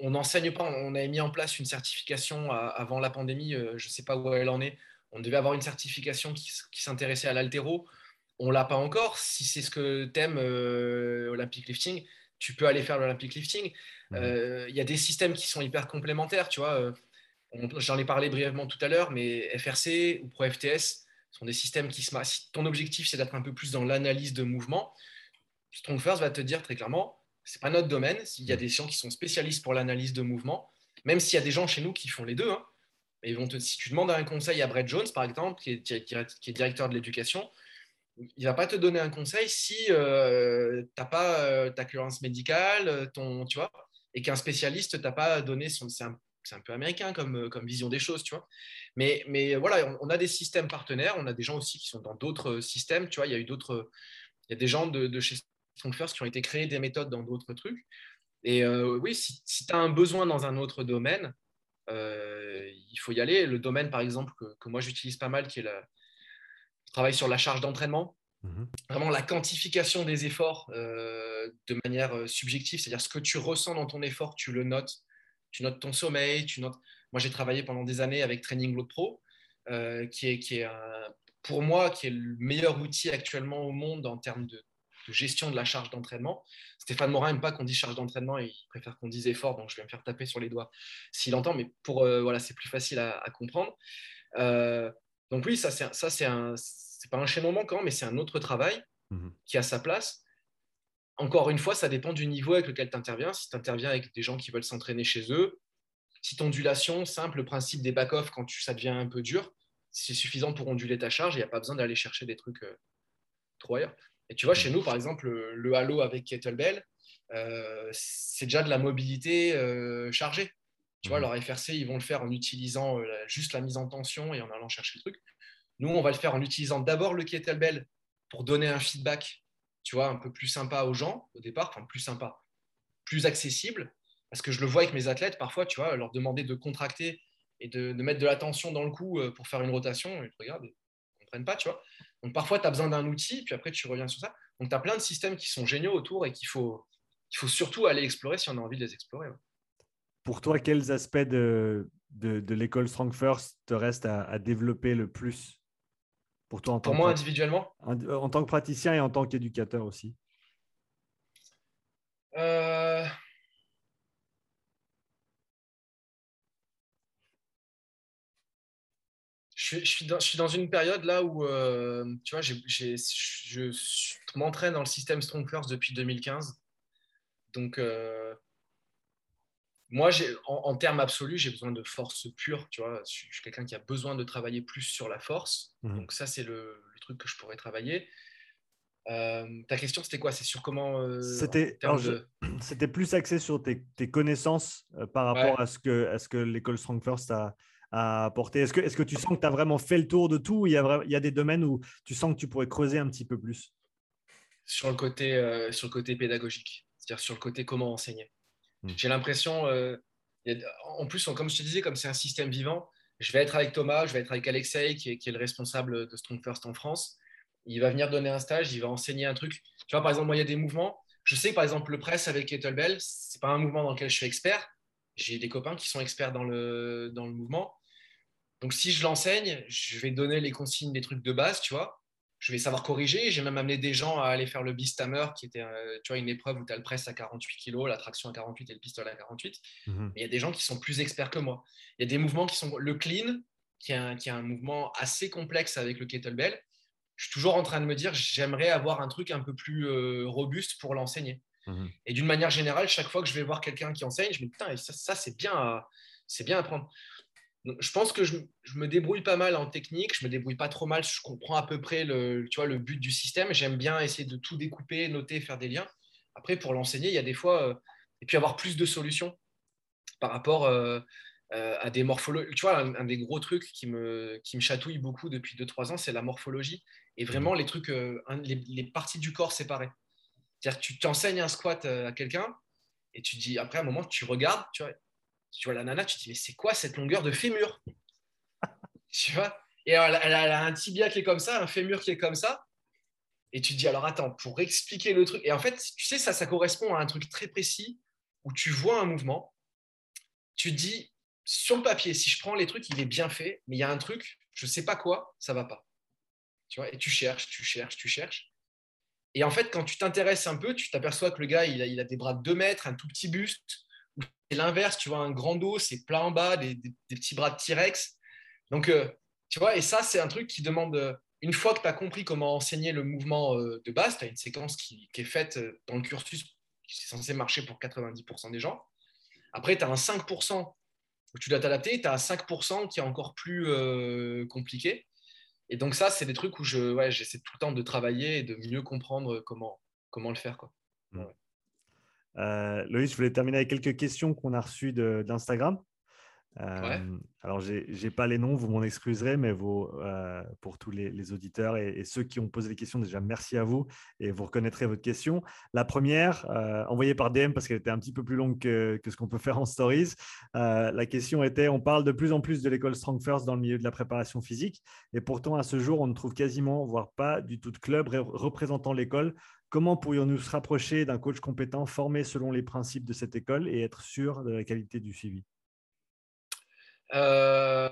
on n'enseigne pas, on a mis en place une certification avant la pandémie, je ne sais pas où elle en est. On devait avoir une certification qui, s'intéressait à l'altéro. On l'a pas encore. Si c'est ce que tu aimes, Olympic Lifting, tu peux aller faire l'Olympic Lifting. Mmh. Il y a des systèmes qui sont hyper complémentaires, tu vois. J'en ai parlé brièvement tout à l'heure, mais FRC ou ProFTS sont des systèmes qui se Si ton objectif, c'est d'être un peu plus dans l'analyse de mouvement, StrongFirst va te dire très clairement, c'est pas notre domaine. Il y a des gens qui sont spécialistes pour l'analyse de mouvement, même s'il y a des gens chez nous qui font les deux. Hein. ils vont te, si tu demandes un conseil à Brett Jones, par exemple, qui est, qui est directeur de l'éducation, il va pas te donner un conseil si euh, tu n'as pas euh, ta clearance médicale, ton, tu vois, et qu'un spécialiste t'a pas donné son c'est un peu américain comme, euh, comme vision des choses, tu vois. Mais, mais voilà, on, a des systèmes partenaires, on a des gens aussi qui sont dans d'autres systèmes, tu vois. Il y a eu d'autres, il y a des gens de, de chez Strongfirst qui ont été créés des méthodes dans d'autres trucs. Et euh, oui, si, si tu as un besoin dans un autre domaine, euh, il faut y aller. Le domaine, par exemple, que, moi j'utilise pas mal, qui est le travail sur la charge d'entraînement. Mhm. Vraiment la quantification des efforts de manière subjective, c'est-à-dire ce que tu ressens dans ton effort, tu le notes tu notes ton sommeil, tu notes. Moi, j'ai travaillé pendant des années avec Training Load Pro, euh, qui est, qui est pour moi, qui est le meilleur outil actuellement au monde en termes de, gestion de la charge d'entraînement. Stéphane Morin n'aime pas qu'on dise charge d'entraînement, il préfère qu'on dise effort, donc je vais me faire taper sur les doigts s'il entend, mais pour euh, voilà, c'est plus facile à, comprendre. Euh, donc oui, ça c'est un c'est pas un chaînon manquant, mais c'est un autre travail mmh qui a sa place encore une fois, ça dépend du niveau avec lequel tu interviens. Si tu interviens avec des gens qui veulent s'entraîner chez eux, si ondulation, simple, le principe des back-off quand ça devient un peu dur, c'est suffisant pour onduler ta charge. Il n'y a pas besoin d'aller chercher des trucs euh, trop ailleurs. Et tu vois, chez nous, par exemple, le, halo avec kettlebell, euh, c'est déjà de la mobilité euh, chargée. Tu vois, mmh. leur FRC, ils vont le faire en utilisant juste la mise en tension et en allant chercher le truc. Nous, on va le faire en utilisant d'abord le kettlebell pour donner un feedback tu vois, un peu plus sympa aux gens au départ, enfin plus sympa, plus accessible, parce que je le vois avec mes athlètes parfois, tu vois, leur demander de contracter et de, mettre de la tension dans le cou euh, pour faire une rotation, ils te regardent, ils ne comprennent pas, tu vois. Donc parfois, tu as besoin d'un outil, puis après, tu reviens sur ça. Donc tu as plein de systèmes qui sont géniaux autour et qu'il faut, il faut surtout aller explorer si on a envie de les explorer. Pour toi, quels aspects de, de, l'école Strong First te restent à développer le plus pour toi en moi, individuellement? euh, En tant que praticien et en tant qu'éducateur aussi euh, Je suis, dans, une période là où, euh, tu vois, je m'entraîne dans le système Strong First depuis 2015. Donc, moi, en, en termes absolus, j'ai besoin de force pure. Tu vois, je suis quelqu'un qui a besoin de travailler plus sur la force. Mhm. Donc ça, c'est le, truc que je pourrais travailler. Euh, ta question, c'était quoi? C'est sur comment euh, C'était plus axé sur tes, connaissances euh, par rapport à ce que, à ce que l'école Strong First a, a apporté. Est-ce que, tu sens que tu as vraiment fait le tour de tout il y, a, il y a des domaines où tu sens que tu pourrais creuser un petit peu plus? Sur le côté, sur le côté pédagogique, c'est-à-dire sur le côté comment enseigner. Hmm. J'ai l'impression, euh, en plus, comme je te disais, comme c'est un système vivant, je vais être avec Thomas, je vais être avec Alexei, qui est, le responsable de Strong First en France. Il va venir donner un stage, il va enseigner un truc. Tu vois, par exemple, moi, il y a des mouvements. Je sais par exemple, le press avec Kettlebell, ce n'est pas un mouvement dans lequel je suis expert. J'ai des copains qui sont experts dans le, dans le mouvement. Donc, si je l'enseigne, je vais donner les consignes des trucs de base, tu vois je vais savoir corriger. J'ai même amené des gens à aller faire le Bistammer, qui était euh, tu vois, une épreuve où tu as le press à 48 kg, la traction à 48 et le pistolet à 48. Mhm. Mais il y a des gens qui sont plus experts que moi. Il y a des mouvements qui sont le clean, qui est un, qui est un mouvement assez complexe avec le kettlebell. Je suis toujours en train de me dire, j'aimerais avoir un truc un peu plus euh, robuste pour l'enseigner. Mhm. Et d'une manière générale, chaque fois que je vais voir quelqu'un qui enseigne, je me dis, putain, ça, ça c'est bien, c'est bien à je pense que je, me débrouille pas mal en technique, je me débrouille pas trop mal, je comprends à peu près le, tu le but du système. J'aime bien essayer de tout découper, noter, faire des liens. Après, pour l'enseigner, il y a des fois, euh, et puis avoir plus de solutions par rapport euh, euh, à des morphologies. Tu vois, un, des gros trucs qui me, qui chatouille beaucoup depuis 2-3 ans, c'est la morphologie et vraiment les trucs, les, les, parties du corps séparées. C'est-à-dire tu t'enseignes un squat à quelqu'un et tu dis, après, un moment, tu regardes, tu vois, Tu vois la nana, tu te dis, mais c'est quoi cette longueur de fémur? Tu vois? Et elle, a un tibia qui est comme ça, un fémur qui est comme ça. Et tu te dis, alors attends, pour expliquer le truc. Et en fait, tu sais, ça, ça correspond à un truc très précis où tu vois un mouvement. Tu te dis, sur le papier, si je prends les trucs, il est bien fait, mais il y a un truc, je ne sais pas quoi, ça va pas. Tu vois, et tu cherches, tu cherches, tu cherches. Et en fait, quand tu t'intéresses un peu, tu t'aperçois que le gars, il a, il a, des bras de 2 mètres, un tout petit buste. C'est l'inverse, tu vois, un grand dos, c'est plein en bas, des, petits bras de T-Rex. Donc, euh, tu vois, et ça, c'est un truc qui demande, euh, une fois que tu as compris comment enseigner le mouvement euh, de base, tu as une séquence qui, qui, est faite dans le cursus qui est censé marcher pour 90% des gens. Après, tu as un 5% où tu dois t'adapter, tu as un 5% qui est encore plus compliqué. Et donc ça, c'est des trucs où je, ouais, j'essaie tout le temps de travailler et de mieux comprendre comment, comment le faire. Quoi. Euh, Loïs, je voulais terminer avec quelques questions qu'on a reçues d'Instagram. Euh, alors, je n'ai pas les noms, vous m'en excuserez, mais euh, pour tous les, auditeurs et, ceux qui ont posé des questions, déjà merci à vous et vous reconnaîtrez votre question. La première, euh, envoyée par DM parce qu'elle était un petit peu plus longue que, ce qu'on peut faire en stories. la question était on parle de plus en plus de l'école Strong First dans le milieu de la préparation physique et pourtant, à ce jour, on ne trouve quasiment, voire pas du tout de club représentant l'école. Comment pourrions-nous se rapprocher d'un coach compétent formé selon les principes de cette école et être sûr de la qualité du suivi? Euh,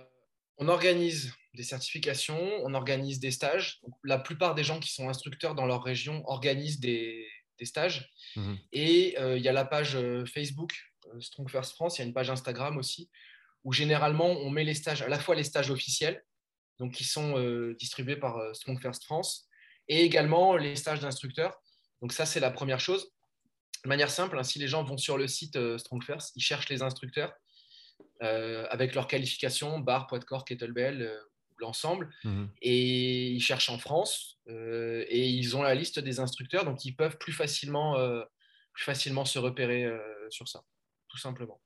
on organise des certifications, on organise des stages. la plupart des gens qui sont instructeurs dans leur région organisent des, stages. Mhm. Et euh, il y a la page euh, Facebook Strong First France, il y a une page Instagram aussi, où généralement on met les stages, à la fois les stages officiels, donc qui sont distribués par Strong First France, et également les stages d'instructeurs. Donc ça, c'est la première chose. De manière simple, hein, si les gens vont sur le site Strong First, ils cherchent les instructeurs, euh, avec leur qualification, bar, poids de corps, kettlebell, euh, l'ensemble. Mhm. Et ils cherchent en France euh, et ils ont la liste des instructeurs, donc ils peuvent plus facilement, plus facilement se repérer sur ça, tout simplement.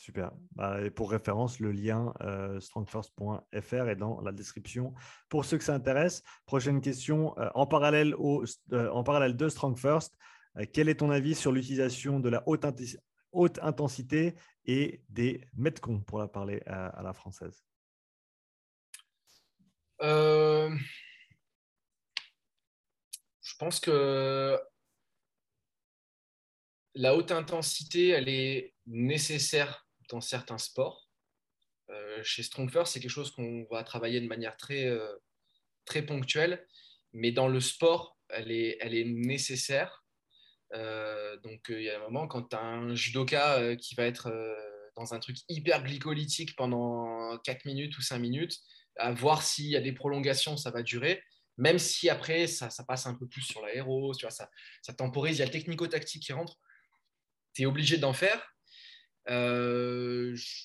Super. Bah, et pour référence, le lien strongfirst.fr est dans la description pour ceux que ça intéresse. Prochaine question. en, parallèle au, en parallèle de Strong First, quel est ton avis sur l'utilisation de la haute, haute intensité et des Metcons, pour la parler à, la française? Euh, Je pense que la haute intensité, elle est nécessaire dans certains sports. Euh, chez Strongfirst, c'est quelque chose qu'on va travailler de manière très, euh, très ponctuelle, mais dans le sport, elle est, elle est nécessaire euh, donc, euh, il y a un moment, quand tu as un judoka qui va être dans un truc hyper glycolytique pendant 4 minutes ou 5 minutes, à voir s'il y a des prolongations, ça va durer. Même si après, ça, passe un peu plus sur l'aéro, ça, ça temporise, il y a le technico-tactique qui rentre. Tu es obligé d'en faire. Je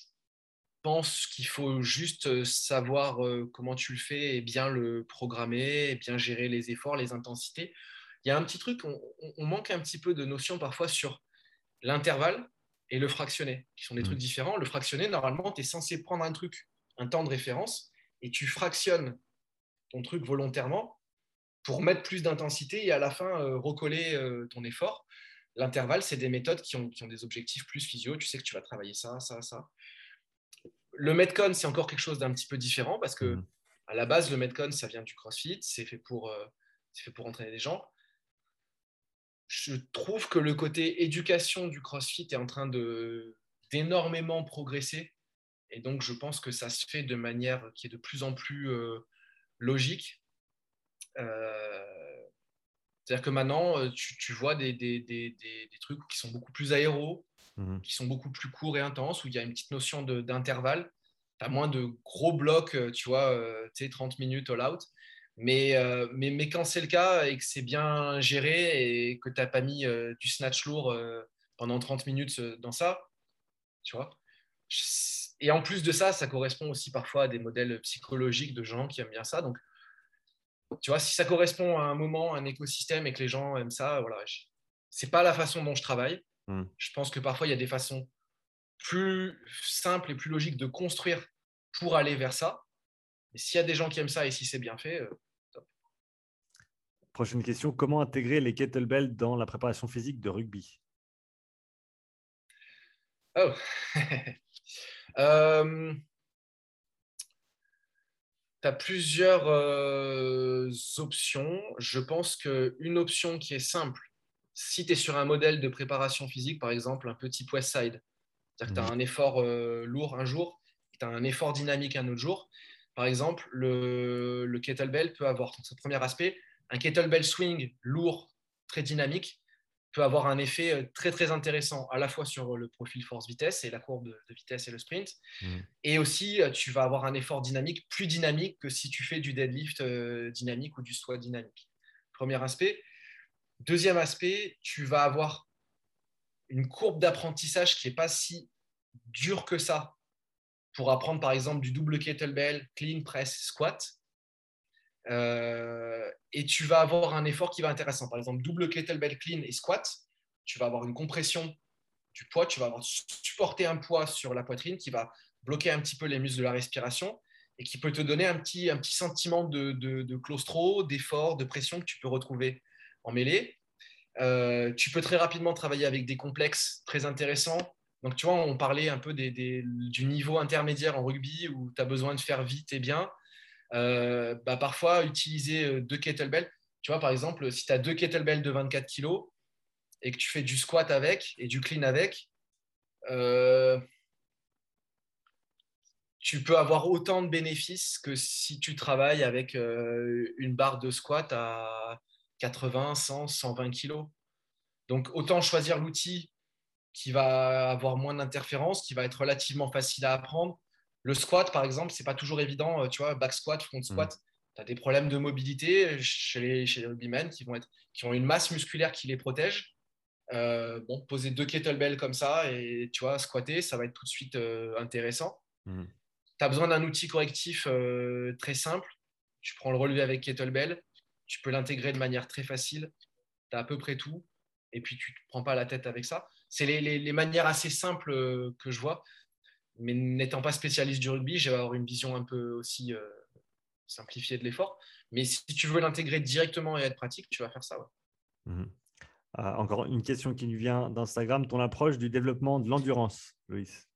pense qu'il faut juste savoir comment tu le fais et bien le programmer, et bien gérer les efforts, les intensités il y a un petit truc, on, manque un petit peu de notion parfois sur l'intervalle et le fractionné, qui sont des mm. trucs différents. Le fractionné, normalement, tu es censé prendre un truc, un temps de référence, et tu fractionnes ton truc volontairement pour mettre plus d'intensité et à la fin euh, recoller euh, ton effort. L'intervalle, c'est des méthodes qui ont, des objectifs plus physio. Tu sais que tu vas travailler ça, ça, ça. Le Metcon, c'est encore quelque chose d'un petit peu différent parce que mm. à la base, le Metcon, ça vient du CrossFit, c'est fait pour, euh, fait pour entraîner des gens je trouve que le côté éducation du CrossFit est en train d'énormément progresser. Et donc, je pense que ça se fait de manière qui est de plus en plus euh, logique. Euh, c'est-à-dire que maintenant, euh, tu, vois des, des, des, des, trucs qui sont beaucoup plus aéros, mhm. qui sont beaucoup plus courts et intenses, où il y a une petite notion d'intervalle. Tu as moins de gros blocs, tu vois, tu sais, 30 minutes all out. Euh, mais, mais, quand c'est le cas et que c'est bien géré et que tu n'as pas mis euh, du snatch lourd euh, pendant 30 minutes dans ça, tu vois. Et en plus de ça, ça correspond aussi parfois à des modèles psychologiques de gens qui aiment bien ça. Donc, tu vois, si ça correspond à un moment, un écosystème et que les gens aiment ça, voilà. C'est pas la façon dont je travaille. Hmm. Je pense que parfois, il y a des façons plus simples et plus logiques de construire pour aller vers ça. Et s'il y a des gens qui aiment ça et si c'est bien fait, Prochaine question, comment intégrer les kettlebells dans la préparation physique de rugby? Oh Euh, tu as plusieurs euh, options. Je pense qu'une option qui est simple, si tu es sur un modèle de préparation physique, par exemple, un petit Westside, c'est-à-dire que tu as un effort euh, lourd un jour, tu as un effort dynamique un autre jour. Par exemple, le, le kettlebell peut avoir, ce premier aspect, un kettlebell swing lourd, très dynamique, peut avoir un effet euh, très très intéressant à la fois sur le profil force-vitesse et la courbe de, vitesse et le sprint. Mhm. Et aussi, euh, tu vas avoir un effort dynamique plus dynamique que si tu fais du deadlift dynamique ou du squat dynamique. Premier aspect. Deuxième aspect, tu vas avoir une courbe d'apprentissage qui n'est pas si dure que ça pour apprendre par exemple du double kettlebell, clean, press, squat. Euh, et tu vas avoir un effort qui va être intéressant. Par exemple, double kettlebell, clean et squat, tu vas avoir une compression du poids, tu vas avoir supporter un poids sur la poitrine qui va bloquer un petit peu les muscles de la respiration et qui peut te donner un petit, un petit sentiment de, de claustro, d'effort, de pression que tu peux retrouver en mêlée. Euh, tu peux très rapidement travailler avec des complexes très intéressants. Donc, tu vois, on parlait un peu du niveau intermédiaire en rugby où tu as besoin de faire vite et bien. Euh, bah, parfois, utiliser euh, deux kettlebells. Tu vois, par exemple, si tu as deux kettlebells de 24 kg et que tu fais du squat avec et du clean avec, tu peux avoir autant de bénéfices que si tu travailles avec une barre de squat à 80, 100, 120 kilos. Donc, autant choisir l'outil qui va avoir moins d'interférences, qui va être relativement facile à apprendre. Le squat, par exemple, c'est pas toujours évident. Euh, tu vois, back squat, front squat, mm. tu as des problèmes de mobilité chez les, chez les rugbymen qui, vont être, qui ont une masse musculaire qui les protège. Euh, bon, poser deux kettlebells comme ça et tu vois, squatter, ça va être tout de suite euh, intéressant. Mm. Tu as besoin d'un outil correctif très simple. Tu prends le relevé avec kettlebell, tu peux l'intégrer de manière très facile. Tu as à peu près tout. Et puis, tu ne te prends pas la tête avec ça. C'est les, manières assez simples euh, que je vois. Mais n'étant pas spécialiste du rugby, j'ai avoir une vision un peu aussi euh, simplifiée de l'effort. Mais si tu veux l'intégrer directement et être pratique, tu vas faire ça. Mhm. Ah, encore une question qui nous vient d'Instagram. Ton approche du développement de l'endurance, Loïs?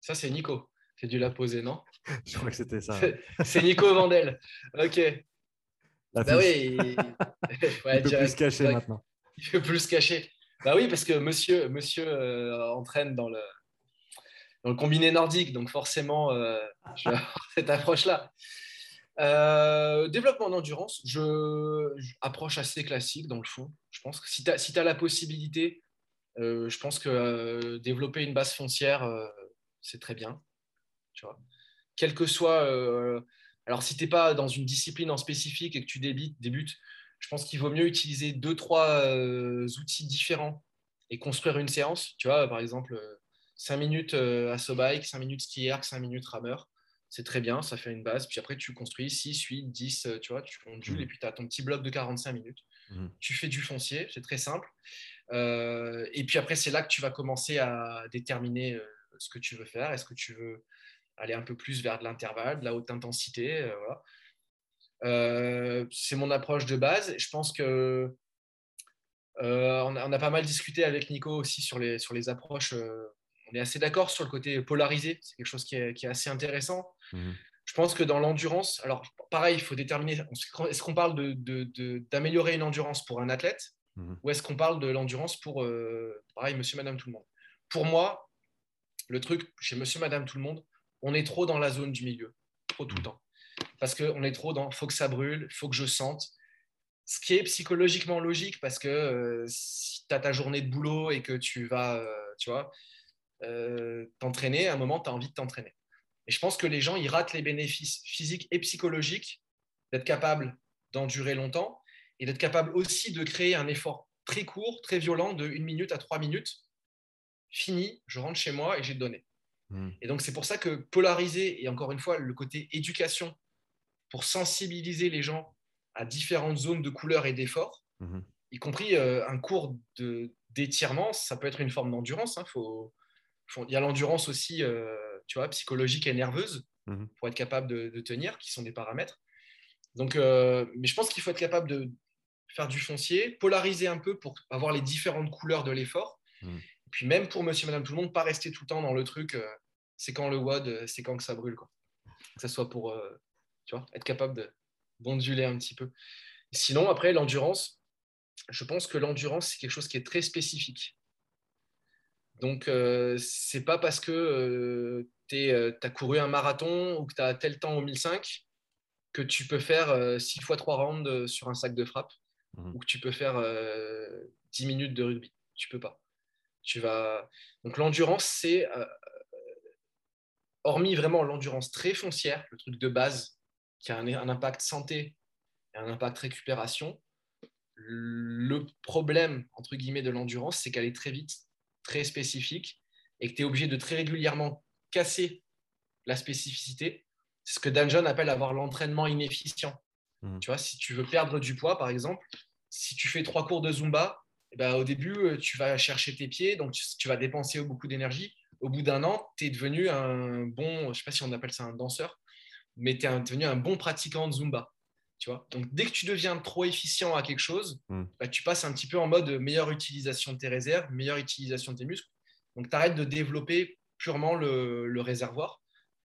Ça, c'est Nico qui a dû la poser, non? Je crois que c'était ça. c'est Nico Vandel. Ok. bah oui. il peut plus se cacher maintenant. Il peut plus se cacher. Bah oui, parce que monsieur, monsieur euh, entraîne dans le, dans le combiné nordique, donc forcément, euh, je vais avoir cette approche-là. Euh, développement d'endurance, je, approche assez classique dans le fond. Je pense que si tu as, si as, la possibilité, je pense que développer une base foncière, c'est très bien. Tu vois. Quel que soit alors, si tu n'es pas dans une discipline en spécifique et que tu débutes, je pense qu'il vaut mieux utiliser deux, trois euh, outils différents et construire une séance. Tu vois, par exemple, 5 minutes euh, à bike, 5 minutes ski erg, 5 minutes rameur. C'est très bien, ça fait une base. Puis après, tu construis 6, 8, 10, tu vois, tu ondules mmh. et puis tu as ton petit bloc de 45 minutes. Mmh. Tu fais du foncier, c'est très simple. Euh, et puis après, c'est là que tu vas commencer à déterminer ce que tu veux faire. Est-ce que tu veux aller un peu plus vers de l'intervalle, de la haute intensité. Euh, euh, c'est mon approche de base. Je pense que euh, on, a, pas mal discuté avec Nico aussi sur les, sur les approches. On est assez d'accord sur le côté polarisé. C'est quelque chose qui est, assez intéressant. Mmh. Je pense que dans l'endurance, alors pareil, il faut déterminer est-ce qu'on parle d'améliorer de, une endurance pour un athlète mmh. ou est-ce qu'on parle de l'endurance pour, pareil, monsieur, madame, tout le monde? Pour moi, le truc chez monsieur, madame, tout le monde, on est trop dans la zone du milieu, trop tout le mm. temps. Parce qu'on est trop dans faut que ça brûle, faut que je sente. Ce qui est psychologiquement logique parce que euh, si tu as ta journée de boulot et que tu vas, euh, tu vois, euh, t'entraîner, à un moment, tu as envie de t'entraîner. Et je pense que les gens, ils ratent les bénéfices physiques et psychologiques d'être capable d'endurer longtemps et d'être capable aussi de créer un effort très court, très violent, de une minute à trois minutes. Fini, je rentre chez moi et j'ai donné. Hmm. Et donc, c'est pour ça que polariser, et encore une fois, le côté éducation, pour sensibiliser les gens à différentes zones de couleur et d'effort, hmm. y compris euh, un cours d'étirement, ça peut être une forme d'endurance. Hein, il y a l'endurance aussi, euh, tu vois, psychologique et nerveuse, hmm. pour être capable de, tenir, qui sont des paramètres. Donc, euh, mais je pense qu'il faut être capable de faire du foncier, polariser un peu pour avoir les différentes couleurs de l'effort. Et puis même pour monsieur, madame, tout le monde, pas rester tout le temps dans le truc, c'est quand le WOD, c'est quand que ça brûle. Quoi. Que ce soit pour tu vois, être capable de bonduler un petit peu. Sinon, après, l'endurance, je pense que l'endurance, c'est quelque chose qui est très spécifique. Donc, euh, c'est pas parce que euh, tu euh, as couru un marathon ou que tu as tel temps au 1005 que tu peux faire 6 fois 3 rounds sur un sac de frappe mhm. ou que tu peux faire 10 minutes de rugby. Tu peux pas. Tu vas... Donc, l'endurance, c'est, hormis vraiment l'endurance très foncière, le truc de base qui a un impact santé et un impact récupération, le problème, entre guillemets, de l'endurance, c'est qu'elle est très vite, très spécifique, et que tu es obligé de très régulièrement casser la spécificité. C'est ce que Dan John appelle avoir l'entraînement inefficient. Mmh. Tu vois, si tu veux perdre du poids, par exemple, si tu fais trois cours de Zumba, eh ben, au début, euh, tu vas chercher tes pieds, donc tu, vas dépenser beaucoup d'énergie. Au bout d'un an, tu es devenu un bon, je ne sais pas si on appelle ça un danseur, mais tu es devenu un bon pratiquant de Zumba. Donc, dès que tu deviens trop efficient à quelque chose, hmm. bah, tu passes un petit peu en mode meilleure utilisation de tes réserves, meilleure utilisation de tes muscles. Donc, tu arrêtes de développer purement le, réservoir.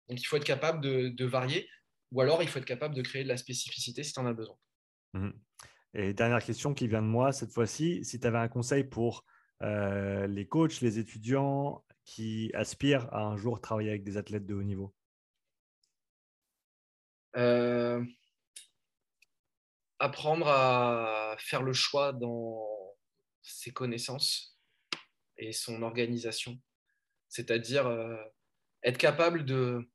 Donc, il faut être capable de, varier ou alors il faut être capable de créer de la spécificité si tu en as besoin. Hmm. Et dernière question qui vient de moi cette fois-ci, si tu avais un conseil pour euh, les coachs, les étudiants qui aspirent à un jour travailler avec des athlètes de haut niveau? Euh, apprendre à faire le choix dans ses connaissances et son organisation. C'est-à-dire euh, être capable de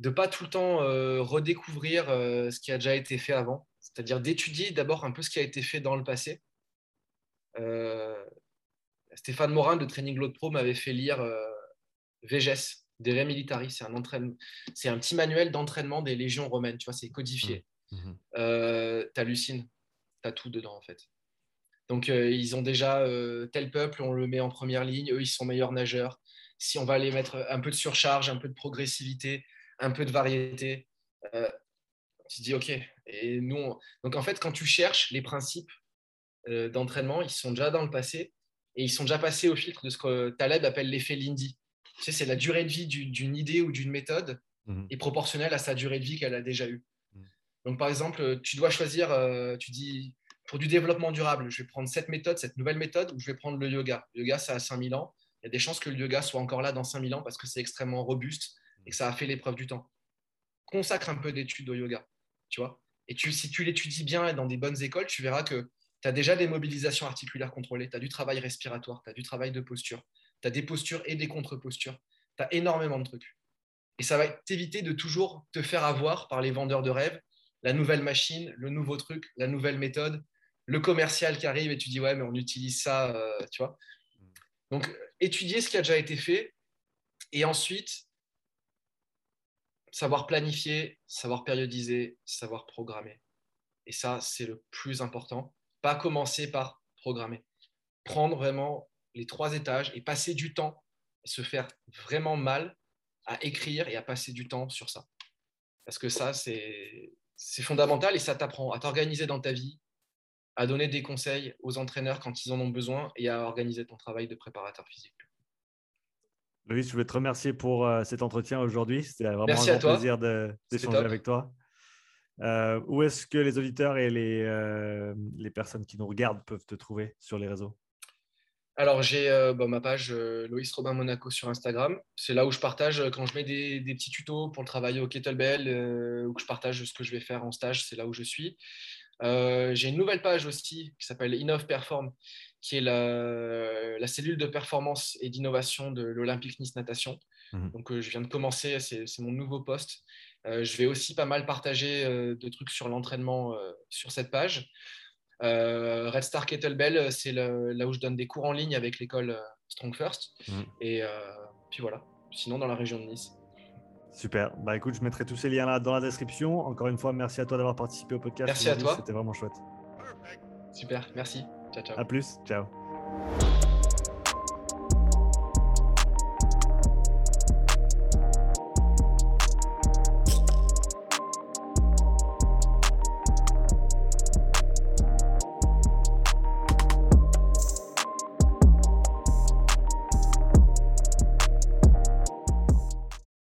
de pas tout le temps euh, redécouvrir euh, ce qui a déjà été fait avant, c'est-à-dire d'étudier d'abord un peu ce qui a été fait dans le passé. Stéphane Morin de Training Load Pro m'avait fait lire VGS, des Militari, c'est un, c'est un petit manuel d'entraînement des légions romaines, tu vois, c'est codifié. Mmh. Mmh. Euh, tu hallucines, tu as tout dedans en fait. Donc euh, ils ont déjà euh, tel peuple, on le met en première ligne, eux ils sont meilleurs nageurs. Si on va les mettre un peu de surcharge, un peu de progressivité, un peu de variété, tu te dis ok. Et nous, donc en fait, quand tu cherches les principes d'entraînement, ils sont déjà dans le passé et ils sont déjà passés au filtre de ce que Taleb appelle l'effet Lindy. Tu sais, c'est la durée de vie d'une idée ou d'une méthode mhm. est proportionnelle à sa durée de vie qu'elle a déjà eue. Mhm. Donc, par exemple, tu dois choisir, euh, tu dis, pour du développement durable, je vais prendre cette méthode, cette nouvelle méthode, ou je vais prendre le yoga. Le yoga, ça a 5000 ans. Il y a des chances que le yoga soit encore là dans 5000 ans parce que c'est extrêmement robuste et que ça a fait l'épreuve du temps. Consacre un peu d'études au yoga, tu vois. Et tu, si tu l'étudies bien et dans des bonnes écoles, tu verras que tu as déjà des mobilisations articulaires contrôlées, tu as du travail respiratoire, tu as du travail de posture, tu as des postures et des contre-postures. Tu as énormément de trucs. Et ça va t'éviter de toujours te faire avoir par les vendeurs de rêves, la nouvelle machine, le nouveau truc, la nouvelle méthode, le commercial qui arrive et tu dis ouais, mais on utilise ça, euh, tu vois. Donc, étudier ce qui a déjà été fait et ensuite savoir planifier, savoir périodiser, savoir programmer. Et ça, c'est le plus important. Pas commencer par programmer. Prendre vraiment les trois étages et passer du temps, se faire vraiment mal à écrire et à passer du temps sur ça. Parce que ça, c'est fondamental et ça t'apprend à t'organiser dans ta vie, à donner des conseils aux entraîneurs quand ils en ont besoin et à organiser ton travail de préparateur physique. Louis, je veux te remercier pour euh, cet entretien aujourd'hui. C'était vraiment un grand plaisir d'échanger avec toi. Euh, où est-ce que les auditeurs et les, euh, les personnes qui nous regardent peuvent te trouver sur les réseaux? Alors, j'ai euh, bah, ma page euh, Loïs Robin Monaco sur Instagram. C'est là où je partage euh, quand je mets des, petits tutos pour travailler au kettlebell ou que je partage ce que je vais faire en stage. C'est là où je suis. j'ai une nouvelle page aussi qui s'appelle Innov Perform, qui est la, cellule de performance et d'innovation de l'Olympique Nice Natation. Mmh Donc, je viens de commencer, c'est mon nouveau poste. je vais aussi pas mal partager de trucs sur l'entraînement sur cette page. Euh, Red Star Kettlebell, c'est là où je donne des cours en ligne avec l'école euh, Strong First. Mm. Et euh, puis voilà, sinon dans la région de Nice. Super. Bah écoute, je mettrai tous ces liens là dans la description. Encore une fois, merci à toi d'avoir participé au podcast. Merci à toi. C'était vraiment chouette. Super, merci. Ciao, ciao. À plus. Ciao.